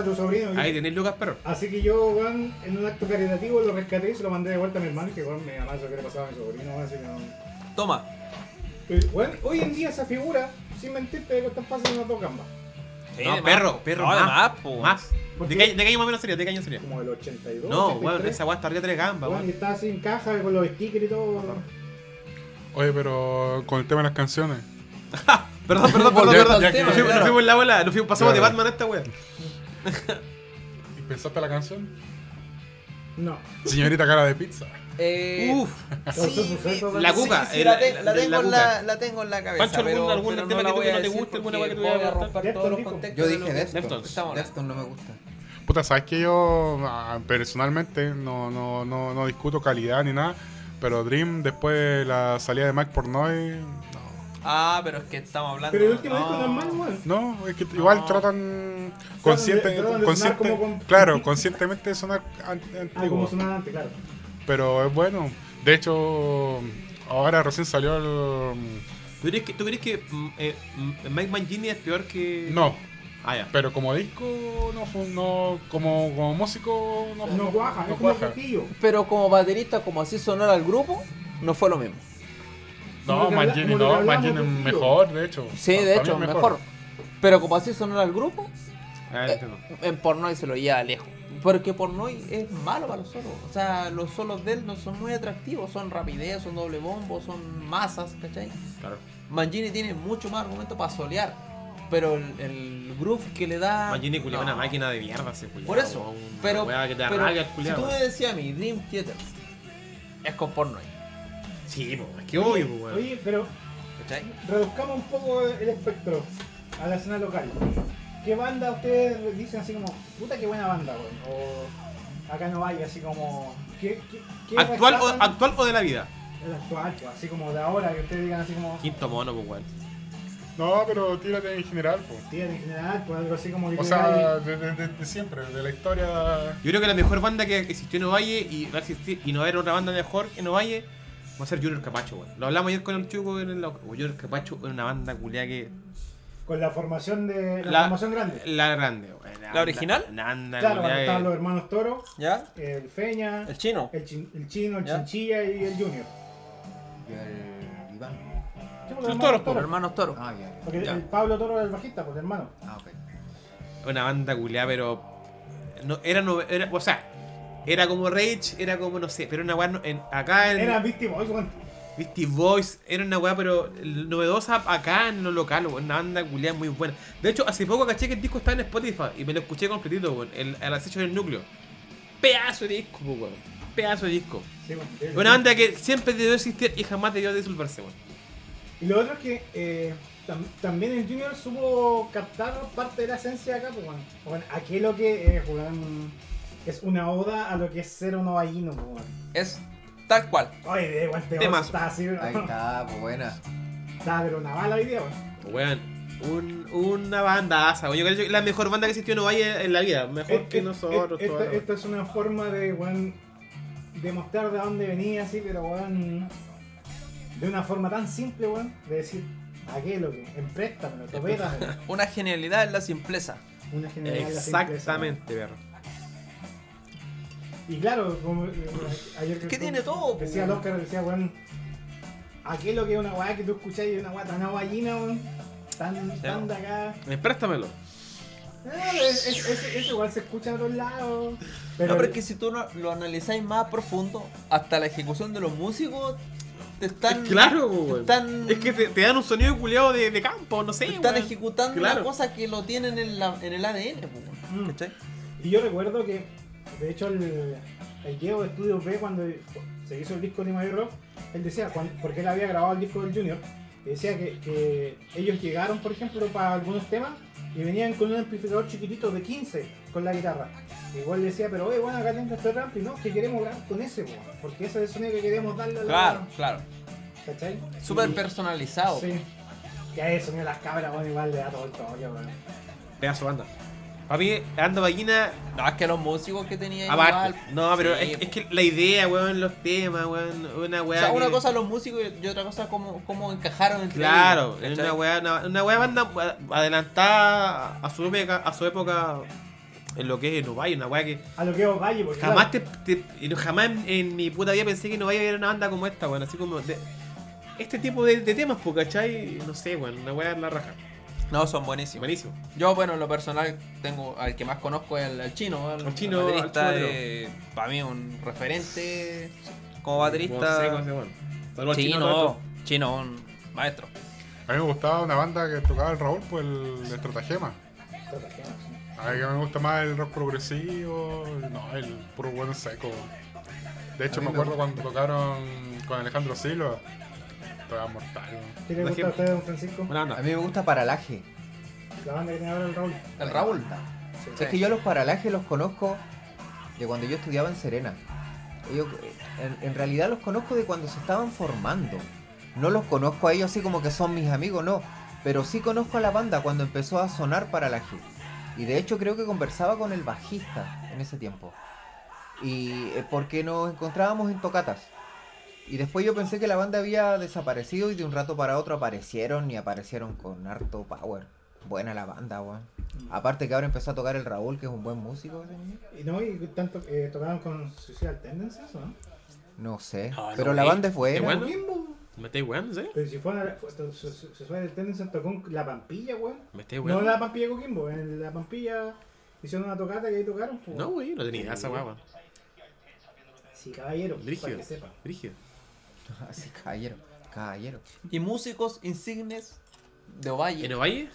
Ahí tenéis Lucas Perro. Así que yo, weón, en un acto caritativo lo rescaté y se lo mandé de vuelta a mi hermano. Que, weón, mi mamá se lo quiere pasar a mi sobrino. Así que no. Toma. Pero, hoy en día esa figura, sin mentirte, debe costar fácil unas dos gambas. No, perro, perro, No, más. Más. ¿De qué, año- de qué año más o menos sería? ¿De qué año sería? Como el 82. No, 83. weón, esa weá está arriba de tres gambas, Weón, weón. estaba así en caja con los stickers y todo. Oye, pero con el tema de las canciones. Perdón, perdón, perdón, perdón. ya tema, Nos fuimos, nos claro. fuimos en la bola, nos fuimos, pasamos de. Batman a esta weá. ¿Y pensaste la canción? No. Señorita cara de pizza. Eh, Uf, suceso, la cuca. Sí, sí, la, te- la el- tengo la la, la tengo en la cabeza. Pancho, ¿algún- pero, algún pero tema no que la tú no te guste, alguna que tú vayas a romper todos los contextos Yo dije Deftones. Deftones. no me gusta. Puta, sabes que yo ah, personalmente no, no, no, no discuto calidad ni nada. Pero Dream, después de la salida de Mike Pornoy. Ah, pero es que estamos hablando. Pero el último disco no es malo, weón. No, no es que igual tratan. Consciente, de- tratan de sonar consciente- claro, conscientemente de sonar an- Ah, antiguo. como sonaba antes, claro. Pero es bueno. De hecho, ahora recién salió el. ¿Tú crees que, tú crees que mm, eh, mm, Mike Mangini es peor que.? No, Ah, ya. pero como disco, no, fue- no como, como músico, no, No cuaja, no es como. Pero como baterista, como así sonara al grupo, no fue lo mismo. No, Mangini no, Mangini es mejor, de hecho. Sí, de hecho, es mejor. Pero como así sonara al grupo, Ah, eh, en Pornoy se lo lleva lejos. Porque Pornoy es malo para los solos. O sea, los solos de él no son muy atractivos. Son rapidez, son doble bombo, son masas, ¿cachai? Claro. Mangini tiene mucho más argumento para solear. Pero el, el groove que le da. Mangini culiao no. una máquina de mierda ese culiao. Por eso. Pero, Una weá que te pero si tú me decías a mí, Dream Theater es con Pornoy. Sí, po, es que obvio, po, weón. Oye, pero ¿Cachai? reduzcamos un poco el espectro a la escena local. ¿Qué banda ustedes dicen así como, puta qué buena banda, weón? O acá no vaya, así como. ¿qué, qué, qué ¿Actual o? ¿Actual o de la vida? El actual, pues, así como de ahora, que ustedes digan así como. Quinto mono, pues, weón. No, pero tírate en general, pues. Sí, en general, pues algo así como O sea, de, de- de- de siempre, de la historia. Yo creo que la mejor banda que existió en Ovalle y va a existir y no va a haber otra banda mejor en Ovalle va a ser Junior Capacho, weón. Lo hablamos ayer con el Chuco en el loco. Junior Capacho es una banda culiada que. Con la formación de. La, La- formación grande. La grande, weón. ¿La original? Una banda Claro, cuando estaban los hermanos Toro, ¿Ya? el Feña, El chino. el, chin- el Chino, el ¿Ya? Chinchilla y el Junior. Y el Iván. Sí, pues, Los hermanos toros, Toro. por hermanos toro. Ah, ya. Porque Ya. el Pablo Toro es el bajista, pues el hermano. Ah, ok. Una banda culiada, pero. No, era, no, era. O sea, era como Rage, era como no sé, pero una en, acá en. Era Beastie Boys, weón. Beastie Boys era una weá, pero novedosa acá en lo local, weón. Una banda culiada muy buena. De hecho, hace poco caché que el disco estaba en Spotify y me lo escuché completito, weón. El, el acecho del núcleo. Pedazo de disco, pues, weón. Pedazo de disco. Sí, Una banda que siempre debió existir y jamás debió disolverse, weón. Y lo otro es que eh, tam- también el Junior supo captar parte de la esencia de acá, pues, weón. Bueno, aquí lo que es, weón, es una oda a lo que es ser un novallino, pues, weón. Es tal cual. Oye, de igual te Temazo. está así, weón. Ahí está, pues buena. Está, pero una bala hoy día, weón. Weón. Un, una banda asa, weón. Yo creo que es la mejor banda que existió en Ovalle en la vida. Mejor Es- que es- nosotros, esta es una forma de, weón, demostrar de dónde venía, así, pero, weón, de una forma tan simple, weón, de decir, aquí lo que, empréstame, topétamelo. Una genialidad en la simpleza. Una genialidad de la simpleza, Exactamente, perro. Y claro, como eh, ayer Que tiene todo, Decía el po. Oscar, decía, weón, aquí lo que es una weá que tú escuchás y una weá tan aguayina, weón, tan, tan de acá. Eh, Préstamelo. Ah, es- es- es- eso igual se escucha en otros lados. Pero, no, pero es que si tú no- lo analizáis más profundo, hasta la ejecución de los músicos te están. Claro, te weón. están, Es que te, te dan un sonido culiado de, de campo, no sé. te están weón. ejecutando Claro. una cosa que lo tienen en, la, en el ADN, po, weón, Mm. ¿cachai? Y yo recuerdo que, de hecho, el, el Diego de Estudios B, cuando se hizo el disco de My Rock, él decía, porque él había grabado el disco del Junior, decía que, que ellos llegaron, por ejemplo, para algunos temas y venían con un amplificador chiquitito de 15 con la guitarra. Igual decía, pero oye, bueno, acá tengo este ampli, no, que queremos grabar con ese, po, porque ese es el sonido que queremos darle a la. Claro, claro. ¿Cachai? Súper Y- personalizado. Sí. Que a eso, mira, las cabras, bueno, igual le da todo el toque, weón. Pedazo de banda. Para mí, Anda Ballina, No, es que los músicos que tenía aparte. igual. No, pero Sí, es, es que la idea, weón, los temas, weón, una O weá. sea, una cosa los músicos y otra cosa cómo, cómo encajaron entre Claro, ellos, es una weá, una, una weá banda adelantada a su época, a su época en lo que es Novayo, una weá que A lo que os valle, porque. jamás claro, te, te- jamás en, en mi puta vida pensé que no vaya a haber una banda como esta, weón, así como de, este tipo de, de temas, pues, ¿cachai? No sé, weón, una weá en la raja. No, son buenísimos. Buenísimo. Yo, bueno, en lo personal, tengo al que más conozco es el, al chino. El, chino, baterista, al chino eh, para mí un referente como baterista. Saludos Chino, chino, un maestro. A mí me gustaba una banda que tocaba el Raúl, pues el Estratagema. A mí que me gusta más el rock progresivo, no, el puro bueno seco. De hecho, me acuerdo cuando tocaron con Alejandro Silva. Tocaba mortal. ¿Qué le Por gusta a usted, don Francisco? Buena A onda. mí me gusta Paralaje. La banda que tiene ahora el Raúl. El Raúl. Es que yo los Paralaje los conozco de cuando yo estudiaba en Serena. Ellos, en, en realidad los conozco de cuando se estaban formando. No los conozco a ellos así como que son mis amigos, no. Pero sí conozco a la banda cuando empezó a sonar Paralaje. Y de hecho creo que conversaba con el bajista en ese tiempo. Y eh, porque nos encontrábamos en tocatas. Y después yo pensé que la banda había desaparecido y de un rato para otro aparecieron y aparecieron con harto power. Buena la banda, weón. Aparte que ahora empezó a tocar el Raúl, que es un buen músico. niño. Y no, y tanto eh, tocaron con Suicidal Tendencies, ¿o ¿no? No sé. Ay, pero no, la eh, banda es buena. ¿de bueno? Kimbo. ¿Me estáis weando, sí? Pero si fue, fue Su- Su- Suicidal Tendencies tocó en La Pampilla, weón. ¿Me estáis No weando? en La Pampilla de Coquimbo, en La Pampilla hicieron una tocata y ahí tocaron. pues. No, güey, no tenía idea esa weón. Sí, caballero, para Brígido. que sepa. Brígido. Así, caballero. Caballero. Y músicos insignes de Ovalle. ¿En Ovalle?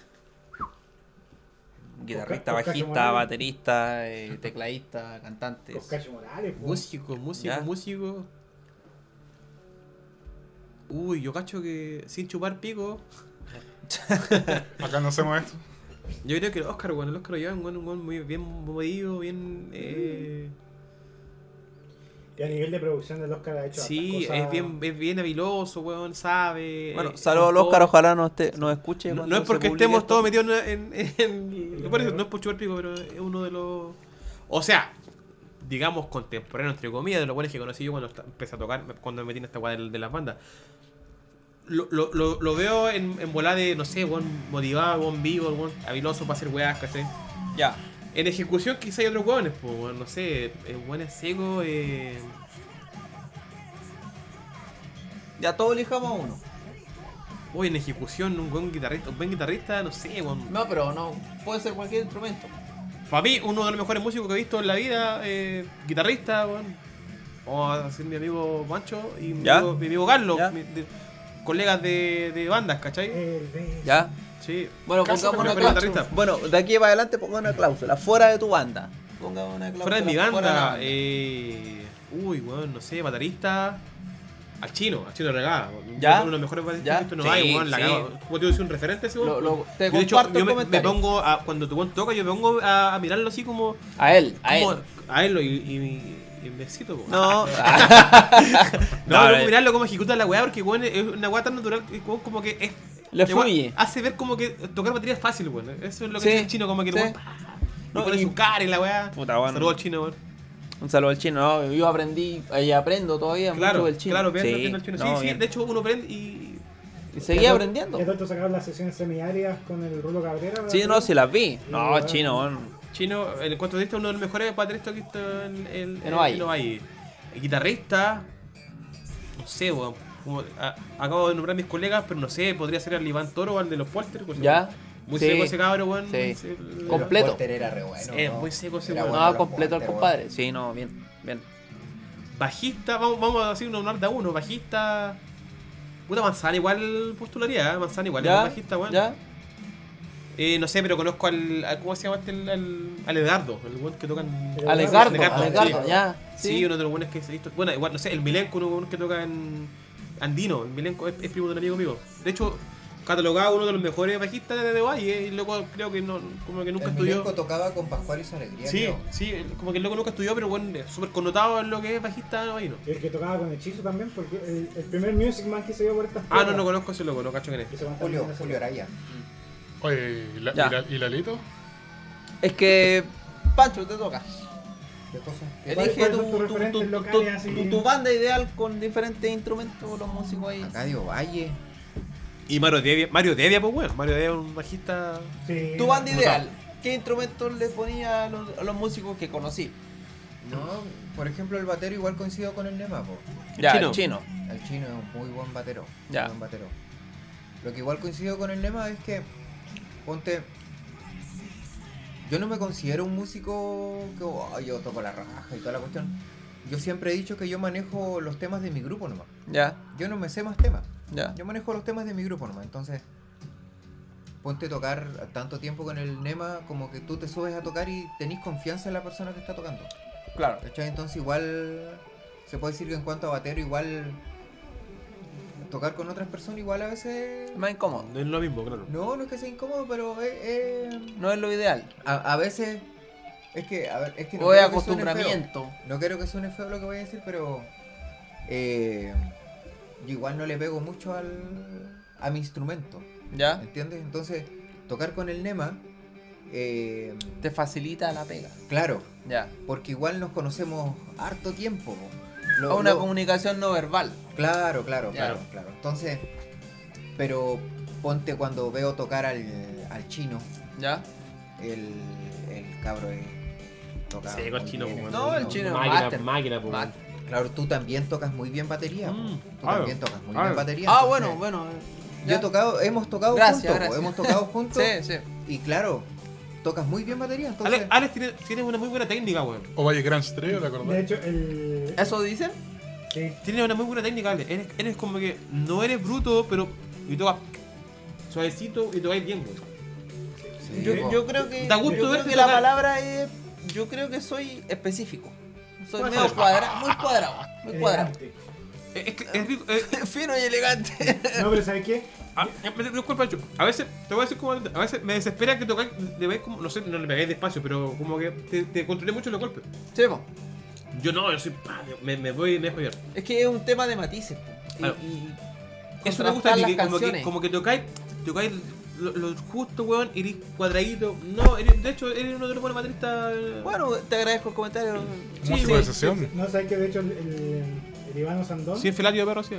Guitarrista, Oscar- Oscar bajista, baterista, eh, tecladista, cantantes. Oscacho Morales, pues. Músico, músico, Ya. músico. Uy, yo cacho que sin chupar pico. Acá no hacemos esto. Yo creo que el Oscar, weón, el Oscar lo lleva un weón, un weón muy bien movido, bien. Eh, Y a nivel de producción del Oscar ha hecho sí, cosas- es bien, es bien habiloso, weón, sabe. Bueno, eh, saludos al Oscar, ojalá nos, esté, nos escuche. No, no es porque estemos esto. todos metidos en. en, en- no, es por chupar pico, pero es uno de los. O sea, digamos contemporáneo, entre comillas, de los buenos que conocí yo cuando empecé a tocar, cuando me metí en esta weá de, de las bandas. Lo, lo, lo, lo veo en, en volada de, no sé, buen motivado, buen vivo, buen habiloso para hacer weas, ¿cachai? Ya. En ejecución quizá hay otros weones, pues, no sé, eh, weones secos, eh, Ya todos elijamos a uno. Uy, en ejecución, un buen guitarrista, un buen guitarrista, no sé, weón. No, pero no. Puede ser cualquier instrumento. Para mí, uno de los mejores músicos que he visto en la vida, eh, guitarrista, weón. Vamos a decir mi amigo Mancho y mi, ¿Ya? amigo, mi amigo Carlos, ¿Ya? mi- de- colegas de, de bandas, ¿cachai? Ya. Sí. Bueno, pongamos una cláusula. Bueno, de aquí para adelante pongamos una cláusula. Fuera de tu banda. Pongamos una cláusula. Fuera de mi banda, de la banda. eh, uy, weón, no sé, baterista. Al chino, al chino regada. ¿Ya? Uno de los mejores bateristas que he visto, no Sí, hay, weón, la sí. Como te digo, es un referente ese weón. Lo- lo- te Yo, de hecho, yo me, pongo a, cuando tu weón toca, yo me pongo a, a mirarlo así como. A él, a él. a él y, y, y me excito, po. No. No, No, mirarlo como ejecuta la weá, porque weón es una weá tan natural como que es. Le fluye. Hace ver como que tocar batería es fácil, weón. Eso es lo que Sí, dice el chino, como que el sí. weón, No, pone y- su cara en la weá. Puta, weón. Saludos al chino, weón. Un saludo al chino. No, yo aprendí y aprendo todavía Claro, mucho del chino. claro, sí, chino. Sí, no, sí, bien. de hecho uno aprende y. Y seguía aprendiendo. Ya tanto sacaron las sesiones semiarias con el Rulo Cabrera. Sí, no, si las vi. No, bueno. chino, weón. Chino, el encuentro de este es uno de los mejores bateristas que he visto en, en, En. El guitarrista, no sé, weón. Como- a- acabo de nombrar a mis colegas, pero no sé, podría ser el Iván Toro o el de los Polter. pues, Ya. Muy Sí. seco ese cabro, weón. Sí. Completo. Era re bueno. Muy seco ese weón. bueno No, los completo el compadre. Sí, no, bien, bien. Bajista, vamos, vamos a decir un honor de a uno. Bajista. Puta Manzana igual postularía, ¿eh? Manzana igual es bajista, weón. ¿Ya? Eh, no sé, pero conozco al, al- ¿Cómo se llama este? El, al, al Edgardo, el weón que tocan. El Alegardo, Alegardo, Alegardo, sí. ya. Sí, uno de los buenos que se visto. Bueno, igual, no sé, el Milenco, uno que toca en Andino. El Milenco es, es primo de un amigo mío. De hecho, catalogado uno de los mejores bajistas de, de Valle. Y luego creo que no, como que nunca El estudió. Milenco tocaba con Pascual y su alegría. Sí, creo. sí, como que el loco nunca estudió, pero bueno, es súper connotado en lo que es bajista de Valle, ¿no? Y el que tocaba con Hechizo también, porque el, el primer Music Man que se dio por estas Ah, no, no conozco ese loco, no cacho quién es. Julio, Julio Araya. Oye, ¿y, la, Ya. y, la- y Lalito? Es que. Pancho, te toca. ¿Qué cosa? ¿Cuáles- Elige tu, tu, tu- tu- locales banda ideal con diferentes instrumentos, los músicos ahí. Arcadio Valle. Y Mario Devia, Mario Devia, pues bueno, Mario Devia es un bajista. Sí, Tu banda ideal, ¿qué instrumentos le ponía a los, a los músicos que conocí? No, por ejemplo, el batero igual coincido con el Nema, po. Ya, chino. el chino. El chino es un muy buen batero. muy Ya. buen batero. Lo que igual coincido con el Nema es que ponte. Yo no me considero un músico que oh, yo toco la raja y toda la cuestión. Yo siempre he dicho que yo manejo los temas de mi grupo nomás. Ya, Yo no me sé más temas. ya. Yo manejo los temas de mi grupo nomás. Entonces, ponte a tocar tanto tiempo con el Nema como que tú te subes a tocar y tenés confianza en la persona que está tocando. Claro. ¿Cachai? Entonces igual se puede decir que en cuanto a batero igual tocar con otras personas igual a veces... Más incómodo. No es lo mismo, claro. No, no es que sea incómodo, pero es... es- No es lo ideal. A, a veces... Es que, a ver, es que O es que acostumbramiento. No quiero que suene feo lo que voy a decir, pero... eh, yo igual no le pego mucho al, a mi instrumento, ¿Ya? ¿entiendes? Entonces, tocar con el Nema... eh, Te facilita la pega. claro, Ya. porque igual nos conocemos harto tiempo. Lo- O una lo- comunicación no verbal. Claro, claro, Ya. claro, claro. Entonces, pero ponte cuando veo tocar al, al chino, ¿Ya? el, el cabro es, toca Sí, con chino, bien. pues, No, el chino Máquina, máquina, pues. Máster. Claro, tú también tocas muy bien batería. Mm, Tú claro, también tocas muy claro. bien batería. Ah, entonces, bueno, bueno. Yo he tocado, hemos tocado Gracias, juntos, gracias. hemos tocado juntos. Sí, sí. Y claro, tocas muy bien batería, entonces. Alex, Alex tiene, tiene una muy buena técnica, weón. O Valle Grand Trio, ¿te De acordás? hecho, el. ¿Eso dicen? Sí, Tiene una muy buena técnica, Alex. Eres, eres como que no eres bruto, pero. Y tocas suavecito y tocas bien, weón. Sí, Yo, yo creo que, Da gusto yo creo que la tocar. palabra es. Yo creo que soy específico. Soy Puede medio ser. cuadrado, muy cuadrado, muy cuadrado. Es, es, que- es rico. Fino y elegante. No, pero ¿sabes qué? Ah, disculpa. A veces, te voy a decir como. A veces me desespera que tocáis. Le como. No sé, no le pegáis despacio, pero como que te, te controlé mucho los golpes. Sí, po. Yo no, yo soy. pa, me, me voy, me voy a Es que es un tema de matices. po. Y, Claro. y Eso me gusta que como, que canciones. como que tocáis, tocáis lo, lo justo, weón, eres cuadradito. No, eres- de hecho, eres uno de los buenos bateristas. eh. Bueno, te agradezco el comentario. Músico de sesión. No, ¿sabes que De hecho, el, el, el Ivano Sandón. Sí, enfilario de perro, sí.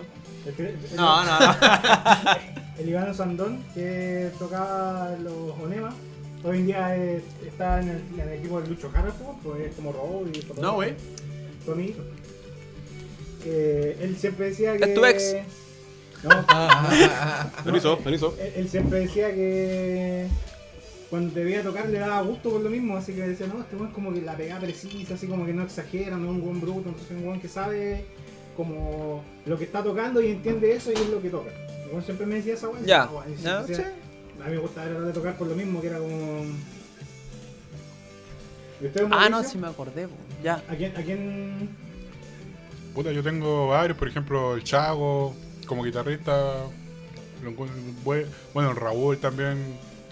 el- el- No, no, no. El Ivano Sandón, que tocaba los Onemas, hoy en día es- está en el, en el equipo de Lucho Jara, pues es como robot y fotógrafo. No, güey. Hijo. Eh, él siempre decía que. ¿Es tu ex? No, lo hizo, lo hizo. él, él siempre decía que cuando debía tocar le daba gusto por lo mismo, así que decía, no, este weón es como que la pegada precisa, así como que no exagera, no es un buen bruto, entonces es un buen que sabe como lo que está tocando y entiende eso y es lo que toca. Weón siempre me decía esa weón. Ya, sí. A mí me gustaba tratar de tocar por lo mismo, que era como... ¿Y usted, Ah, no, sí me acordé. Ya. ¿A quién, a quién Puta, yo tengo varios, por ejemplo, el Chago, como guitarrista. Lo encuentro buen- bueno, el Raúl también,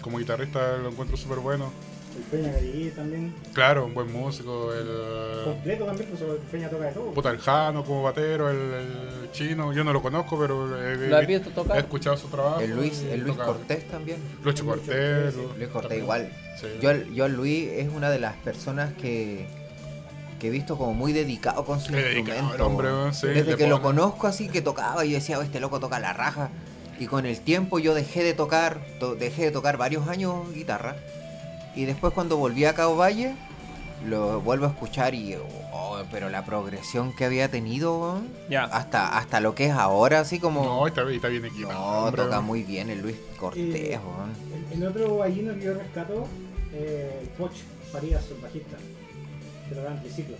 como guitarrista, lo encuentro súper bueno. El Peña Garí también. Claro, un buen músico. El. Completo también, pues el Peña toca de todo. Puta, el Jano como batero, el, el chino. Yo no lo conozco, pero he, ¿Lo has he- visto tocar? he escuchado su trabajo. El Luis, el Luis. Cortés también. Lucho Cortés. sí. Luis Cortés igual. Sí. Yo, al- yo Luis es una de las personas que, que he visto como muy dedicado con su instrumento. el hombre, sí, Desde que lo conozco así que tocaba y yo decía, "Oh, este loco toca la raja. Y con el tiempo yo dejé de tocar, to- dejé de tocar varios años guitarra. Y después cuando volví a Cabo Valle, lo vuelvo a escuchar y, oh, pero la progresión que había tenido, weón, Ya. hasta, hasta lo que es ahora, así como... No, está, bien- está bien equipado. No, hombre, toca muy bien el Luis Cortés, weón. El, el otro gallino que yo rescato, eh, el Poch Farías, el bajista, que tocaba en triciclo.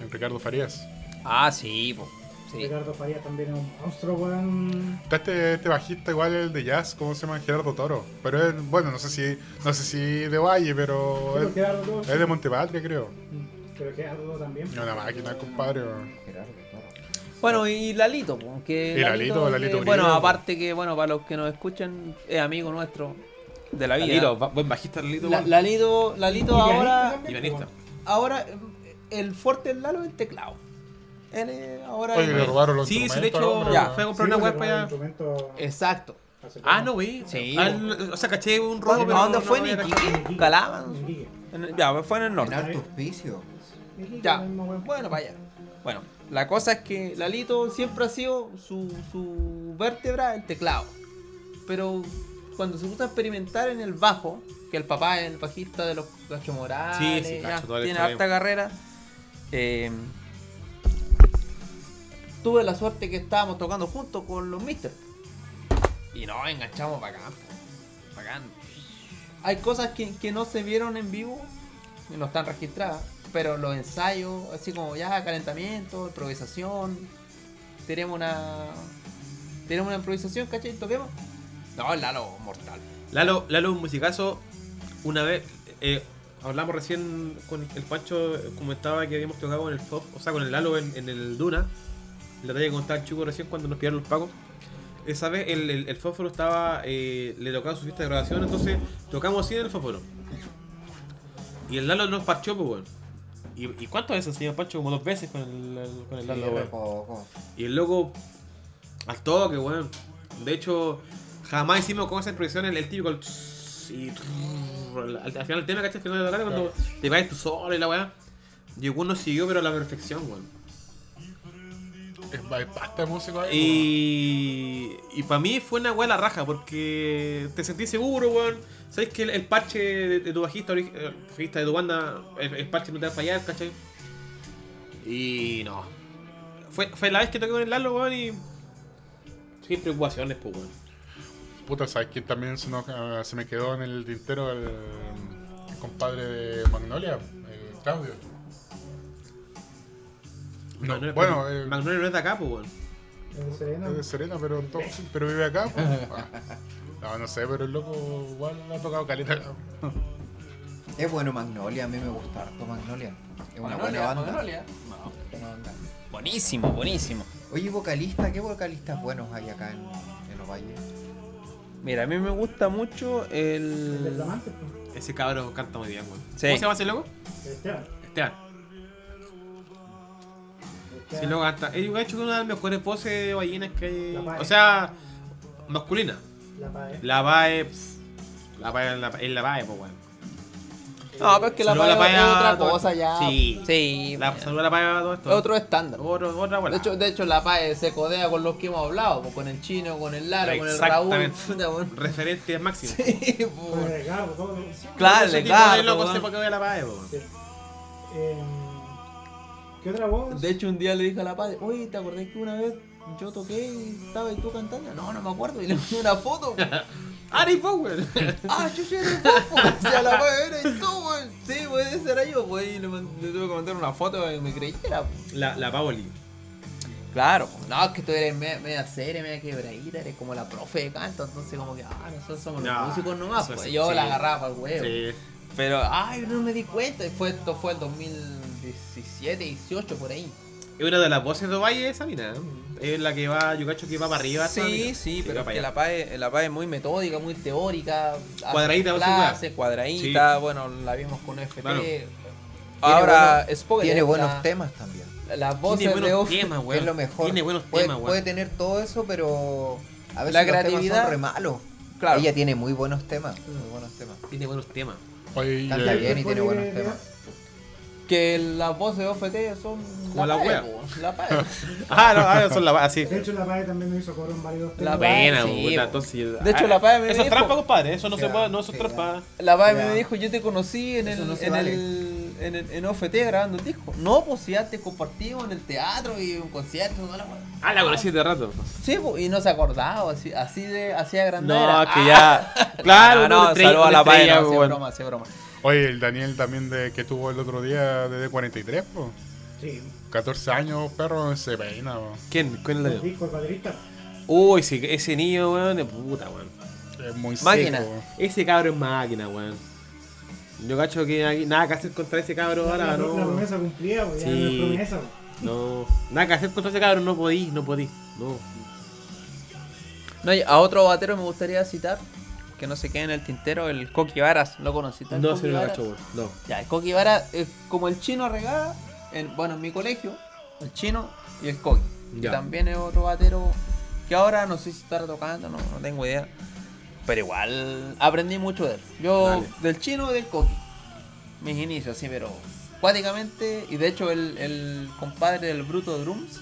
El Ricardo Farías. Ah, sí, po. Sí. Ricardo Farías también es un monstruo, weón. Está este, este bajista igual el de jazz, ¿cómo se llama? Gerardo Toro. Pero es, bueno, no sé si no sé si de Valle, pero Pero es, Gerardo Toro, es de Montepatria, creo. Mm, Pero Gerardo Toro también. Es una máquina, compadre. Gerardo Toro. Bueno, y Lalito, po, que Y Lalito, que, Lalito Bueno, Brillo. aparte que, bueno, para los que nos escuchan, es amigo nuestro de la vida. Lalito, buen bajista, Lalito. La-. Lalito, Lalito Y ahora, Y ahora eh, el fuerte del Lalo es el teclado. Él es ahora Oye, el- le robaron los Sí, sí, de hecho, hombre, ya. fue a comprar Sí, una web para allá. instrumento Exacto. Ah, no, güey. Sí, Al- o sea, caché un robo, ¿Dónde- pero. ¿Dónde no- fue no. Iquique. Calaban. En. En- Ya, fue en el En norte. alto auspicio. Iquique, Ya, bueno, vaya. Bueno, la cosa es que Lalito siempre ha sido su, su vértebra el teclado. Pero cuando se gusta experimentar en el bajo, que el papá es el bajista de los Gacho Morales, Sí, sí, ya, cacho, la tiene harta carrera. eh, tuve la suerte que estábamos tocando juntos con los Mister. Y nos enganchamos bacán. Bacán. hay cosas que, que no se vieron en vivo y no están registradas. Pero los ensayos, así como ya calentamiento, improvisación. Tenemos una. Tenemos una improvisación, ¿cachai? Toquemos. No, el Lalo mortal. Lalo, Lalo, un musicazo, una vez, eh, hablamos recién con el Pancho, comentaba que habíamos tocado con el Pop, o sea, con el Lalo en, en el Duna, la talla que contaba el chico recién cuando nos pillaron los pagos. Esa vez el, el, el fósforo estaba, eh, le tocaba su fiesta de grabación, entonces tocamos así en el fósforo. Y el Lalo nos parchó, pues, weón. ¿Y, ¿Y cuántas veces enseñó Pancho? Como dos veces con el, el- con el Sí, Lalo, poco. Y el loco, al toque, weón. De hecho, jamás hicimos con esa impresión el, típico. tss y al, al final el tema, ¿cachai? Al final de la cara, cuando te vas tú solo y la weá. Y nos siguió, pero a la perfección, weón. Es pasta de músico ahí. Y, y para mí fue una weá la raja, porque te sentí seguro, weón. Sabes que el, el parche de, de tu bajista, eh, bajista de tu banda, el, el parche no te va a fallar, ¿cachai? Y no. Fue, fue la vez que toqué con el Lalo, weón, y. Sin preocupaciones, pues, weón. Puta, ¿sabes quién también se, ah, se me quedó en el tintero? El, el compadre de Magnolia, el Claudio. No, bueno, eh, Magnolia no es de acá, pues, weón. Es de Serena. es de Serena, pero, vive acá. pues. No, no sé, pero el loco igual ha tocado caleta acá. Es bueno Magnolia, a mí me gusta harto Magnolia. Es una buena banda. Magnolia. Buena banda. Buenísimo, buenísimo. Oye, vocalista, ¿qué vocalistas buenos hay acá en, en los valles? Mira, a mí me gusta mucho El el. Pues. Ese cabrón canta muy bien, weón. Sí. ¿Cómo se llama ese loco? Esteban. Esteban. Sí, lo canta. Él ha hecho una de las mejores voces de ballenas que hay. La Pae. O sea, masculina. La Pae. La Pae. La Pae es la, es la Pae, pues, weón. No, pero es que la paella la es paella, otra cosa ya. Sí. Sí. La, saluda a la Pae a todo esto. Otro estándar. Otro, otra De weá. hecho, de hecho, la PAE se codea con los que hemos hablado, pues, con el chino, con el Lalo, con el Raúl. Exactamente. Puta, bueno. Referente máximo. Sí, pues. el Gabo, todo. Claro, Ese le tipo claro, ¿Qué otra voz? De hecho, un día le dije a la PAE, oye, ¿te acordás que una vez yo toqué y estaba y tú cantando? No, no me acuerdo. Y le mandé una foto. Ari Power. ah, yo ya era poco. O sea, la PAE era y tú, weón. Sí, pues ese era yo, pues. Y le, tuve que mandar una foto para que me creyera, pues. La, la Paoli. Claro, pues. no, es que tú eres media, media seria, media quebradita, eres como la profe de canto, entonces como que, ah, nosotros somos los músicos nomás, pues sí, yo sí. la agarraba para el huevo. Sí. Pero, ay, no me di cuenta, y fue, esto fue el 2017, 18, por ahí. Es una de las voces de Valle esa mina. ¿eh? Es la que va, yo cacho que va para arriba. Sí, mina. sí, pero que la PAE, la PAE es muy metódica, muy teórica. Cuadradita, va a ser clase, weá. cuadradita, bueno, la vimos con FP. Claro. Ahora, Spoken, Tiene la- buenos temas también. Las voces Tiene de buenos temas, Es lo mejor. Tiene buenos puede, temas, puede weón. tener todo eso, pero a veces La los temas creatividad- son re malos. Claro. Ella tiene muy buenos temas. Muy buenos temas. Tiene buenos temas. Oye, Canta bien y tiene buenos temas. Que las voces de OFT son Como la PAE, wea. la PAE. Ah, no, ah, son la así. De hecho, la PAE también nos hizo coro en varios La temas. Buena, sí, puta, entonces. De hecho, ah, la PAE me Eso es dijo- trampa, compadre. Eso no se puede, no ah, eso es trampa. La PAE me dijo, yo te conocí en el, no en, el, en, el- en OFT grabando el disco. No, pues si antes compartimos en el teatro y un concierto, toda la. Ah, la conocí de rato. Sí, pues, y no se acordaba, así, así de así de grande No, era. que ya. Claro, no, no, estrella- saludos a la PAE, estrella, no, broma, sí, broma. Oye, el Daniel también de que estuvo el otro día de D43, pues. Sí. 14 años, perro, se peina, po. ¿Quién? ¿Quién es El la disco, el baterista. Uy, ese, ese niño, weón, de puta, weón. Es muy Máquina. seco. Ese cabro es máquina, weón. Yo cacho que hay nada que hacer contra ese cabro La, ahora, la no. promesa cumplida, pues ya Sí. no es promesa. pues. No, nada que hacer contra ese cabro, no podí, no podí. No. No, y a otro batero me gustaría citar, que no se quede en el tintero, el Coqui Varas. ¿Lo conociste? No se lo cacho. No. Ya, el Coqui Varas es como el chino regada, en, bueno, en mi colegio, el chino y el Coqui. Y Ya. también es otro batero que ahora no sé si estará tocando, no, no tengo idea. Pero igual aprendí mucho de él. Yo, Dale. del chino y del Coqui. Mis inicios, sí, pero cuáticamente, y de hecho el, el compadre del Bruto Drums,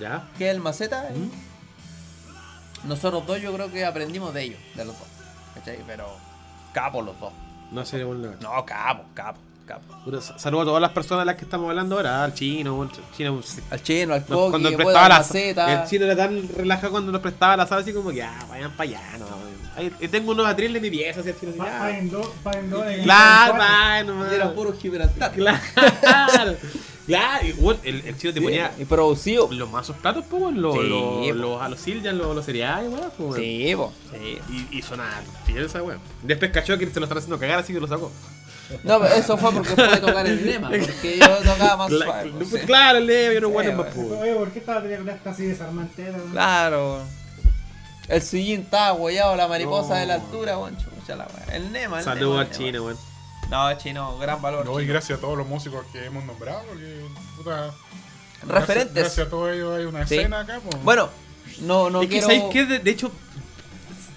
¿Ya? que es el Maceta, ¿Mm? nosotros dos yo creo que aprendimos de ellos, de los dos. ¿Cachai? Pero capos los dos. No weón. no. No, capos, capos. Capo. Puta, sa- Saludo a todas las personas de las que estamos hablando ahora, al chino, al chino. Al chino, al coqui, cuando prestaba la maceta. El chino era tan relajado cuando nos prestaba la sala, así como que, ah, vayan para allá, no. Ahí, ahí tengo unos atriles en mi pieza, así el chino. Ya. Paguen dos, Claro, era puro Gibraltar. Claro. Claro, el, el chino te ponía Y producido. los mazos platos, pues, los, Sí, los, po. los- a los Siljan, los, los cereales, weón, pues. Sí, po. Sí. Y, y sonaba fiel esa weón. Después cachó que se lo están haciendo cagar, así que lo sacó. No, pero eso fue porque pude tocar el tema. Porque yo tocaba más Cla- suave. po, pues, sí. Claro, el leve, no Sí, bueno, más weón. pues. Oye, ¿por qué esta película está así desarmantera? weón? Claro. El sillín estaba huellado, la mariposa No. de la altura, weón. Chucha la weá. El Nema, el Saludos al chino, weón. No, chino, gran valor. No, y chino. gracias a todos los músicos que hemos nombrado, porque puta, Referentes. Gracias, gracias a todos ellos hay una Sí. escena acá, pues. Bueno, no, no es que, quiero... ¿sabéis qué? De, de hecho,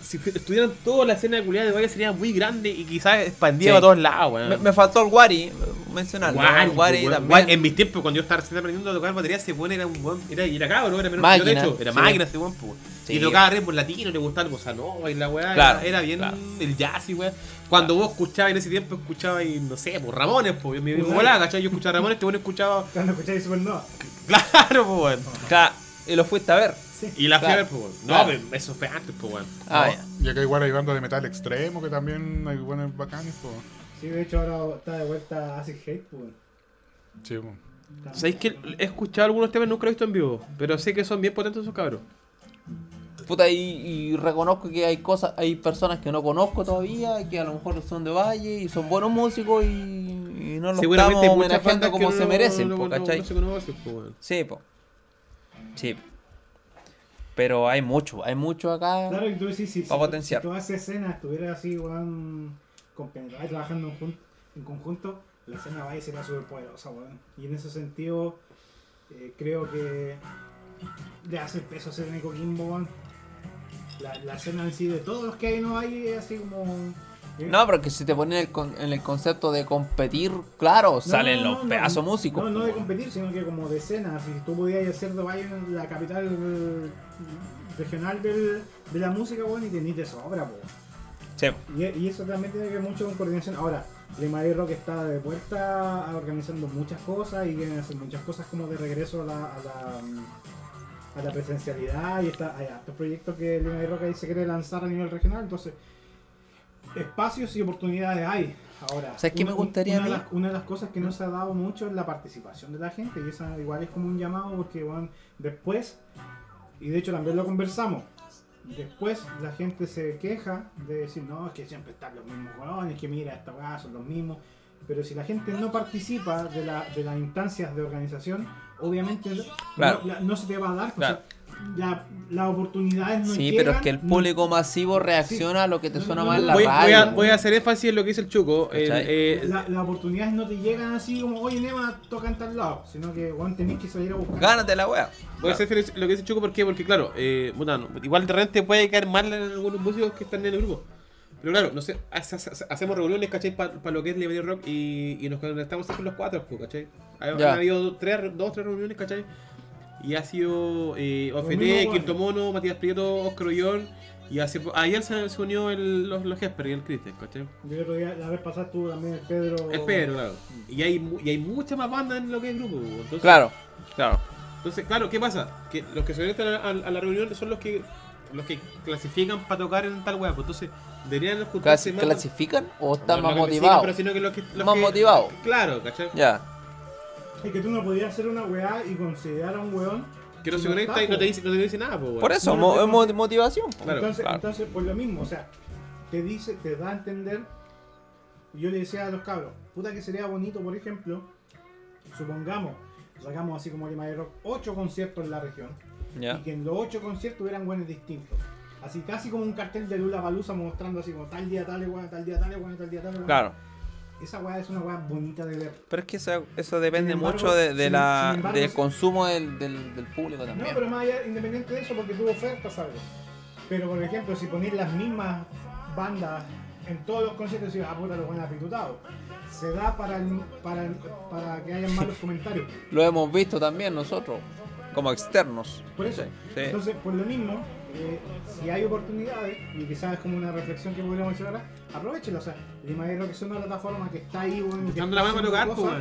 si estuvieran toda la escena de culiada de Valle sería muy grande y quizás expandida Sí. a todos lados, weón. me, me faltó el Wari, mencionarlo. Wari pues, también. En mis tiempos, cuando yo estaba recién aprendiendo a tocar batería, ese weón era un buen. Era, era cabro, era menos que yo, Máquina, de hecho. Era sí. máquina ese weón, pues. Sí. Y tocaba ritmo latino, le gustaba el bossa nova y la weá. Claro, era, era bien claro. el jazz y weá. Cuando vos escuchabas en ese tiempo, escuchabas, y, no sé, pues Ramones, pues. Mi abuela, ¿cachai? Yo escuchaba Ramones, este weón escuchaba. Cuando escucháis Supernova. Claro, pues, weón. Claro, y lo fuiste a ver. Y la Claro. fiebre, pues. No, Claro. pero eso fue antes, pues, weón. Ah, No, ya. Y acá igual hay bandas de metal extremo que también hay buenos bacanes, pues. Sí, de hecho ahora está de vuelta Acid Hate, pues. Sí, pues. ¿Sabéis que he escuchado algunos temas, nunca lo he visto en vivo? Pero sé que son bien potentes esos cabros. Puta, y, y reconozco que hay cosas, hay personas que no conozco todavía, que a lo mejor son de Valle y son buenos músicos y, y no los estamos homenajeando como se merecen, po, ¿cachai? pues, weón. Sí, po. Sí. Pero hay mucho, hay mucho acá. Claro, y tú decís, si, Pa' si- potenciar. si toda esa escena estuviera así, weón, compenetrada y trabajando en, en conjunto, la escena Valle sería súper poderosa, weón. Y en ese sentido, eh, creo que le hace peso a ese Nico Kimbo, weón. La, la escena en sí de todos los que hay no hay es así como. eh, No, pero que si te ponen en el, con- en el concepto de competir, claro, no, salen no, los pedazos músicos. No, no de competir, sino que como de escena. Si tú pudieras hacer de Valle la capital regional del, de la música, weón, y tenés de sobra, weón. Sí. Y, y eso también tiene que ver mucho con coordinación. Ahora, Limarí Rock está de vuelta organizando muchas cosas y quieren hacer muchas cosas como de regreso a la, a la, mm, a la presencialidad. Y está, hay hartos proyectos que Limarí Rock ahí se quiere lanzar a nivel regional. Entonces, espacios y oportunidades hay. Ahora, ¿Sabes qué me una- gustaría una, a de mí? las, una de las cosas que no se ha dado mucho es la participación de la gente. Y esa igual es como un llamado porque bueno, después, y de hecho también lo conversamos, Después la gente se queja de decir, no, es que siempre están los mismos hueones, que mira, esta weá son los mismos. Pero si la gente no participa de, la, de las instancias de organización, obviamente no- Claro. no, la- no se te va a dar. o Claro. sea, la- las oportunidades no Sí, llegan, pero es que el no- público masivo reacciona a lo que te No, suena no, más no, en la Voy, radio. voy a, voy a hacer énfasis en lo que dice el Chuco. el, eh, la- las oportunidades no te llegan así como, oye, Nema, toca en tal lado. Sino que, weón, tenés que salir a buscar. Gánate la wea. Voy a hacer lo que dice Chuco, ¿por qué? Porque, claro, eh, puta, no, igual de repente puede caer mal en algunos músicos que están en el grupo. Pero claro, no sé, hace- hace- hacemos reuniones, ¿cachai? Para lo que es Liberty Rock y, y nos conectamos siempre los cuatro, pues, ¿cachai? Han habido dos, tres, dos, tres reuniones, ¿cachai? Y ha sido eh, OFT, Quinto. Mono, Matías Prieto, Oscar Ullón. Y hace, ayer se, se unió el, los, los Jesper y el Christian, ¿cachai? Yo el otro día, la vez pasada estuvo también el Pedro. Es Pedro, claro. Y hay, y hay mucha más banda en lo que es el grupo. pues, Entonces, Claro, claro. entonces, claro, ¿qué pasa? Que los que se conectan a, a- a la reunión son los que los que clasifican para tocar en tal web. Pues entonces, deberían juntarse Clasi- más. ¿Clasifican o están no más motivados? Pero sino que los que. los Más motivados. Claro, ¿cachai? Ya. Es que tú no podías hacer una weá y considerar a un weón. Que no se conecta y no te po. dice, no te dice nada, pues. Por eso, No, no, mo- no, es mo- motivación. po. Claro, entonces, claro. entonces, por lo mismo, o sea, te dice, te da a entender. Yo le decía a los cabros, puta que sería bonito, por ejemplo, supongamos, sacamos así como Lima de Rock, 8 conciertos en la región, Ya. y que en los 8 conciertos hubieran buenos distintos. Así casi como un cartel de Lula Balusa mostrando así como tal día tal weá, tal día tal weá, tal día tal. Claro. Esa weá es una weá bonita de ver. Pero es que eso, eso depende embargo, mucho de, de sin- la, sin embargo, del consumo del, del, del público No, también. pero más allá, independiente de eso, porque tuvo ofertas algo. Pero por ejemplo, si ponéis las mismas bandas en todos los conciertos, y ah, puta, los buenos apitutados. Se da para, el- para, el- para que hayan malos comentarios. Lo hemos visto también nosotros, como externos. Por eso. Sí. Entonces, por lo mismo, eh, si hay oportunidades, y quizás es como una reflexión que podríamos hacer ahora, aprovechenlo. O sea, de Rock es una plataforma que está ahí, weón. que está la mano tocar, pues.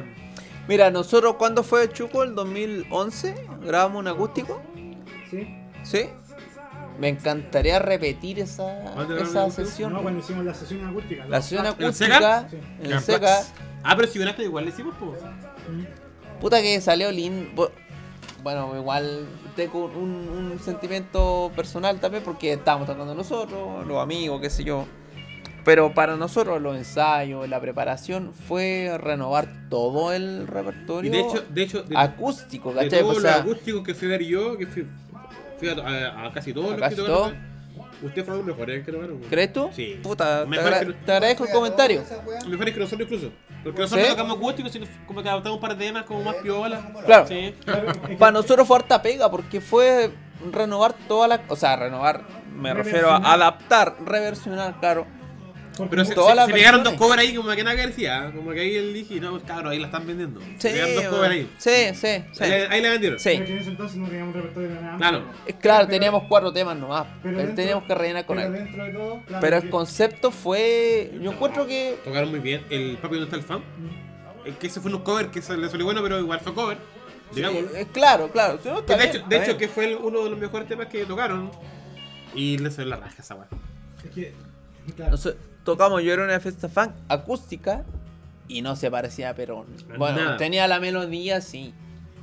Mira, nosotros, ¿cuándo fue Chuco? ¿El 2011? ¿Grabamos un acústico? ¿Sí? ¿Sí? Me encantaría repetir esa, ¿Cuándo grabamos esa sesión. No, cuando hicimos la sesión acústica. La sesión ¿En acústica en En Seca. Ah, pero si ganaste igual le hicimos, pues. Puta que salió lindo. Bueno, igual tengo un, un sentimiento personal también porque estábamos tocando nosotros, los amigos, qué sé yo. Pero para nosotros los ensayos, la preparación fue renovar todo el Y repertorio de hecho, de hecho, de, acústico, de ¿cachai? todos O sea, los acústicos que fui a ver yo, que fui, fui a, a- a casi todos ¿A los casi que todos? tocaron. Ustedes fueron los mejores que tocaron. ¿crees tú? Sí. Puta, te, Mejor agra- que- te agradezco el comentario. Mejores que nosotros incluso. Porque nosotros ¿Sí? tocamos acústicos, sino como que adaptamos un par de temas como más piola. Claro. Sí. Para nosotros fue harta pega porque fue renovar toda la... O sea, renovar, me refiero a adaptar, reversionar, claro. Pero se, pegaron dos covers ahí como que nada que decía. Como que ahí él dije, no, pues cabrón, ahí la están vendiendo. Sí, Se pegaron dos covers ahí. sí, sí, sí. Ahí, ahí la vendieron. Sí. Pero que en ese entonces no teníamos repertorio de nada. Claro. Es Claro, Pero- teníamos cuatro temas nomás. pero dentro- teníamos que rellenar con pero él. dentro de todo, claro, Pero el concepto fue. Yo encuentro que. Tocaron muy bien. El Papi ¿Dónde está el fan? Es que ese fue un cover que se le salió bueno, pero igual fue cover. Digamos. eh, claro, claro. sí, no, de bien, hecho, de que fue el- uno de los mejores temas que tocaron. Y le salió la raja esa weá. Es que, claro. Tocamos Yo era una fiesta fan acústica y no se parecía a Perón. Bueno, Nada. tenía la melodía, sí.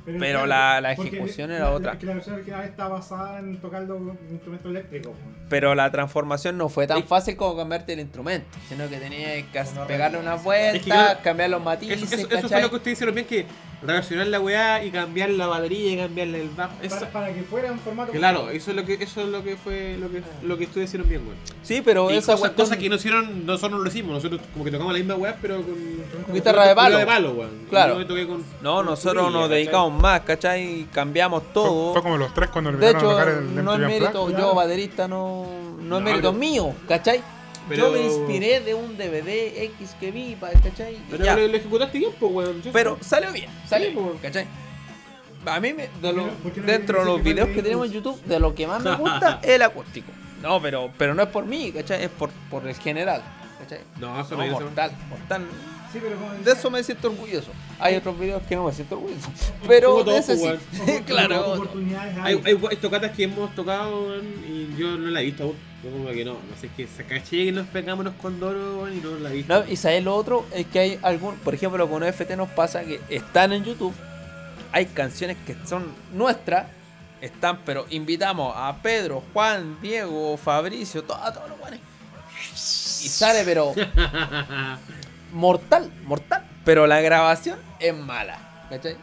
pero claro, la- la ejecución era la- otra. es que la versión original está basada en tocar los instrumentos eléctricos. Pero la transformación no fue tan Sí. fácil como cambiarte el instrumento, sino que tenía que pegarle unas Es vueltas, que claro, cambiar los matices, Eso, eso, eso fue lo que ustedes hicieron bien, que reversionar la weá y cambiar la batería y cambiarle el bajo. Eso- Para, para que fuera un formato. claro, eso es lo que eso es lo que fue lo que lo que ustedes hicieron bien, weón. Sí, pero Y esa cosas, cuestión- cosas que no hicieron, nosotros no lo hicimos, nosotros como que tocamos la misma weá, pero con Guitarra de palo. Guitarra de palo, weón. Claro. Yo con- No, con nosotros nos ¿cachai? dedicamos más, ¿cachai? Cambiamos todo. fue como los tres cuando le De a hecho, tocar el no es mérito, yo baterista no, no es mérito mío, ¿cachai? Pero- Yo me inspiré de un DVD X que vi, pa- ¿cachai? Pero ya. lo, ejecutaste bien, pues, weón. Pero salió bien, salió Sí, bien, pues. ¿cachai? A mí, me, de lo- ¿Por qué no- por qué no dentro de los videos que tenemos en YouTube, de lo que más me gusta es el acústico. No, pero, pero no es por mí, ¿cachai? Es por, por el general, ¿cachai? No, eso No, no, mortal, mortal. Sí, pero como De eso me siento orgulloso. Hay otros videos que no me siento orgulloso. Pero Como de ese sí. pues, claro. Oportunidades Hay, hay. tocatas que hemos tocado y yo no la he visto aún. Yo como que no, no sé, que se caché que nos pegámonos con Doro y no la he visto. No, y sabes lo otro es que hay algún, por ejemplo, con FT nos pasa que están en YouTube, hay canciones que son nuestras, están, pero invitamos a Pedro, Juan, Diego, Fabricio, to- a todos los guanes. Y sale, pero mortal, mortal. Pero la grabación es mala, ¿cachai?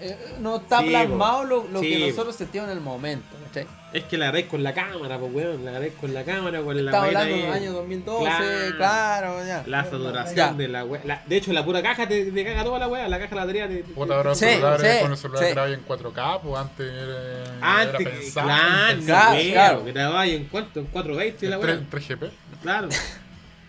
Eh, no está Sí, plasmado lo, lo Sí, que nosotros sentimos en el momento, ¿cachai? Es que la grabéis con la cámara, pues weón. La grabéis con la cámara, con la Estaba weá hablando del año 2012, Claro. claro, ya. La saturación Ya. de la weá. la- de hecho, la pura caja te, te caga toda la weá. La caja de la batería te. te- Puta, ahora Sí, sí, con el celular sí. grababa en 4K, pues antes era, Antes, era que- pensado. claro, Claro, weón, claro. que grabáis en cuánto, en 420 la weá. 3, 3GP. Claro.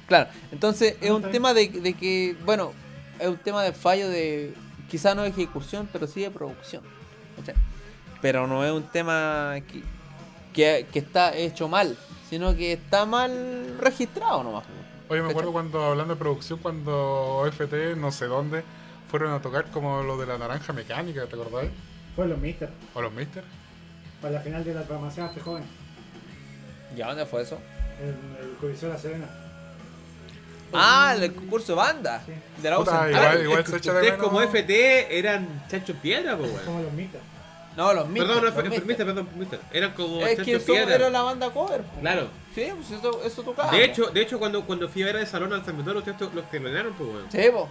Claro, entonces es un tema de, de que, bueno, es un tema de fallo de, quizá no de ejecución, pero sí de producción. ¿cachai? Pero no es un tema que, que, que está hecho mal, sino que está mal registrado nomás. Oye, me ¿Cachai? acuerdo cuando, hablando de producción, cuando FT, no sé dónde, fueron a tocar como lo de la naranja mecánica, ¿te acordás? Fue los Mister. O los Mister. Para la final de la programación este joven. ¿Y a dónde fue eso? El, el Coliseo de la Serena. Ah, el concurso de banda. Sí. De la Puta, igual- Ah, igual se echa de Ustedes menos- como FT eran chancho piedra, pues weón. Como los Mister. No, los Mister, Perdón, no, los Mister. Mister, perdón, Mister. Eran como Es que chancho eso piedra. era la banda cover. po. Claro. Sí, pues eso, eso tocaba. De hecho, de hecho cuando, cuando fui a ver el salón al San Bernardo, ustedes to- los telonearon, pues weón. Sí, po.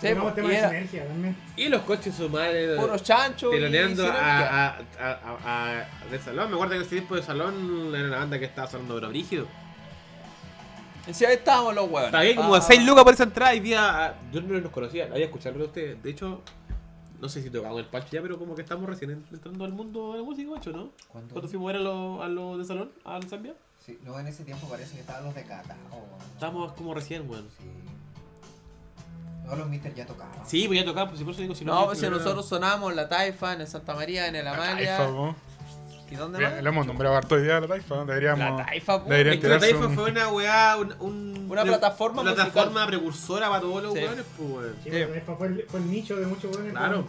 Sí, Tenemos po. tema Y de era sinergia también. Y los coches su madre. puros chanchos. y teloneando sinergia. a, a, a, a, a- del salón. Me acuerdo que ese tiempo de salón era una banda que estaba sonando pero brígido. Sí, ahí estábamos los huevos. Pagué como a 6 lucas por esa entrada y vi a, a- Yo no los conocía, había escucharlo a ustedes. De hecho, no sé si tocamos el pancho ya, pero como que estamos recién entrando al mundo de la música, macho, ¿no? ¿Cuándo? Cuando fuimos a ver a los a lo de salón, al Zambia. Sí, no, en ese tiempo parece que estaban los de Cata. Oh, Estábamos como recién, weón. Sí. No, los Mister ya tocaban. Sí, voy a tocar, pues si por eso digo, si no. No, pues si nosotros sonamos en la Taifa, en el Santa María, en el Amalia. ¿Y dónde Bien, más? Le hemos nombrado harto hoy día a la taifa. Deberíamos. La Taifa, que la Taifa un- fue una weá, un, un- Una plataforma Una musical. plataforma precursora para todos los Sí. weones, pues weón. Sí, pero fue, el, fue el nicho de muchos buenos. Claro.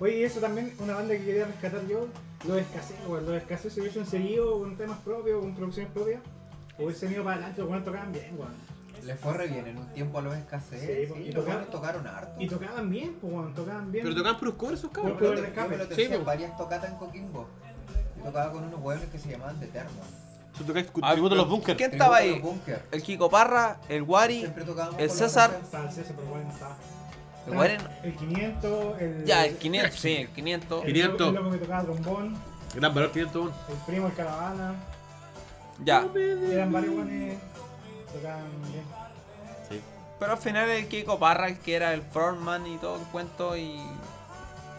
Oye, y eso también, una banda que quería rescatar yo, los escasez, weón. Los escasez se hubiesen seguido con temas propios, con producciones propias, hubiesen ido para adelante, los tocaban bien, weón. Les fue re bien en un tiempo a los escasez. Sí, Sí, y tocaban- tocaron harto. Y tocaban bien, pues, weón, tocaban bien. Pero tocaban puros covers esos Yo cabros. Pero- lo- lo Sí, en po. varias tocatas en Coquimbo. Yo tocaba con unos hueones que se llamaban The Termo. Tú tocáis Ah, tributo a los pero bunkers. ¿Quién estaba ahí? El Kiko Parra, el Wari, Siempre tocábamos el con César. El César, pero bueno, estaba. el Wari. El 500, el. Ya, el 500, sí, el 500. El, 500. el loco que tocaba trombón, Gran valor 500. el primo, el caravana. Ya. Eran varios buenos. Tocaban bien. Pero al final el Kiko Parra, el que era el frontman y todo el cuento y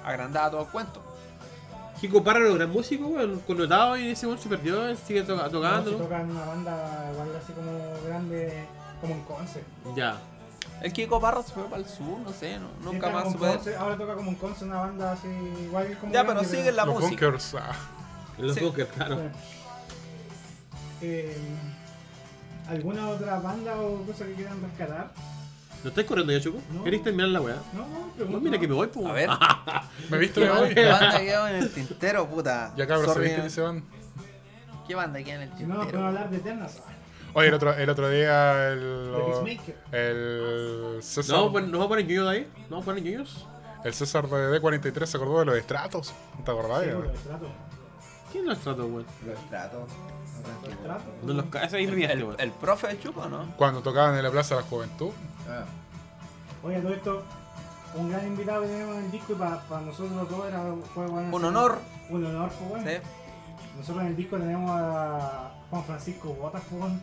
agrandaba todo el cuento. Kiko Parra era un gran músico, weón. Connotado y ese weón se perdió. él Sigue to- No, si tocando. ¿no? tocan una banda igual así como grande, como en Conce. Ya. El Kiko Parra se fue para el sur, no sé, no, nunca más supe. de él. Conce, Ahora toca como en Conce una banda así igual como Ya, pero grande, sigue la Los música. bunkers. ah. En los Sí. bunkers, claro. Bueno. Eh, ¿Alguna otra banda o cosa que quieran rescatar? ¿No estáis corriendo ya, Chuco? No. ¿Queréis terminar la weá? No, no, No, mira que me voy, pues. A ver. ¿Me viste ¿Qué hoy? banda, qué banda quedó en el tintero, puta? Ya cabros, ¿sabéis que se van? ¿Qué banda queda en el Si no, tintero? podemos hablar de Eternas. Oye, el otro, el otro día el, De el César, No, pues, ¿nos vamos a poner ñoños de ahí? ¿No vamos a poner ñoños? el César de D43 se acordó de los estratos. ¿No te acordás? Sí, porque el trato. ¿Quién los trató, weón? Los tratos. El trato. No los ese ahí riaste, El, el profe de Chuco, ¿no? Cuando tocaban en la Plaza de la Juventud. Ah, Oye, todo esto, un gran invitado que tenemos en el disco y para, para nosotros los dos era, fue bueno, Un honor. Un honor, pues bueno. Sí. Nosotros en el disco tenemos a Juan Francisco Botas, pues bueno,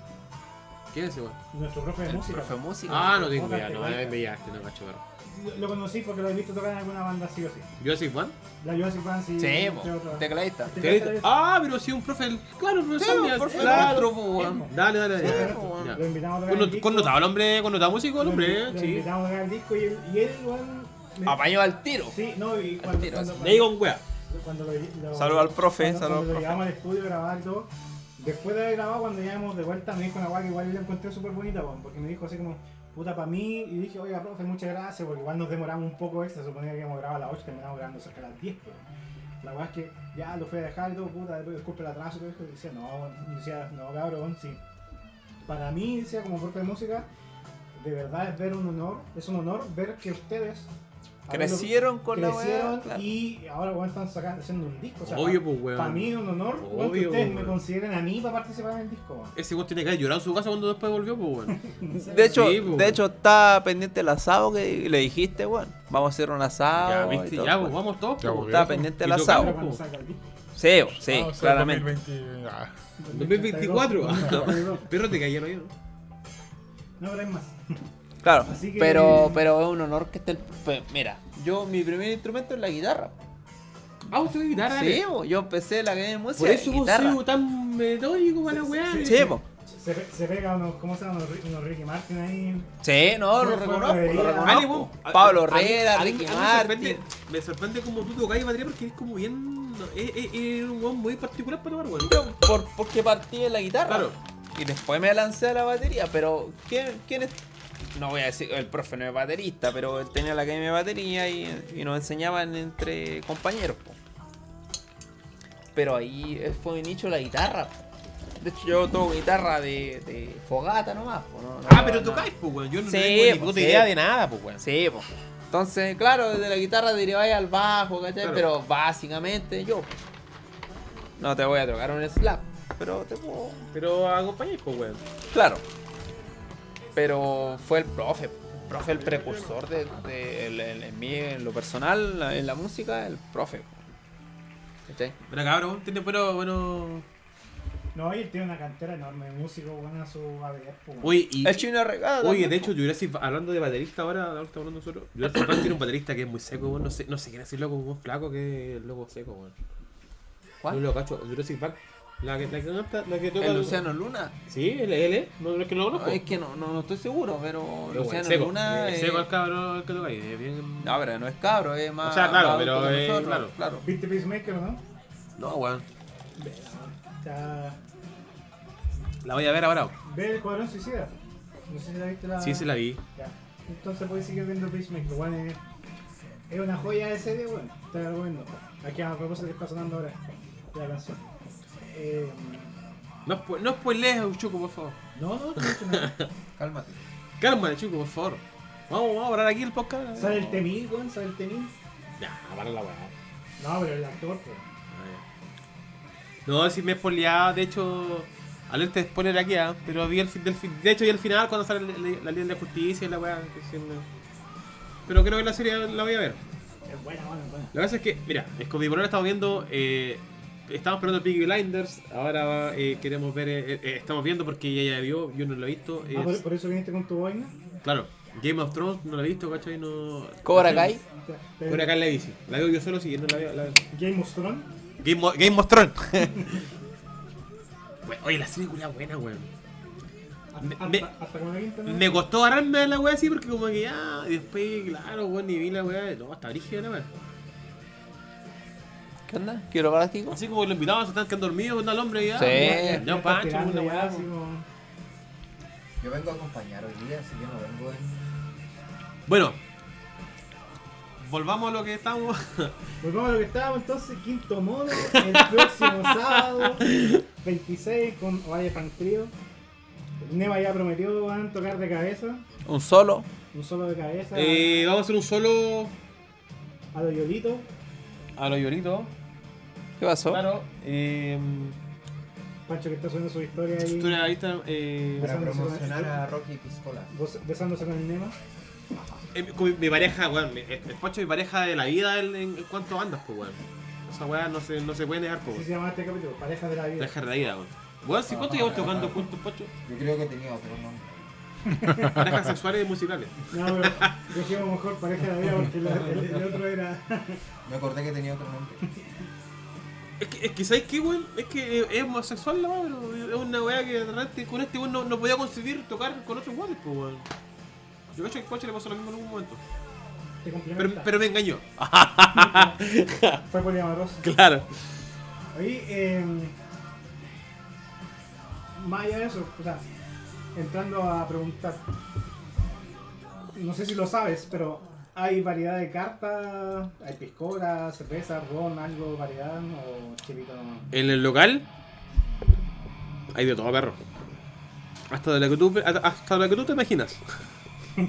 ¿Quién es ese, weón? nuestro profe de El música. profe de música. Ah, no tengo idea, te no, me no cacho, pero. Lo- Lo conocí porque lo he visto tocar en alguna banda sí o sí. ¿Jurassic One? La Jurassic Band sí. Sí, otras. tecladista. Cabrón Ah, pero sí, un profe. Claro, Sí, profesor. ya, profe claro. po, weón. Dale, dale, Sí, dale. po, Lo invitamos a tocar el Connot- disco. Connotado el hombre, connotado músico, el Lo hombre, eh, lo sí. invitamos a tocar el disco y él, y él igual. me- Apañó al tiro. Sí, no, y cuando, tiro, cuando, sí. Le digo un wea. cuando lo, lo- Saludo al profe, cuando, saludo al cuando lo profe. llevamos al estudio a grabar y todo, después de haber grabado, cuando llegamos de vuelta, me dijo una guay que igual yo la encontré súper bonita, porque me dijo así como, puta para mí, y dije, oiga, profe, muchas gracias, porque igual nos demoramos un poco extra, suponía que íbamos a a las 8, terminamos grabando cerca de las 10, pero la weá es que ya lo fui a dejar y todo, puta, disculpe el atraso todo eso, y decía, no, decía, no, cabrón, sí. Para mí, decía, como profe de música, de verdad es ver un honor, es un honor ver que ustedes Crecieron con la crecieron claro. y ahora weón, están sacando, haciendo un disco. O sea, Obvio, pues, weón. Para mí es un honor que ustedes pues, me consideren a mí para participar en el disco. weón. Ese weón tiene que haber llorado en su casa cuando después volvió, pues, weón. De hecho, Sí, po, de hecho está pendiente el asado que le dijiste, weón. Vamos a hacer un asado. Ya, y viste, todo, ya, pues, vamos todos, Ya, pues, pues, Está eso. pendiente el asado. Sí, sí, Ah, o sea, claramente. 2020, ah. 2024. 2032. Perro te cayeron ¿no? No, pero hay más. Claro, Así que- pero, pero es un honor que esté el... Mira, yo mi primer instrumento es la guitarra. Ah, usted ve guitarra, Sí, po, yo empecé la academia de música Por eso de vos guitarra. soy tan metódico para la weá. Sí, Sí. Se, se pega unos, ¿cómo se llama? Unos, unos Ricky Martin ahí. Sí, no, lo reconozco, lo reconozco. Pablo a- a mí- Herrera, a mí- Ricky a mí me sorprende- Martin. Me sorprende como tú tocáis batería porque es como bien. Es, es- es un weón muy particular para tocar, weón. Por, porque partí en la guitarra. Claro. Y después me lancé a la batería, pero ¿quién, quién es? No voy a decir, el profe no es baterista, pero él tenía la academia de batería y, y nos enseñaban entre compañeros. po. Pero ahí eh, fue mi nicho la guitarra. po. De hecho, yo toco guitarra de, de fogata nomás. po, no- no Ah, pero tocáis, pues, weón. Yo no Sí, tengo ni pues, puta sí. idea de nada, pues, weón. Sí, po. Entonces, claro, desde la guitarra deriváis al bajo, ¿cachai? Claro. Pero básicamente yo. No te voy a tocar un slap, pero te puedo. Pero acompañáis, pues, weón. Claro. Pero fue el profe. El profe el precursor de, en mí, en lo personal, la- en la música, el profe. ¿Cachai? Pero cabrón, tiene bueno, bueno. No, y él tiene una cantera enorme de músicos, bueno, a su haber. pues, Oye, y. El chino regala. Oye, también, de hecho, Jurassic, hablando de baterista ahora, ahora estamos hablando nosotros. Jurassic Park tiene un baterista que es muy seco. No sé, no sé quién es el loco, un flaco que es el loco seco, weón. ¿Cuál? No lo cacho, Jurassic Park. La que, la que canta, la que toca. El Luciano Luna. Sí, él, él es. No, no es que no lo No, conozco. es que no, no, no estoy seguro, pero Pero, Luciano weón, seco. Luna. Es eh, seco el cabrón el que toca ahí. Es bien. No, pero no es cabro, es más. O sea, claro, pero, nosotros, claro. claro. ¿Viste Peacemaker o no? No, weón. O sea, La voy a ver ahora. ve el Escuadrón Suicida. No sé si la viste la. Sí, sí la vi. Ya. Entonces puedes seguir viendo Peacemaker. Bueno, es, es una joya de serie, bueno, te la recomiendo. Aquí a propósito que está sonando ahora la canción. Eh, No, spo- no spoilees, Chuco, por favor. no, no, no. Cálmate. Cálmate, Chuco, por favor. Vamos, vamos a parar aquí el podcast. Sale el Temil, weón, sale el Temil. Ya, para la weá. No, pero el actor, pues. No, si me spoileaba, de hecho, alerta de spoiler aquí, ah, pero vi el fin del fin. De hecho, y el final cuando sale la, ley de la justicia y la weá. que Pero creo que la serie la voy a ver. Es buena, buena, buena. La verdad es que, mira, es con mi polola estamos viendo. Eh, estamos esperando Peaky Blinders. Ahora eh, queremos ver. eh, eh, estamos viendo porque ella ya vio, yo no lo he visto. Ah, por, es- por eso viniste con tu vaina. Claro, Game of Thrones no lo he visto, ¿cachai? No. Cobra Kai. Acá en la bici. La veo yo solo, sí, no la veo. La. Game of Thrones. Game, of- Game of Thrones. Bueno, Oye, la serie culia buena, weón. Me- Hasta, me- hasta con la quinta. ¿no? Me costó agarrarme a la weá así porque como que ya, y después, claro, weón, ni vi la weá. No, hasta brígida la weá. ¿Qué onda? ¿Quiero galáctico? Así como los invitados se están quedando dormidos, anda el hombre y ya. Sí. Ya- ya Ya, estás Pancho, una weá. como- Yo vengo a acompañar hoy día, así que no vengo en. Bueno, volvamos a lo que estamos. Volvamos a lo que estábamos entonces, quinto modo, el próximo sábado, 26 con Valle Fan Trio. Neva ya prometió van a tocar de cabeza, Un solo. un solo de cabeza, Eh, vamos a hacer un solo a los Yolitos. A los lloritos. ¿Qué pasó? Claro. Eh, Pancho que está subiendo su historia ahí, tú ahí está, eh, Para Besándose con promocionar a Rocky Piscola. besándose con el Nema. eh, mi, mi pareja, weón. mi- El Pacho es mi pareja de la vida en, en, en cuanto a bandas, pues, weón. Esa weá no se, no se puede negar, pues, Así weón. se llama este capítulo, pareja de la vida. Pareja de la vida, weón. Weón, ¿sí cuánto llevamos tocando juntos, Pacho? Yo creo que tenía otro nombre. Parejas sexuales y musicales. No, pero dejemos mejor pareja de la vida porque la- el, el otro era... Me acordé que tenía otro nombre. Es que, es que ¿sabes qué, weón? Es que es homosexual la weá, pero es una weá que de repente con este weón no, no podía conseguir tocar con otros weones, pues, weón. Yo creo que a Pacho le pasó lo mismo en algún momento. Te Pero, complementa. pero me engañó. Fue poliamoroso. Claro. Oye, eh, más allá de eso, o sea, entrando a preguntar, no sé si lo sabes, pero hay variedad de cartas, hay piscola, cerveza, ron, algo, variedad, o chilito? En el local hay de todo, perro. Hasta de lo que tú, hasta lo que tú te imaginas.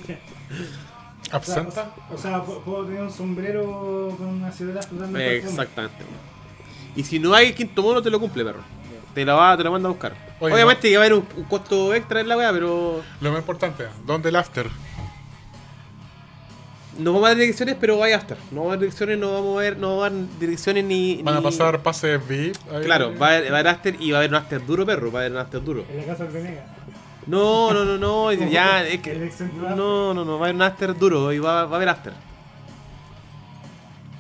O sea, ¿Absenta? O sea, pu- puedo tener un sombrero con una ciudad flotando. Exactamente. Y si no hay quinto mono, te lo cumple, perro. Te la va, te lo manda a buscar. Oye, Obviamente que va a haber un, un costo extra en la weá, pero Lo más importante, ¿dónde el after? no vamos a dar direcciones, pero vaya a estar. No vamos a dar direcciones, no vamos a ver, no va a dar direcciones ni. ¿Van a ni- pasar pases VIP? ahí? Claro, va a, haber, va a haber after y va a haber un after duro, perro. Va a haber un after duro. En la casa del Venega. No, no, no, no. ya, es que. No, no, no. Va a haber un after duro y va, va a haber after.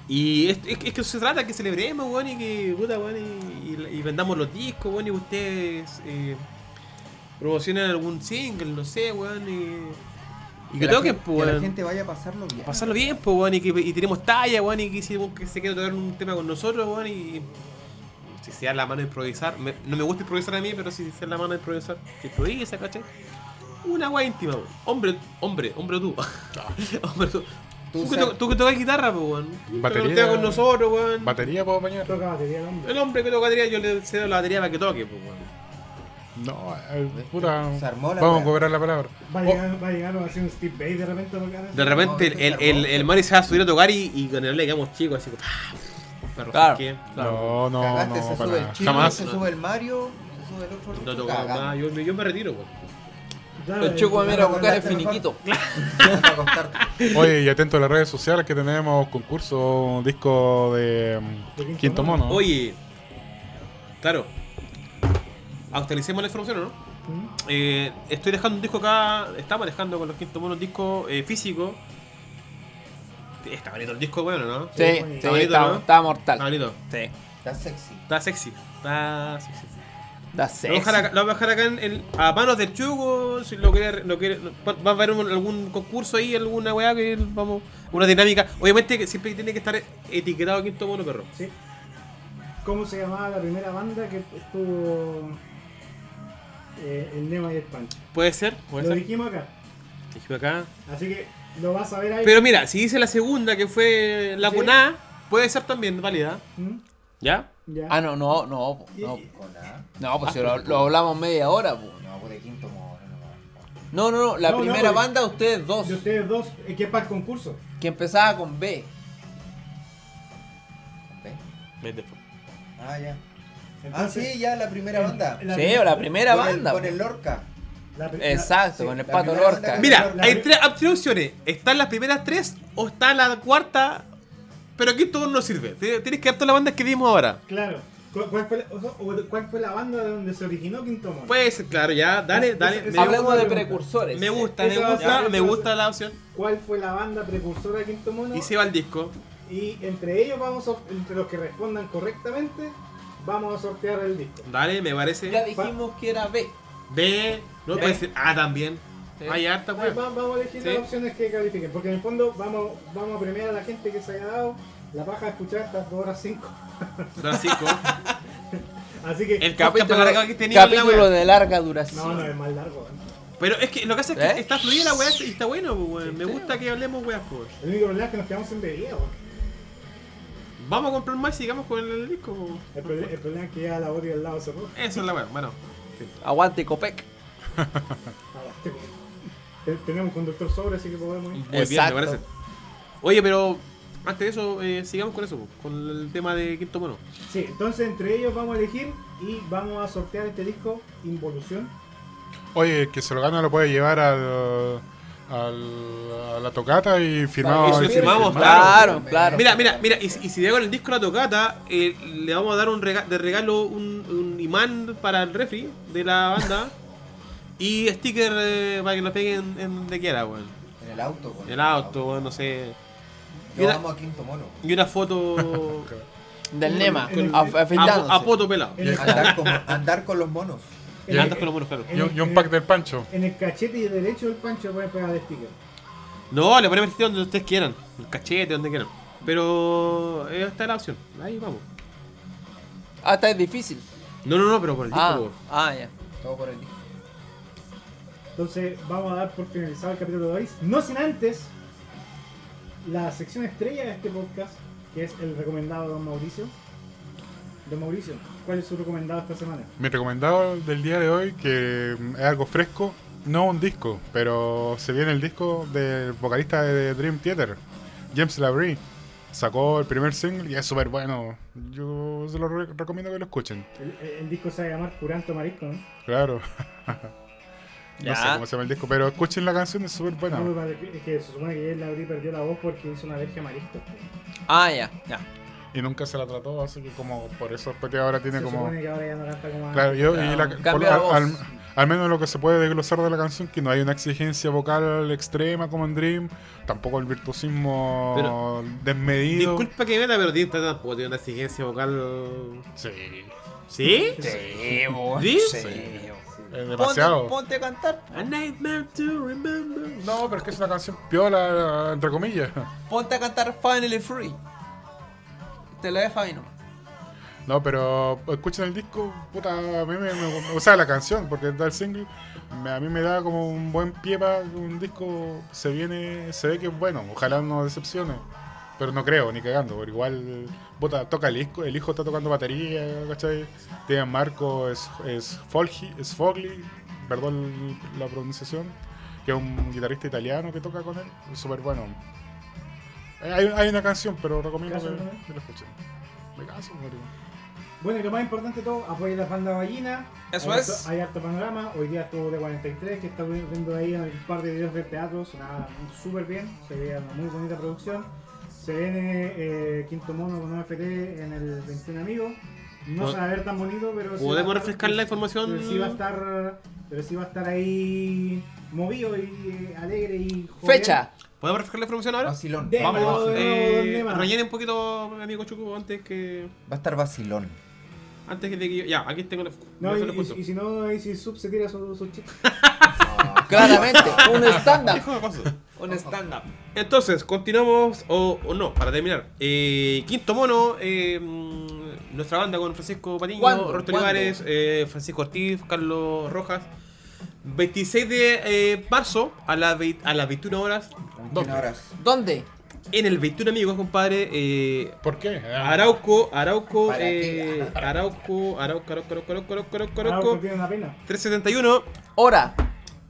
Y es, es, es que se trata que celebremos, weón, y que, puta, weón, y, y- y vendamos los discos, weón, y ustedes eh, promocionen algún single, no sé, weón, y, y que toquen, pues, Que la weón. gente vaya a pasarlo bien. Pasarlo bien, pues, weón, y que y tenemos talla, weón, y que si que se quiere tocar un tema con nosotros, weón, y si se da la mano de improvisar, me- no me gusta improvisar a mí, pero si se da la mano de improvisar, que improvisa, ¿cachai? Una weá íntima, weón. Hombre, hombre, hombre tú. hombre tú. Tú Tú, que, sab- to- tú que tocas guitarra, pues, weón. Batería. tocas con nosotros, weón. ¿Batería puedo bañar? Toca batería el hombre. El hombre que toca batería, yo le cedo la batería para que toque, pues, weón. No, eh, puta. Se armó la Vamos a wea. cobrar la palabra. Va a Oh, llegar, va a llegar así un Steve Bay de repente a tocar. De repente, el, el, el, el Mari se va a subir a tocar y, y con el le quedamos chicos, así como. ¡pah! Perro, Claro. ¿qué? no, no, Cagaste, no, se para sube el nada. Jamás. se sube el Mario, se sube el otro. No tocamos cagamos. nada, yo, yo me retiro, weón. Claro, El Chuco me mira a claro, buscar el finiquito. Oye, y atento a las redes sociales que tenemos concurso, disco de mm, De Quinto Quinto Mono. Mono. Oye, claro. Actualicemos la información, ¿o ¿no? ¿Mm? Eh, estoy dejando un disco acá. Estamos dejando con los quinto monos disco eh, físico. Está bonito el disco, bueno, ¿no? Sí, Sí, sí, está bonito, está, ¿no? está mortal. Está bonito. Sí. Está sexy. Está sexy. Está sexy. Da Lo vamos a dejar acá, lo a dejar acá en, en- a manos del Chugo. Si lo quiere, lo quiere, va va a haber un- algún concurso ahí, alguna weá que vamos. Una dinámica. Obviamente que siempre tiene que estar etiquetado quinto mono, perro. Sí. cómo se llamaba la primera banda que estuvo eh, el Nema y el Pancho. Puede ser, puede Lo ser. dijimos acá. Dijimos acá. Así que lo vas a ver ahí. Pero mira, si dice la segunda que fue la Sí. Cuná, puede ser también válida. ¿Mm? ¿Ya? Ya. Ah, no, no, no. No, no pues si lo, lo hablamos media hora, pues. No, por el quinto. No, no, no. La No, no, primera porque- banda, ustedes dos. De ustedes dos, eh, que es para el concurso. Que empezaba con B. ¿Ve? Vete. Ah, ya. Ah, sí, ya la primera banda. la- Sí, o la primera Con el- banda. Con pues. el Lorca. la- Exacto, con el pato Lorca. Mira, La- hay tres, hay tres opciones. Están las primeras tres o está la cuarta. Pero aquí todo no sirve. Tienes que dar todas las bandas que dimos ahora. Claro. ¿Cuál, fue la, o- o- cuál fue la banda de donde se originó Quinto Mono? Puede ser, claro, ya. Dale, dale. Me, Hablemos de pregunta. precursores. me gusta, me gusta, me gusta la opción. ¿Cuál fue la banda precursora de Quinto Mono? Y se va el disco. Y entre ellos vamos a, entre los que respondan correctamente, vamos a sortear el disco. Dale, me parece. Ya dijimos que era B. B. No puede ser A también. Sí. Hay harta, weón. va- vamos a elegir Sí. las opciones que califiquen, porque en el fondo vamos, vamos a premiar a la gente que se haya dado la paja de escuchar estas 2 horas 5. Las cinco. Así que. El largo que la capítulo de larga duración. No, no, es más largo. ¿eh? Pero es que lo que hace es que ¿Eh? está fluida la weá y está bueno, pues, weón. Me Sí, gusta que hablemos weá, pues. El único problema es que nos quedamos en bebida. weón. Vamos a comprar más y sigamos con el disco. pues. El, proble- el problema es que ya la boti del lado cerró. Eso es la weá. Bueno, Aguante Copec. Ah, este, te- Tenemos un conductor sobre, así que podemos ir. muy bien, Exacto. me parece. Oye, pero antes de eso, eh, sigamos con eso, pues, con el tema de Quinto Mono. Sí, entonces entre ellos vamos a elegir y vamos a sortear este disco Involución. Oye, el que se lo gana lo puede llevar al, al- a la tocata y firmado. Y firmamos. Claro, claro. Mira, mira, mira, y, si- y si le hago el disco a la tocata, eh, le vamos a dar un rega- de regalo un, un imán para el refri de la banda y sticker eh, para que lo peguen en donde quiera, weón. En el auto. con En el auto, weón, no sé. Yo Mira- vamos a quinto mono. Y una foto Del Nema. Con- af- a, afeitándose. a poto pelado. El, Andar con, andar con los monos. Y el- andas con los monos, claro. Y un, y un pack del Pancho. en el cachete derecho del pancho pueden pegar el sticker. No, le ponemos el donde ustedes quieran. El cachete, donde quieran. Pero eh, esta es la opción. Ahí vamos. Ah, está es difícil. No, no, no, pero por el disco. Ah, ah, ya. Todo por el disco. Entonces vamos a dar por finalizado el capítulo de hoy. No sin antes la sección estrella de este podcast, que es el recomendado de Don Mauricio. Don Mauricio, ¿cuál es su recomendado esta semana? Mi recomendado del día de hoy, que es algo fresco, no un disco, pero se viene el disco del vocalista de Dream Theater, James Labrie. Sacó el primer single y es súper bueno. Yo se lo re- recomiendo que lo escuchen. El, el- el disco se va a llamar Curanto Marisco, ¿no? Claro. no sé cómo se llama el disco, pero escuchen la canción, es súper buena. No, es que se supone que James Labrie perdió la voz porque hizo una alergia a marisco. Ah, ya, ya. Y nunca se la trató, así que como por eso después de ahora tiene Se como... supone que ahora ya no canta como Claro, yo, y la- por- al, voz. al- al menos lo que se puede desglosar de la canción, que no hay una exigencia vocal extrema como en Dream, tampoco el virtuosismo Pero- desmedido. Disculpa que meta, pero tiene tampoco tiene una exigencia vocal. Sí, ¿Sí? Sí, bo. ¿Sí? Es demasiado. Ponte, ponte a cantar. A nightmare to remember. No, pero es que es una canción piola, entre comillas. Ponte a cantar Finally Free. Te lo dejo ahí nomás. No, pero escuchen el disco, puta, a mí me, me- o sea, la canción, porque da el single, me- a mí me da como un buen pie para que un disco se viene, se ve que es bueno, ojalá no decepcione, pero no creo, ni cagando, pero igual, puta, toca el hijo, el hijo está tocando batería, ¿cachai? Tiene Marco, es, es Fogli, es Fogli, perdón la pronunciación, que es un guitarrista italiano que toca con él, es súper bueno. Eh, Hay, hay una canción, pero recomiendo que, que la escuchen. Me caso, Mario. Bueno, y lo más importante de todo, apoyen la banda ballina. Eso hay es. Harto, hay harto panorama. Hoy día estuvo de 43, que está viendo ahí un par de videos de teatro. Sonaba súper bien. Se veía una muy bonita producción. Se viene eh, Quinto Mono con OFT en el 21 Amigos. No se va a ver tan bonito, pero. sí ¿Podemos refrescar la información? Pero sí va a estar. Pero sí va a estar ahí movido y eh, alegre y. jovial. Fecha. ¿Podemos refrescar la información ahora? Vacilón. De- Vamos, eh, rellene un poquito, amigo Chuco, antes que. Va a estar vacilón. Antes de que yo. Ya, aquí tengo el. No, yo y, y- y si no, ahí si Sub se tira su, su chiste. Claramente, un stand-up. Un stand-up. Entonces, continuamos, o, o no, para terminar. Eh, quinto mono, eh, nuestra banda con Francisco Patiño, ¿Cuándo? Roberto ¿Cuándo? Olivares, eh, Francisco Ortiz, Carlos Rojas. 26 de eh, marzo a, a las 21 horas 21 horas. ¿Dónde? en el 21 Amigos, compadre. Eh, ¿Por qué? Arauco, Arauco, ¿Para eh, qué? Arauco, Arauco, Arauco, Arauco, Arauco, Arauco, Arauco, Ahora Arauco, tiene una pena. 371. Hora.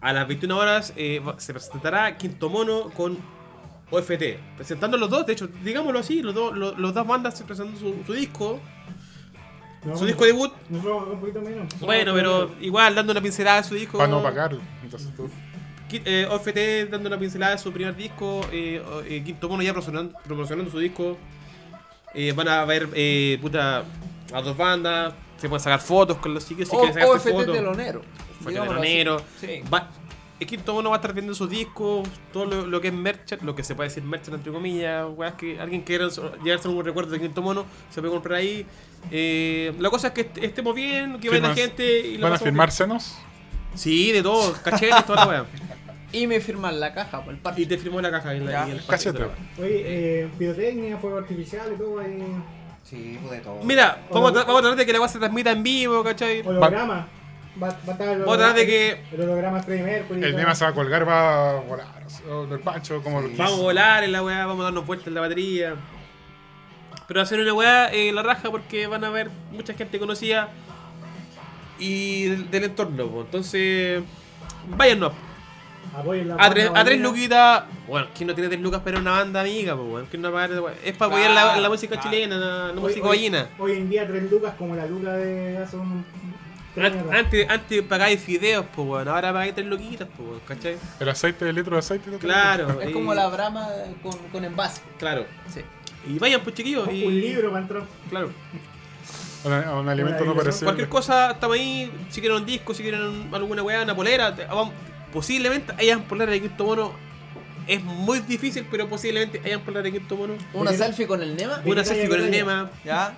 A las 21 horas eh, se presentará Quinto Mono con OFT. Presentando los dos, de hecho, digámoslo así, los dos, los, los dos bandas presentando su, su disco, No, su disco debut. Un poquito menos. Bueno, pero igual dando una pincelada a su disco. Para no pagar. Entonces tú. Eh, OFT dando una pincelada de su primer disco, eh, eh, Quinto Mono ya promocionando, promocionando su disco. Eh, van a ver, eh, puta, a dos bandas, se pueden sacar fotos con los chicos si O- quieren sacarse OFT fotos. Fue telonero. Sí. Va- el Quinto Mono va a estar vendiendo sus discos, todo lo, lo que es merchant, lo que se puede decir merchant entre comillas, weas que alguien quiera llevarse un recuerdo de Quinto Mono, se puede comprar ahí. Eh, la cosa es que est- estemos bien, que vaya la Firmas- gente y la ¿Van a firmar bien. senos? Sí, de todo, cachetes, toda la wea. Y me firman la caja por el parche. Y te firmó la caja en la, el Cachete. Oye, eh, pirotecnia, fuego artificial y todo ahí. Sí, pues de todo. Mira, vamos a, tra- vamos a tratar de que la wea se transmita en vivo, ¿cachai? Holograma. Va, va a estar el a de que El holograma Freddie Mercury. El todo. Nema se va a colgar, va a volar. o del Pancho, como vamos a volar en la weá, vamos a darnos vueltas en la batería. Pero hacer una weá en la raja porque van a ver mucha gente conocida y del, del entorno, po. entonces la A tres, a tres luquitas, bueno, ¿quién no tiene tres lucas pero una banda amiga? ¿Quién no va a pagar? Es para apoyar la, música chilena, la, la Hoy- música hoy-. Hoy en día tres lucas como la luca de hace un... Antes, antes pagáis fideos, pues weón, ahora pagáis tres luquitas, pues weón, ¿cachai? El aceite, el litro de aceite. ¿no? Claro. Es y- como la brama con, con envase. Claro. Sí. Y vayan, pues chiquillos. Y, Un libro para entrar. Claro. Un, un alimento no Cualquier perecible. Cualquier cosa, estamos ahí. Si quieren un disco, si quieren un- alguna weá, una polera. te- vamos- posiblemente hayan poleras de Quinto Mono. Es muy difícil, pero posiblemente hayan poleras de Quinto Mono. Una selfie con el Nema. ¿De Una selfie con el? Nema. Ya.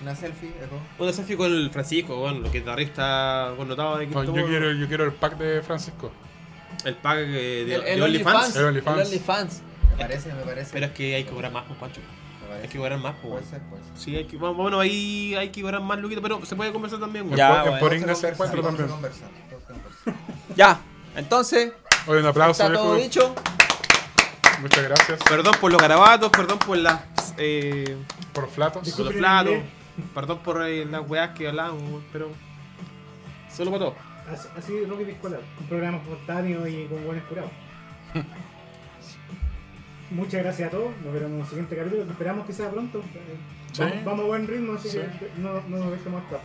Una selfie, eco. Una selfie con el Francisco, bueno, lo que guitarrista connotado de No, Quinto yo, quiero, yo quiero el pack de Francisco. El pack eh, de, El, el OnlyFans. OnlyFans. El El OnlyFans. Me parece, me parece. Pero es que hay que cobrar más, pues, Pancho. Hay que cobrar más, pues. Puede puede. Sí, hay que, bueno, ahí hay que cobrar más, Luquito, pero se puede conversar también, weón. Ya, encuentra todo también. Ya. Entonces, Oye, un aplauso, está todo dicho. Muchas gracias Perdón por los garabatos, perdón por las. Eh, por flatos. por los inglés. Perdón por eh, las weas que hablamos, weón, pero. Solo para todo. Así, así Rocky Piscola. Un programa espontáneo y con buenos curados. Muchas gracias a todos. Nos veremos en el siguiente capítulo. que Esperamos que sea pronto. Eh, Sí. Vamos, vamos a buen ritmo, así Sí. que no, no nos dejemos estar.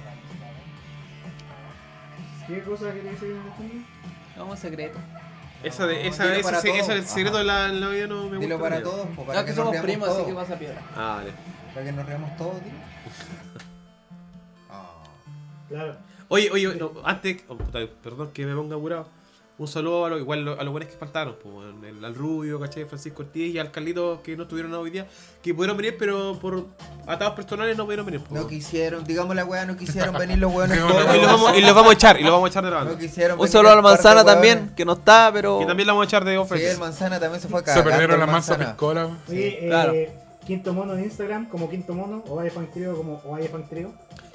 ¿Qué cosa que te dice Vamos secreto. Esa de, No, esa, dilo ese, para ese- ese secreto de la, la vida no me gusta. Dilo para todos, para No, que somos primos, así que pasa piedra. Ah, vale. Para que nos riamos todos, tío. Claro. Oye, oye, no, antes, oh, puta, perdón que me ponga apurado. Un saludo a los, igual a los buenos que faltaron, pues, el- al Rubio, caché, Francisco Ortiz y al Carlito que no estuvieron hoy día, que pudieron venir, pero por atados personales no pudieron venir. pues, No quisieron, digamos la weá, no quisieron venir los weones No, no, y, los vamos, y los vamos a echar, y los vamos a echar de la No banda. quisieron Un saludo a la el par de manzana también, que no está, pero. Y también la vamos a echar de Sí, el manzana también se fue a Se perdieron la manzana. piscola. Oye, Claro. eh, Quinto Mono en Instagram como Quinto Mono o Vaya Fan Trio como o Vaya Fan Trio.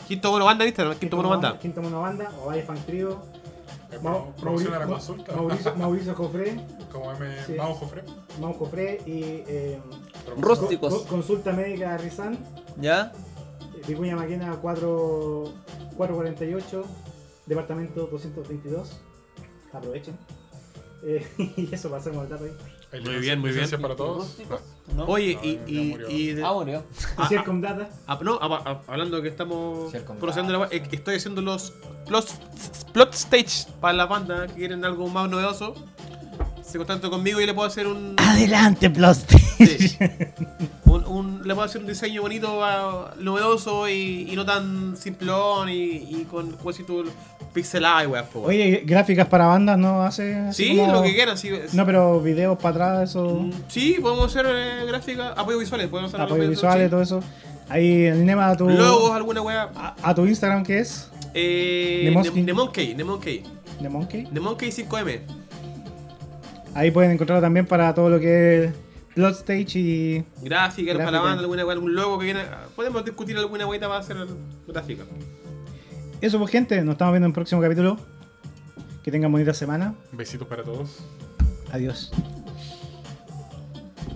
Quinto Mono Banda en Instagram, Quinto Mono Banda. Quinto Mono Banda o Vaya Fan Trio. Mau- Promociona la Mauricio- consulta. Mauricio, Mauricio Jofre, Como M. Sí. Mau Jofre. Mau Jofre y eh, Rústicos. co- co- consulta médica Rizán, ¿Ya? Vicuña Maquena 4, 448, departamento 222. Aprovechen. Eh, y eso, pasemos al dato ahí. Muy bien, muy bien. para todos. Oye, No, y, y, y de- Ah, murió. Y si es con data, ah, no, ah, ah, hablando que estamos con procesando la, eh, estoy haciendo los plot, plot stage para la banda que quieren algo más novedoso. Se contactan conmigo y le puedo hacer un, Adelante, Ploste. Sí. un, un- le puedo hacer un diseño bonito, ah, novedoso y, y no tan simplón y, y con, como si tú, pixel eye, weá, po, weón. Oye, gráficas para bandas no hace. Sí, como- lo que quieran, sí. No, pero videos para atrás, eso. Mm, Sí, podemos hacer eh, gráfica, apoyo visuales, podemos hacer apoyo visuales, sí. todo eso. Ahí el Nema a tu. Logos, alguna weá. A, a tu Instagram que es Eh, Nemonkey, Nemonkey. The Monkey. Nemonkey 5M. Ahí pueden encontrarlo también para todo lo que es Blood Stage y. Gráfica, para la banda, alguna, algún logo que viene. Podemos discutir alguna hueita para hacer gráfica. Eso pues gente, nos estamos viendo en el próximo capítulo. Que tengan bonita semana. Besitos para todos. Adiós.